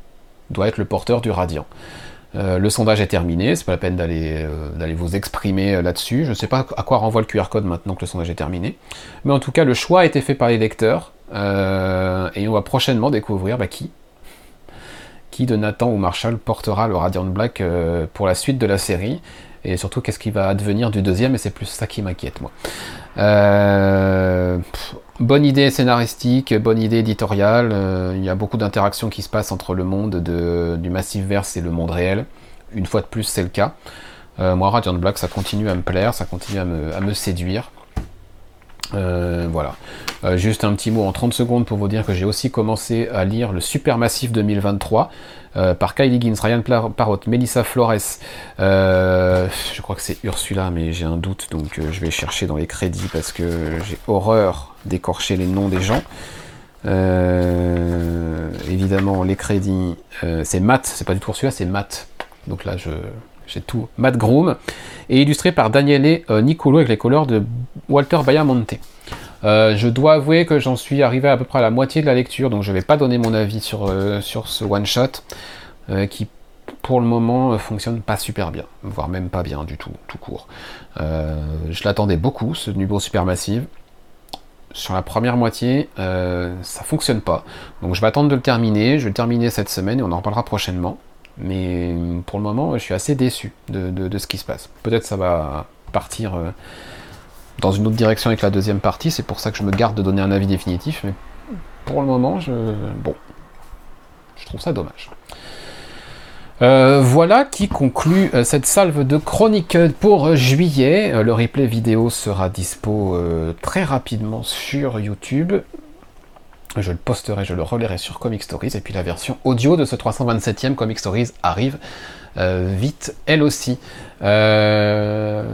Speaker 1: doit être le porteur du radiant le sondage est terminé, c'est pas la peine d'aller d'aller vous exprimer là-dessus. Je ne sais pas à quoi renvoie le QR code maintenant que le sondage est terminé. Mais en tout cas, le choix a été fait par les lecteurs. Euh, et on va prochainement découvrir bah, qui qui de Nathan ou Marshall portera le Radiant Black euh, pour la suite de la série et surtout qu'est-ce qui va advenir du deuxième? Et c'est plus ça qui m'inquiète moi. Euh, bonne idée scénaristique, bonne idée éditoriale, il y a beaucoup d'interactions qui se passent entre le monde de, du Massive Verse et le monde réel. Une fois de plus c'est le cas. moi Radiant Black ça continue à me plaire, ça continue à me séduire. Euh, voilà. Euh, juste un petit mot en 30 secondes pour vous dire que j'ai aussi commencé à lire le Supermassif 2023 euh, par Kylie Higgins, Ryan Parrot, Melissa Flores. je crois que c'est Ursula, mais j'ai un doute, donc je vais chercher dans les crédits parce que j'ai horreur d'écorcher les noms des gens. évidemment, les crédits, c'est Matt, c'est pas du tout Ursula, c'est Matt. Donc là, je, j'ai tout. Matt Groom. Et illustré par Daniele euh, Nicolo avec les couleurs de Walter Bayamonte. Euh, je dois avouer que j'en suis arrivé à peu près à la moitié de la lecture, donc je ne vais pas donner mon avis sur, euh, sur ce one-shot, qui pour le moment fonctionne pas super bien, voire même pas bien du tout, tout court. je l'attendais beaucoup, ce super Supermassive. Sur la première moitié, ça fonctionne pas. Donc je vais attendre de le terminer, je vais le terminer cette semaine et on en reparlera prochainement. Mais pour le moment, je suis assez déçu de, ce qui se passe. Peut-être ça va partir euh, dans une autre direction avec la deuxième partie, c'est pour ça que je me garde de donner un avis définitif, mais pour le moment, je. Bon. Je trouve ça dommage. Euh, voilà qui conclut euh, cette salve de chronique pour juillet. Le replay vidéo sera dispo très rapidement sur YouTube. Je le posterai, je le relayerai sur Comic Stories. Et puis la version audio de ce 327e Comic Stories arrive vite, elle aussi. messieurs,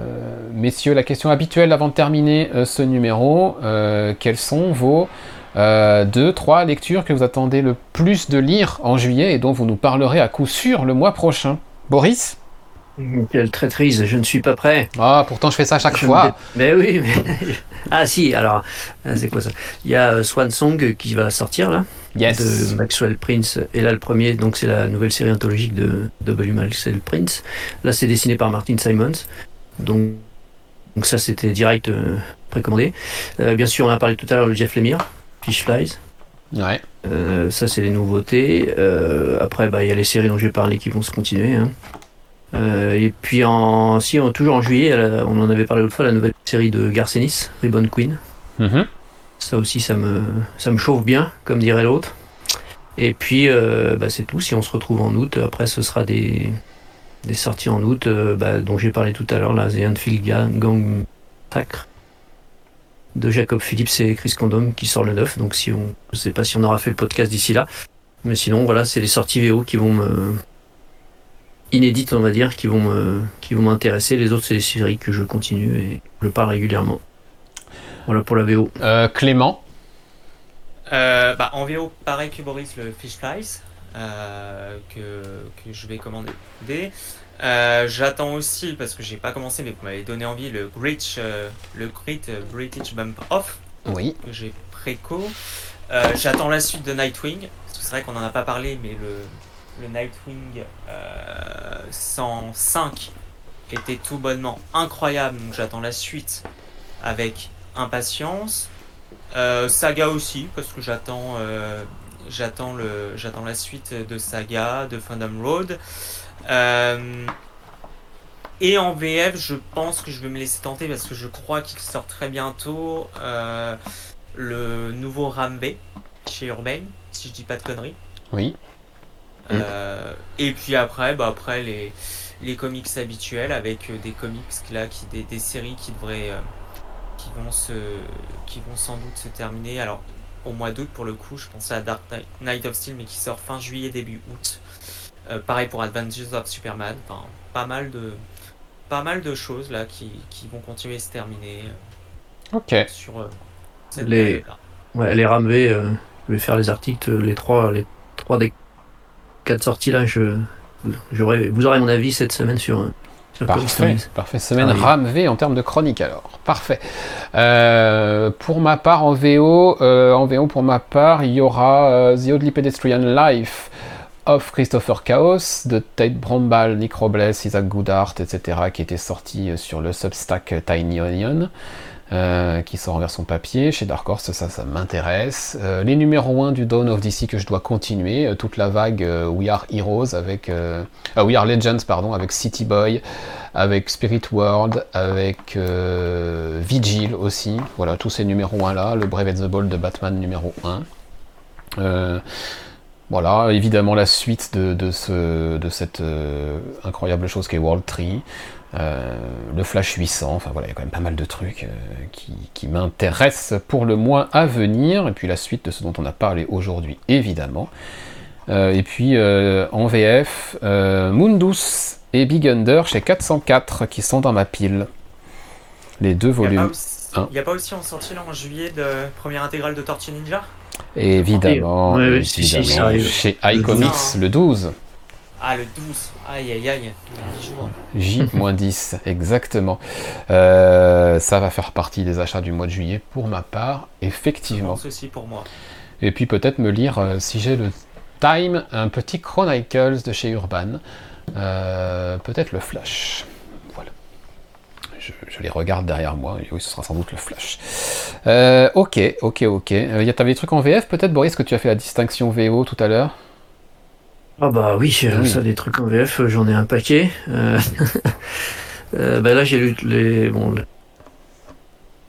Speaker 1: la question habituelle avant de terminer ce numéro, quels sont vos euh, deux, trois lectures que vous attendez le plus de lire en juillet et dont vous nous parlerez à coup sûr le mois prochain? Boris?
Speaker 2: Quelle traîtrise, je ne suis pas prêt.
Speaker 1: Ah, pourtant je fais ça chaque fois.
Speaker 2: Mais oui, mais... ah si, alors, euh, c'est quoi ça? Il y a euh, Swan Song qui va sortir là,
Speaker 1: yes.
Speaker 2: de Maxwell Prince. Et là, le premier, donc c'est la nouvelle série anthologique de W. Maxwell Prince. Là, c'est dessiné par Martin Simons. Donc, donc ça, c'était direct précommandé. bien sûr, on a parlé tout à l'heure de Jeff Lemire. Fish Flies.
Speaker 1: Ouais.
Speaker 2: Euh, ça, c'est les nouveautés. Euh, après, bah, il y a les séries dont j'ai parlé qui vont se continuer. Hein. Euh, et puis, en, si, toujours en juillet, on en avait parlé l'autre fois, la nouvelle série de Garcenis, Ribbon Queen.
Speaker 1: Mm-hmm.
Speaker 2: Ça aussi, ça me, ça me chauffe bien, comme dirait l'autre. Et puis, bah, c'est tout. Si on se retrouve en août, après, ce sera des, des sorties en août, bah, dont j'ai parlé tout à l'heure, la The Anfield Gang Sacre de Jacob Phillips et Chris Condom qui sort le 9. Donc si on, je sais pas si on aura fait le podcast d'ici là. Mais sinon, voilà, c'est les sorties VO qui vont me inédites, on va dire, qui vont qui vont m'intéresser. Les autres, c'est les séries que je continue et je parle régulièrement. Voilà pour la VO.
Speaker 1: Euh, Clément.
Speaker 3: Euh, bah, en VO, pareil que Boris, le Fish Flies, euh, que, que je vais commander. Euh, j'attends aussi, parce que j'ai pas commencé, mais vous m'avez donné envie, le Great, euh, le Great British Bump Off.
Speaker 1: Oui.
Speaker 3: Que j'ai préco. J'attends la suite de Nightwing. Parce que c'est vrai qu'on en a pas parlé, mais le, le Nightwing 105 était tout bonnement incroyable. Donc j'attends la suite avec impatience. Saga aussi, parce que j'attends j'attends la suite de Saga, de Fandom Road. Euh, et en VF, je pense que je vais me laisser tenter parce que je crois qu'il sort très bientôt euh, le nouveau Rambé chez Urbain, si je dis pas de conneries.
Speaker 1: Oui.
Speaker 3: Euh, et puis après, bah après les, les comics habituels avec des comics là, qui, des, des séries qui devraient, qui vont se, qui vont sans doute se terminer. Alors au mois d'août pour le coup, je pensais à Dark Knight of Steel, mais qui sort fin juillet début août. Euh, pareil pour Adventures of Superman. Enfin, pas mal de, pas mal de choses là qui, qui vont continuer à se terminer.
Speaker 1: Euh, ok.
Speaker 3: Sur euh,
Speaker 2: les, ouais, les ramvés, je vais faire les articles, les trois, les trois des quatre sorties là. Je, vous aurez mon avis cette semaine sur.
Speaker 1: Parfait, parfait. Semaine ah, en termes de chronique alors. Parfait. pour ma part en VO, en VO pour ma part, il y aura The Oddly Pedestrian Life of Christopher Chaos de Tate Brombal, Nick Robles, Isaac Goodhart, etc., qui était sorti euh, sur le Substack Tiny Onion, euh, qui sort en version papier. Chez Dark Horse, ça, ça m'intéresse. Euh, les numéros 1 du Dawn of DC que je dois continuer, toute la vague We Are Heroes avec. We Are Legends, pardon, avec City Boy, avec Spirit World, avec Vigil aussi. Voilà, tous ces numéros 1 là, le Brave and the Bold de Batman numéro 1. Voilà, évidemment la suite de, de cette euh, incroyable chose qu'est World Tree, euh, le Flash 800, enfin voilà, il y a quand même pas mal de trucs euh, qui, m'intéressent pour le mois à venir, et puis la suite de ce dont on a parlé aujourd'hui, évidemment. et puis en VF, Mundus et Big Under chez 404 qui sont dans ma pile. Les deux volumes.
Speaker 3: Il n'y a, pas aussi en sorti là en juillet de première intégrale de Tortue Ninja?
Speaker 1: Évidemment, chez iComics le 12.
Speaker 3: Ah, le 12. Aïe, aïe, aïe.
Speaker 1: J-10, exactement. Euh, ça va faire partie des achats du mois de juillet pour ma part, effectivement.
Speaker 3: Ceci pour moi.
Speaker 1: Et puis peut-être me lire, euh, si j'ai le time, un petit Chronicles de chez Urban. Euh, peut-être le Flash je, les regarde derrière moi, et oui, ce sera sans doute le flash. Ok, ok, ok. Euh, T'avais des trucs en VF peut-être, Boris, que tu as fait la distinction VO tout à l'heure?
Speaker 2: Ah bah oui, oui. ça des trucs en VF, j'en ai un paquet. Euh, euh, bah là j'ai lu les... Bon,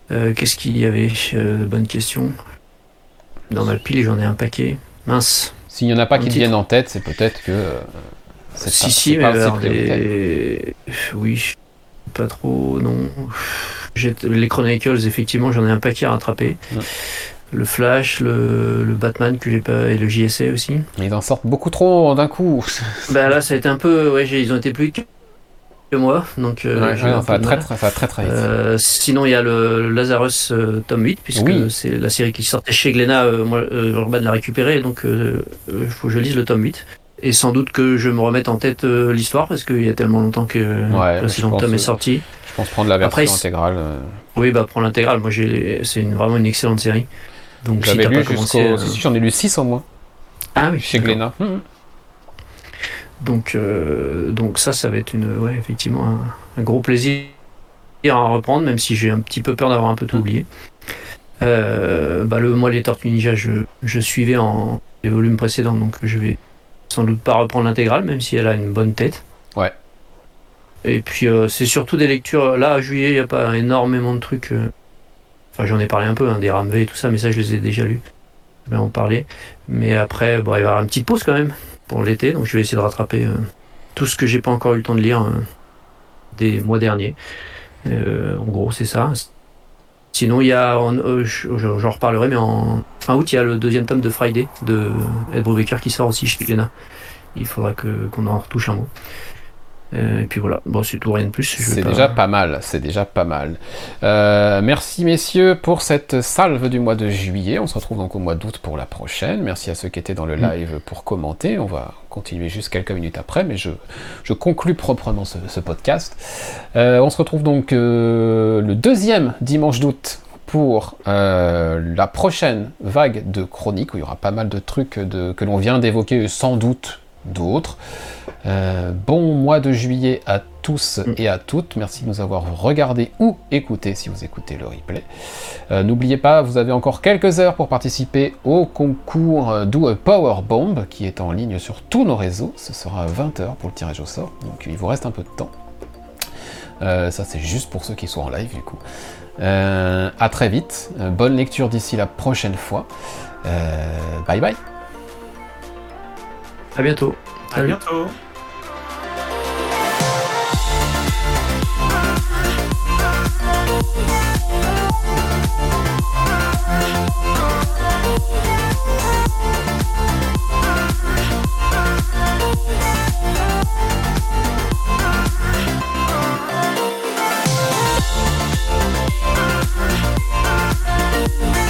Speaker 2: Qu'est-ce qu'il y avait Bonne question. Dans ma pile, j'en ai un paquet. Mince.
Speaker 1: S'il n'y en a pas qui viennent en tête, c'est peut-être que.
Speaker 2: si, si, mais alors, les... oui, pas trop, non. Les Chronicles, effectivement, j'en ai un paquet à rattraper. Le Flash, le, Batman que j'ai pas et le JSA aussi.
Speaker 1: Ils en sortent beaucoup trop d'un coup.
Speaker 2: bah là, ça a été un peu, ouais, ils ont été plus que moi, donc
Speaker 1: euh, va très, très, très, très, vite.
Speaker 2: Euh, sinon, il y a le Lazarus euh, tome 8, puisque c'est la série qui sortait chez Glénat. moi, Urban l'a récupéré, donc il faut que je lise le tome 8. Et sans doute que je me remette en tête l'histoire, parce qu'il y a tellement longtemps que
Speaker 1: ouais,
Speaker 2: le tome est sorti.
Speaker 1: Je pense prendre la version intégrale.
Speaker 2: Oui, bah prends l'intégrale. Moi, c'est vraiment une excellente série.
Speaker 1: Donc, si lu commencé, si, j'en ai lu 6 au moins.
Speaker 2: Ah oui.
Speaker 1: Chez Glénat.
Speaker 2: Donc, euh, donc ça, ça va être une, ouais, effectivement un, gros plaisir à reprendre, même si j'ai un petit peu peur d'avoir un peu tout oublié. Euh, bah, le, moi, les Tortues Ninja, je, je suivais en les volumes précédents, donc je vais sans doute pas reprendre l'intégrale, même si elle a une bonne tête.
Speaker 1: Ouais.
Speaker 2: Et puis, euh, c'est surtout des lectures. Là, à juillet, il n'y a pas énormément de trucs. Enfin, j'en ai parlé un peu, hein, des Ramvé et tout ça, mais ça, je les ai déjà lus. Je vais en parler. Mais après, bon, il va y avoir une petite pause quand même pour l'été, donc je vais essayer de rattraper euh, tout ce que j'ai pas encore eu le temps de lire euh, des mois derniers. Euh, en gros, c'est ça. Sinon, il y a, j'en reparlerai, mais en fin août, il y a le deuxième tome de Friday de Ed Brubaker qui sort aussi chez Glénat. Il faudra qu'on en retouche un mot. Euh, et puis voilà, bon, c'est tout, rien de plus.
Speaker 1: C'est déjà pas mal, c'est déjà pas mal. Euh, merci messieurs pour cette salve du mois de juillet. On se retrouve donc au mois d'août pour la prochaine. Merci à ceux qui étaient dans le mm. live pour commenter. On va continuer juste quelques minutes après, mais je, je conclus proprement ce, podcast. Euh, on se retrouve donc le deuxième dimanche d'août pour la prochaine vague de chroniques où il y aura pas mal de trucs de, que l'on vient d'évoquer, sans doute d'autres. Euh, bon mois de juillet à tous mm. et à toutes. Merci de nous avoir regardé ou écouté si vous écoutez le replay. Euh, n'oubliez pas, vous avez encore quelques heures pour participer au concours Do Power Bomb qui est en ligne sur tous nos réseaux. Ce sera à 20h pour le tirage au sort, donc il vous reste un peu de temps. Euh, ça c'est juste pour ceux qui sont en live du coup. à très vite, bonne lecture d'ici la prochaine fois. bye bye.
Speaker 2: À bientôt.
Speaker 3: À bientôt.
Speaker 4: Thank